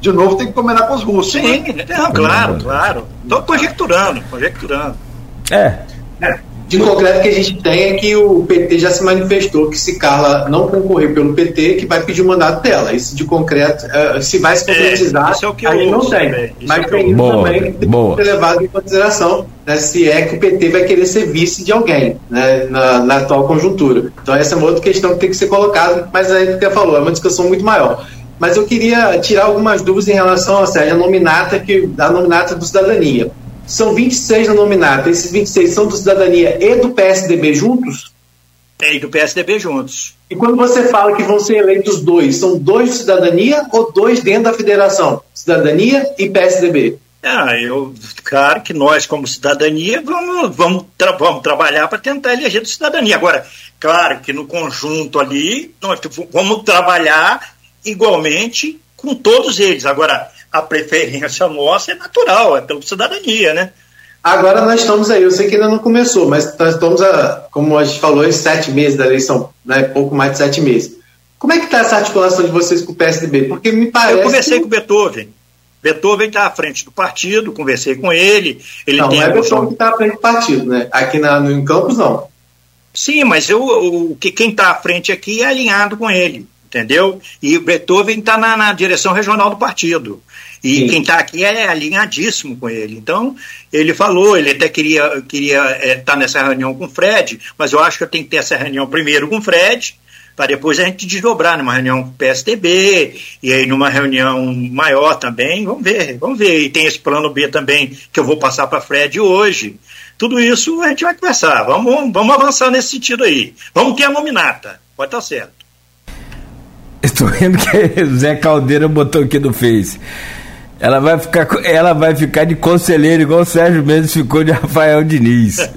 De novo tem que combinar com os russos. Sim, né? não, claro, claro. Estou conjecturando, conjecturando. É. é. De concreto que a gente tem é que o PT já se manifestou que se Carla não concorrer pelo PT, que vai pedir o mandato dela. Isso de concreto, uh, se vai se é, concretizar, é, é o que a gente não tem. Mas é tem isso boa, também que tem que ser levado em consideração, né, se é que o PT vai querer ser vice de alguém né, na, na, atual conjuntura. Então essa é uma outra questão que tem que ser colocada, mas aí você falou, é uma discussão muito maior. Mas eu queria tirar algumas dúvidas em relação Sérgio, a nominata, que, a nominata do Cidadania. São 26 na nominata. Esses 26 são do Cidadania e do PSDB juntos? É, e do PSDB juntos. E quando você fala que vão ser eleitos dois, são dois de cidadania ou dois dentro da federação? Cidadania e PSDB? Ah, eu, claro que nós, como cidadania, vamos, vamos, tra vamos trabalhar para tentar eleger do cidadania. Agora, claro que no conjunto ali, nós vamos trabalhar igualmente com todos eles. Agora, a preferência nossa é natural, é pela cidadania, né? Agora nós estamos aí, eu sei que ainda não começou, mas nós estamos, a, como a gente falou, em sete meses da eleição, né, pouco mais de sete meses. Como é que está essa articulação de vocês com o PSDB? Porque me parece. Eu conversei que... com o Beethoven. Beethoven está à frente do partido, conversei com ele. ele não, tem não é Beethoven que está à frente do partido, né? Aqui na, no, em Campos, não. Sim, mas eu, o, que quem está à frente aqui é alinhado com ele entendeu? E o Beethoven está na, na, direção regional do partido. E Sim. quem está aqui é alinhadíssimo com ele. Então, ele falou, ele até queria estar queria, é, tá nessa reunião com o Fred, mas eu acho que eu tenho que ter essa reunião primeiro com o Fred, para depois a gente desdobrar numa reunião com o PSDB, e aí numa reunião maior também, vamos ver, vamos ver. E tem esse plano B também, que eu vou passar para Fred hoje. Tudo isso a gente vai conversar, vamos, vamos avançar nesse sentido aí. Vamos ter a nominata, pode estar tá certo. Estou vendo que o Zé Caldeira botou aqui no Face. Ela vai ficar, ela vai ficar de conselheiro, igual o Sérgio Mendes ficou de Rafael Diniz.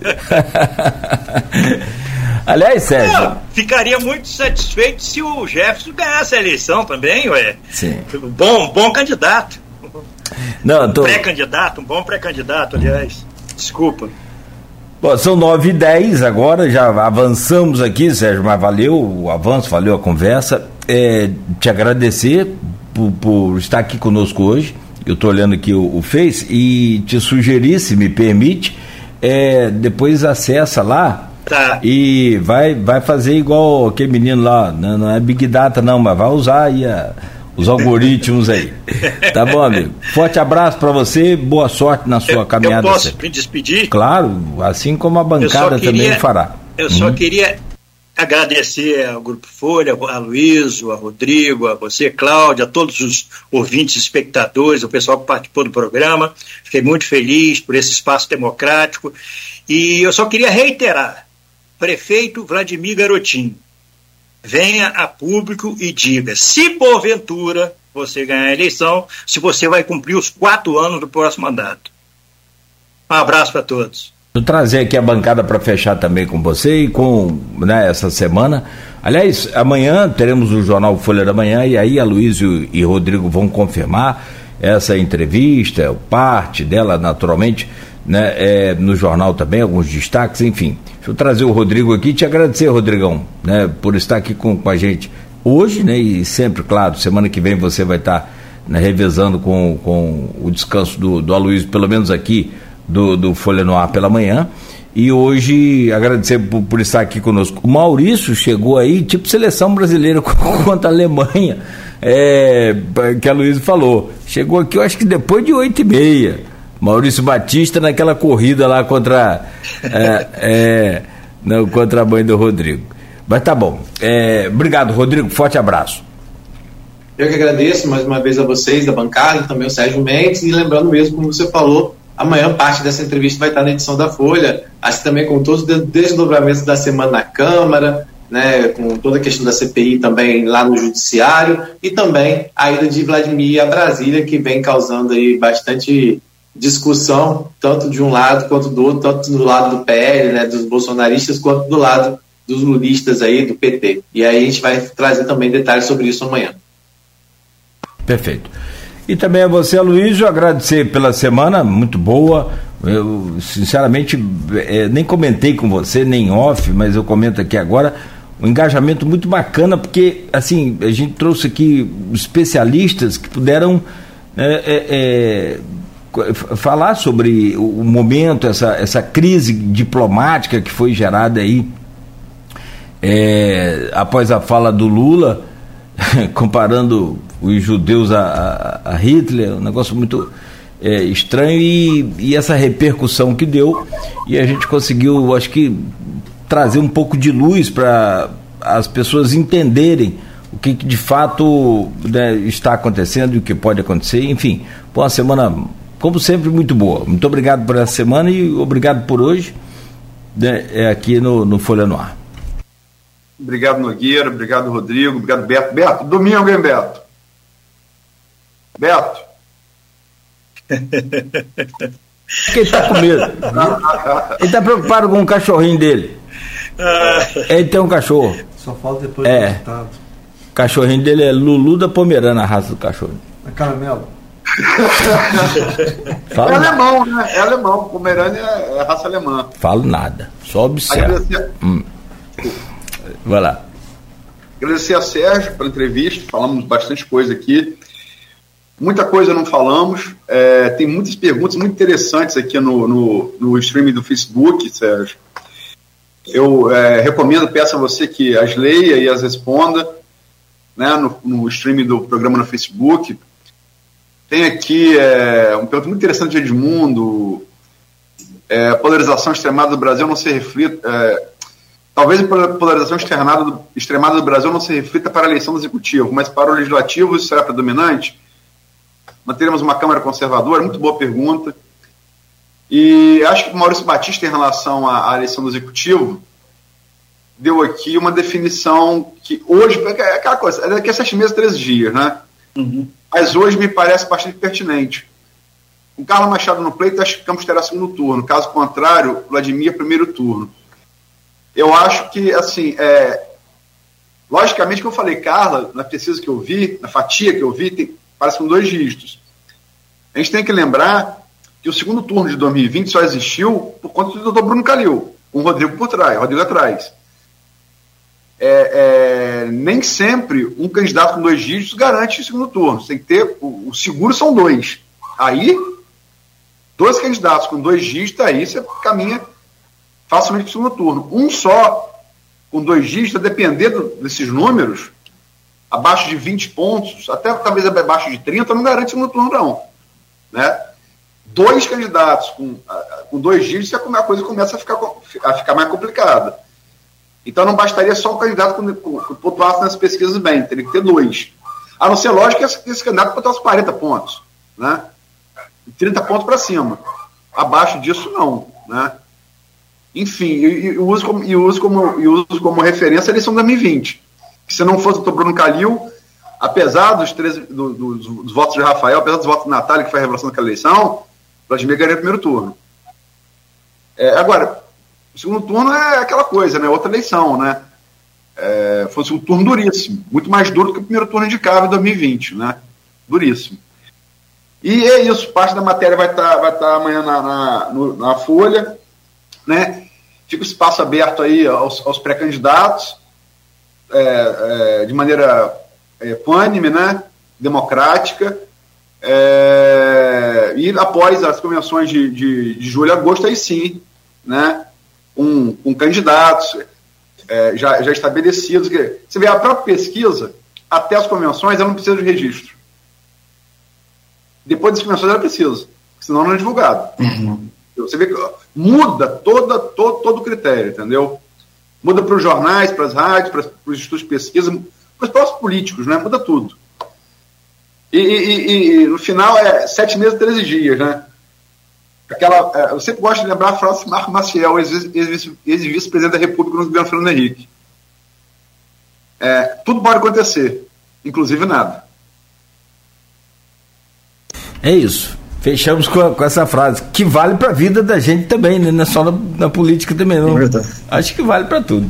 Aliás, Sérgio. Não, ficaria muito satisfeito se o Jefferson ganhasse a eleição também, ué. Sim. Bom, bom candidato. Não, tô... Pré-candidato, um bom pré-candidato, aliás. Desculpa. Bom, são 9 e 10 agora, já avançamos aqui, Sérgio, mas valeu o avanço, valeu a conversa. É, te agradecer por, por estar aqui conosco hoje eu estou olhando aqui o, o Face, e te sugerir, se me permite, é, depois acessa lá Tá. e vai, vai fazer igual aquele menino lá, não, não é Big Data não, mas vai usar aí a- os algoritmos aí. Tá bom, amigo? Forte abraço para você, boa sorte na sua Eu, eu caminhada. posso sempre. me despedir? Claro, assim como a Eu bancada também queria- fará. Eu só Uhum. queria agradecer ao Grupo Folha, a Luísio, a Rodrigo, a você, Cláudia, a todos os ouvintes, espectadores, o pessoal que participou do programa. Fiquei muito feliz por esse espaço democrático. E eu só queria reiterar: prefeito Vladimir Garotinho, venha a público e diga se porventura você ganhar a eleição, se você vai cumprir os quatro anos do próximo mandato. Um abraço para todos. Vou trazer aqui a bancada para fechar também com você e com né, essa semana. Aliás, amanhã teremos o jornal Folha da Manhã e aí a Luísio e Rodrigo vão confirmar essa entrevista, parte dela naturalmente, né, é, no jornal também, alguns destaques, enfim. Deixa eu trazer o Rodrigo aqui e te agradecer, Rodrigão, né, por estar aqui com, com a gente hoje, né, e sempre, claro, semana que vem você vai estar né, revezando com, com o descanso do, do Aloysio, pelo menos aqui do, do Folha no Ar pela manhã. E hoje agradecer por, por estar aqui conosco. O Maurício chegou aí, tipo seleção brasileira contra a Alemanha, é, que a Luísa falou. Chegou aqui, eu acho que depois de oito e meia. Maurício Batista naquela corrida lá contra, é, é, não, contra a mãe do Rodrigo. Mas tá bom. É, obrigado, Rodrigo. Forte abraço. Eu que agradeço mais uma vez a vocês da bancada, também o Sérgio Mendes, e lembrando mesmo, como você falou, amanhã parte dessa entrevista vai estar na edição da Folha, assim também com todos os desdobramentos da semana na Câmara, né, com toda a questão da CPI também lá no Judiciário, e também a ida de Vladimir a Brasília, que vem causando aí bastante discussão, tanto de um lado quanto do outro, tanto do lado do PL, né, dos bolsonaristas, quanto do lado dos lulistas aí, do PT. E aí a gente vai trazer também detalhes sobre isso amanhã. Perfeito. E também a você, Luísio, agradecer pela semana, muito boa. Eu, sinceramente, é, nem comentei com você, nem off, mas eu comento aqui agora. Um engajamento muito bacana, porque, assim, a gente trouxe aqui especialistas que puderam é, é, falar sobre o momento, essa, essa crise diplomática que foi gerada aí é, após a fala do Lula, comparando os judeus a, a, Hitler, um negócio muito é, estranho e, e, essa repercussão que deu e a gente conseguiu, acho que trazer um pouco de luz para as pessoas entenderem o que, que de fato né, está acontecendo e o que pode acontecer, enfim, uma semana como sempre muito boa. Muito obrigado por essa semana e obrigado por hoje né, é aqui no, no Folha no Ar. Obrigado, Nogueira. Obrigado, Rodrigo. Obrigado, Beto. Beto, domingo, hein, Beto? Beto. Ele tá com medo. Ele tá preocupado com o cachorrinho dele. Ele tem um cachorro. Só falta depois É. do resultado. O cachorrinho dele é Lulu da Pomerana, a raça do cachorro. É caramelo. É Fala nada. alemão, né? É alemão. Pomerânia é raça alemã. Falo nada. Só observa. Agradecer, Vai lá. agradecer a Sérgio pela entrevista. Falamos bastante coisa aqui. Muita coisa não falamos. É, tem muitas perguntas muito interessantes aqui no, no, no streaming do Facebook, Sérgio. Eu é, recomendo, peço a você que as leia e as responda né, no, no streaming do programa no Facebook. Tem aqui é, um pergunta muito interessante de Edmundo. É, polarização extremada do Brasil não se reflita. É, talvez a polarização extremada do, extremada do Brasil não se reflita para a eleição do executivo, mas para o legislativo isso será predominante? Manteremos uma Câmara conservadora? Muito boa pergunta. E acho que o Maurício Batista, em relação à, à eleição do executivo, deu aqui uma definição que hoje, é aquela coisa, é daqui a sete meses, três dias, né? Uhum. Mas hoje me parece bastante pertinente. Com Carlos Machado no pleito, acho que Campos terá segundo turno. Caso contrário, Vladimir primeiro turno. Eu acho que, assim, é, logicamente que eu falei, Carla, na pesquisa que eu vi, na fatia que eu vi, tem, parece com dois dígitos. A gente tem que lembrar que o segundo turno de 2020 só existiu por conta do doutor Bruno Calil, com o Rodrigo por trás, Rodrigo atrás. É, é, nem sempre um candidato com dois dígitos garante o segundo turno. Tem que ter. O, o seguro são dois. Aí, dois candidatos com dois dígitos, aí você caminha facilmente para o segundo turno. Um só, com dois dígitos, dependendo desses números, abaixo de 20 pontos, até talvez abaixo de 30, não garante segundo turno, não. Né? Dois candidatos com, com dois dígitos, a coisa começa a ficar, a ficar mais complicada. Então não bastaria só o candidato que pontuasse nas pesquisas bem, teria que ter dois. A não ser lógico que esse, esse candidato pontuasse 40 pontos, né? 30 pontos para cima. Abaixo disso, não. Né? Enfim, e, uso como, e uso como, e uso como referência a eleição 2020. Que se não fosse o. Bruno Calil, apesar dos, 13, do, do, dos votos de Rafael, apesar dos votos de Natália, que foi a revelação daquela eleição, Vladimir ganhou o primeiro turno. É, agora, o segundo turno é aquela coisa, né? Outra eleição, né? É, fosse um turno duríssimo, muito mais duro do que o primeiro turno indicava em 2020, né? Duríssimo. E é isso, parte da matéria vai estar tá, vai tá amanhã na, na, no, na Folha, né? Fica o espaço aberto aí aos, aos pré-candidatos, é, é, de maneira é, pânime, né? Democrática. É, e após as convenções de, de, de julho e agosto, aí sim, né? com, com candidatos é, já, já estabelecidos. Você vê, a própria pesquisa, até as convenções, ela não precisa de registro. Depois das convenções, ela precisa, senão não é divulgado. Uhum. Você vê que muda toda, todo, todo o critério, entendeu? Muda para os jornais, para as rádios, para, os institutos de pesquisa, para os próprios políticos, né? Muda tudo. E, e, e, no final é sete meses, 13 dias, né? Aquela, é, eu sempre gosto de lembrar a frase de Marco Maciel, ex-vice-presidente da República no governo Fernando Henrique. É, tudo pode acontecer, inclusive nada. É isso. Fechamos com, com essa frase, que vale para a vida da gente também, né? não é só na, na política também, não. É Acho que vale para tudo.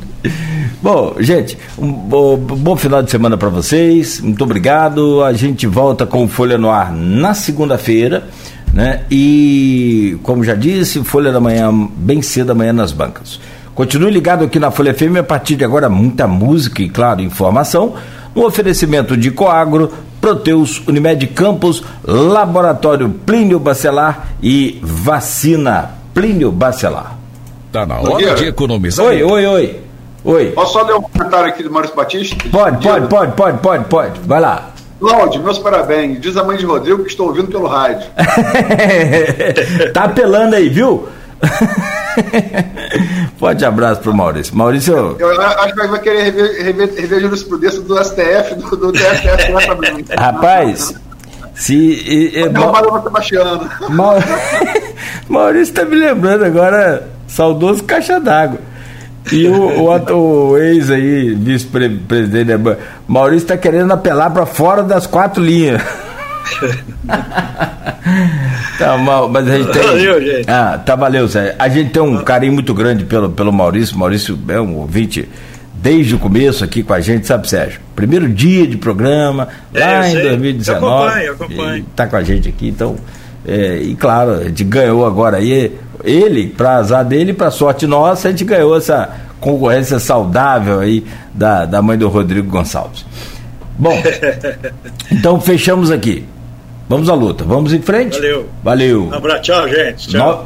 Bom, gente, um bom, bom final de semana para vocês. Muito obrigado. A gente volta com Folha no Ar na segunda-feira né? E, como já disse, Folha da Manhã, bem cedo amanhã nas bancas. Continue ligado aqui na Folha FM, a partir de agora muita música e, claro, informação, no oferecimento de Coagro, Proteus, Unimed Campos, Laboratório Plínio Bacelar e Vacina Plínio Bacelar. Tá na hora de economizar. Oi, oi, oi. Oi. Posso só ler um comentário aqui do Maurício Batista? Pode, pode, pode, pode, pode, pode. Vai lá. Cláudio, meus parabéns. Diz a mãe de Rodrigo que estou ouvindo pelo rádio. tá apelando aí, viu? Forte abraço pro Maurício. Maurício. Eu acho que vai querer rever, rever, rever a jurisprudência do STF, do, do TSF tá Rapaz, se. Ma... Maurício tá me lembrando agora, saudoso caixa d'água. E o, o, o ex aí, vice-presidente, Maurício está querendo apelar para fora das quatro linhas. tá mal, mas a gente tem. Valeu, gente. Ah, tá valeu, Zé. A gente tem um carinho muito grande pelo, pelo Maurício. Maurício é um ouvinte desde o começo aqui com a gente, sabe, Sérgio? Primeiro dia de programa, é, lá em 2019. Eu acompanho, eu acompanho. Tá com a gente aqui, então. É, e claro, a gente ganhou agora aí ele, para azar dele, para sorte nossa, a gente ganhou essa concorrência saudável aí da, da mãe do Rodrigo Gonçalves. Bom, então fechamos aqui. Vamos à luta. Vamos em frente? Valeu. Valeu. Um abraço, tchau, gente. Tchau. No...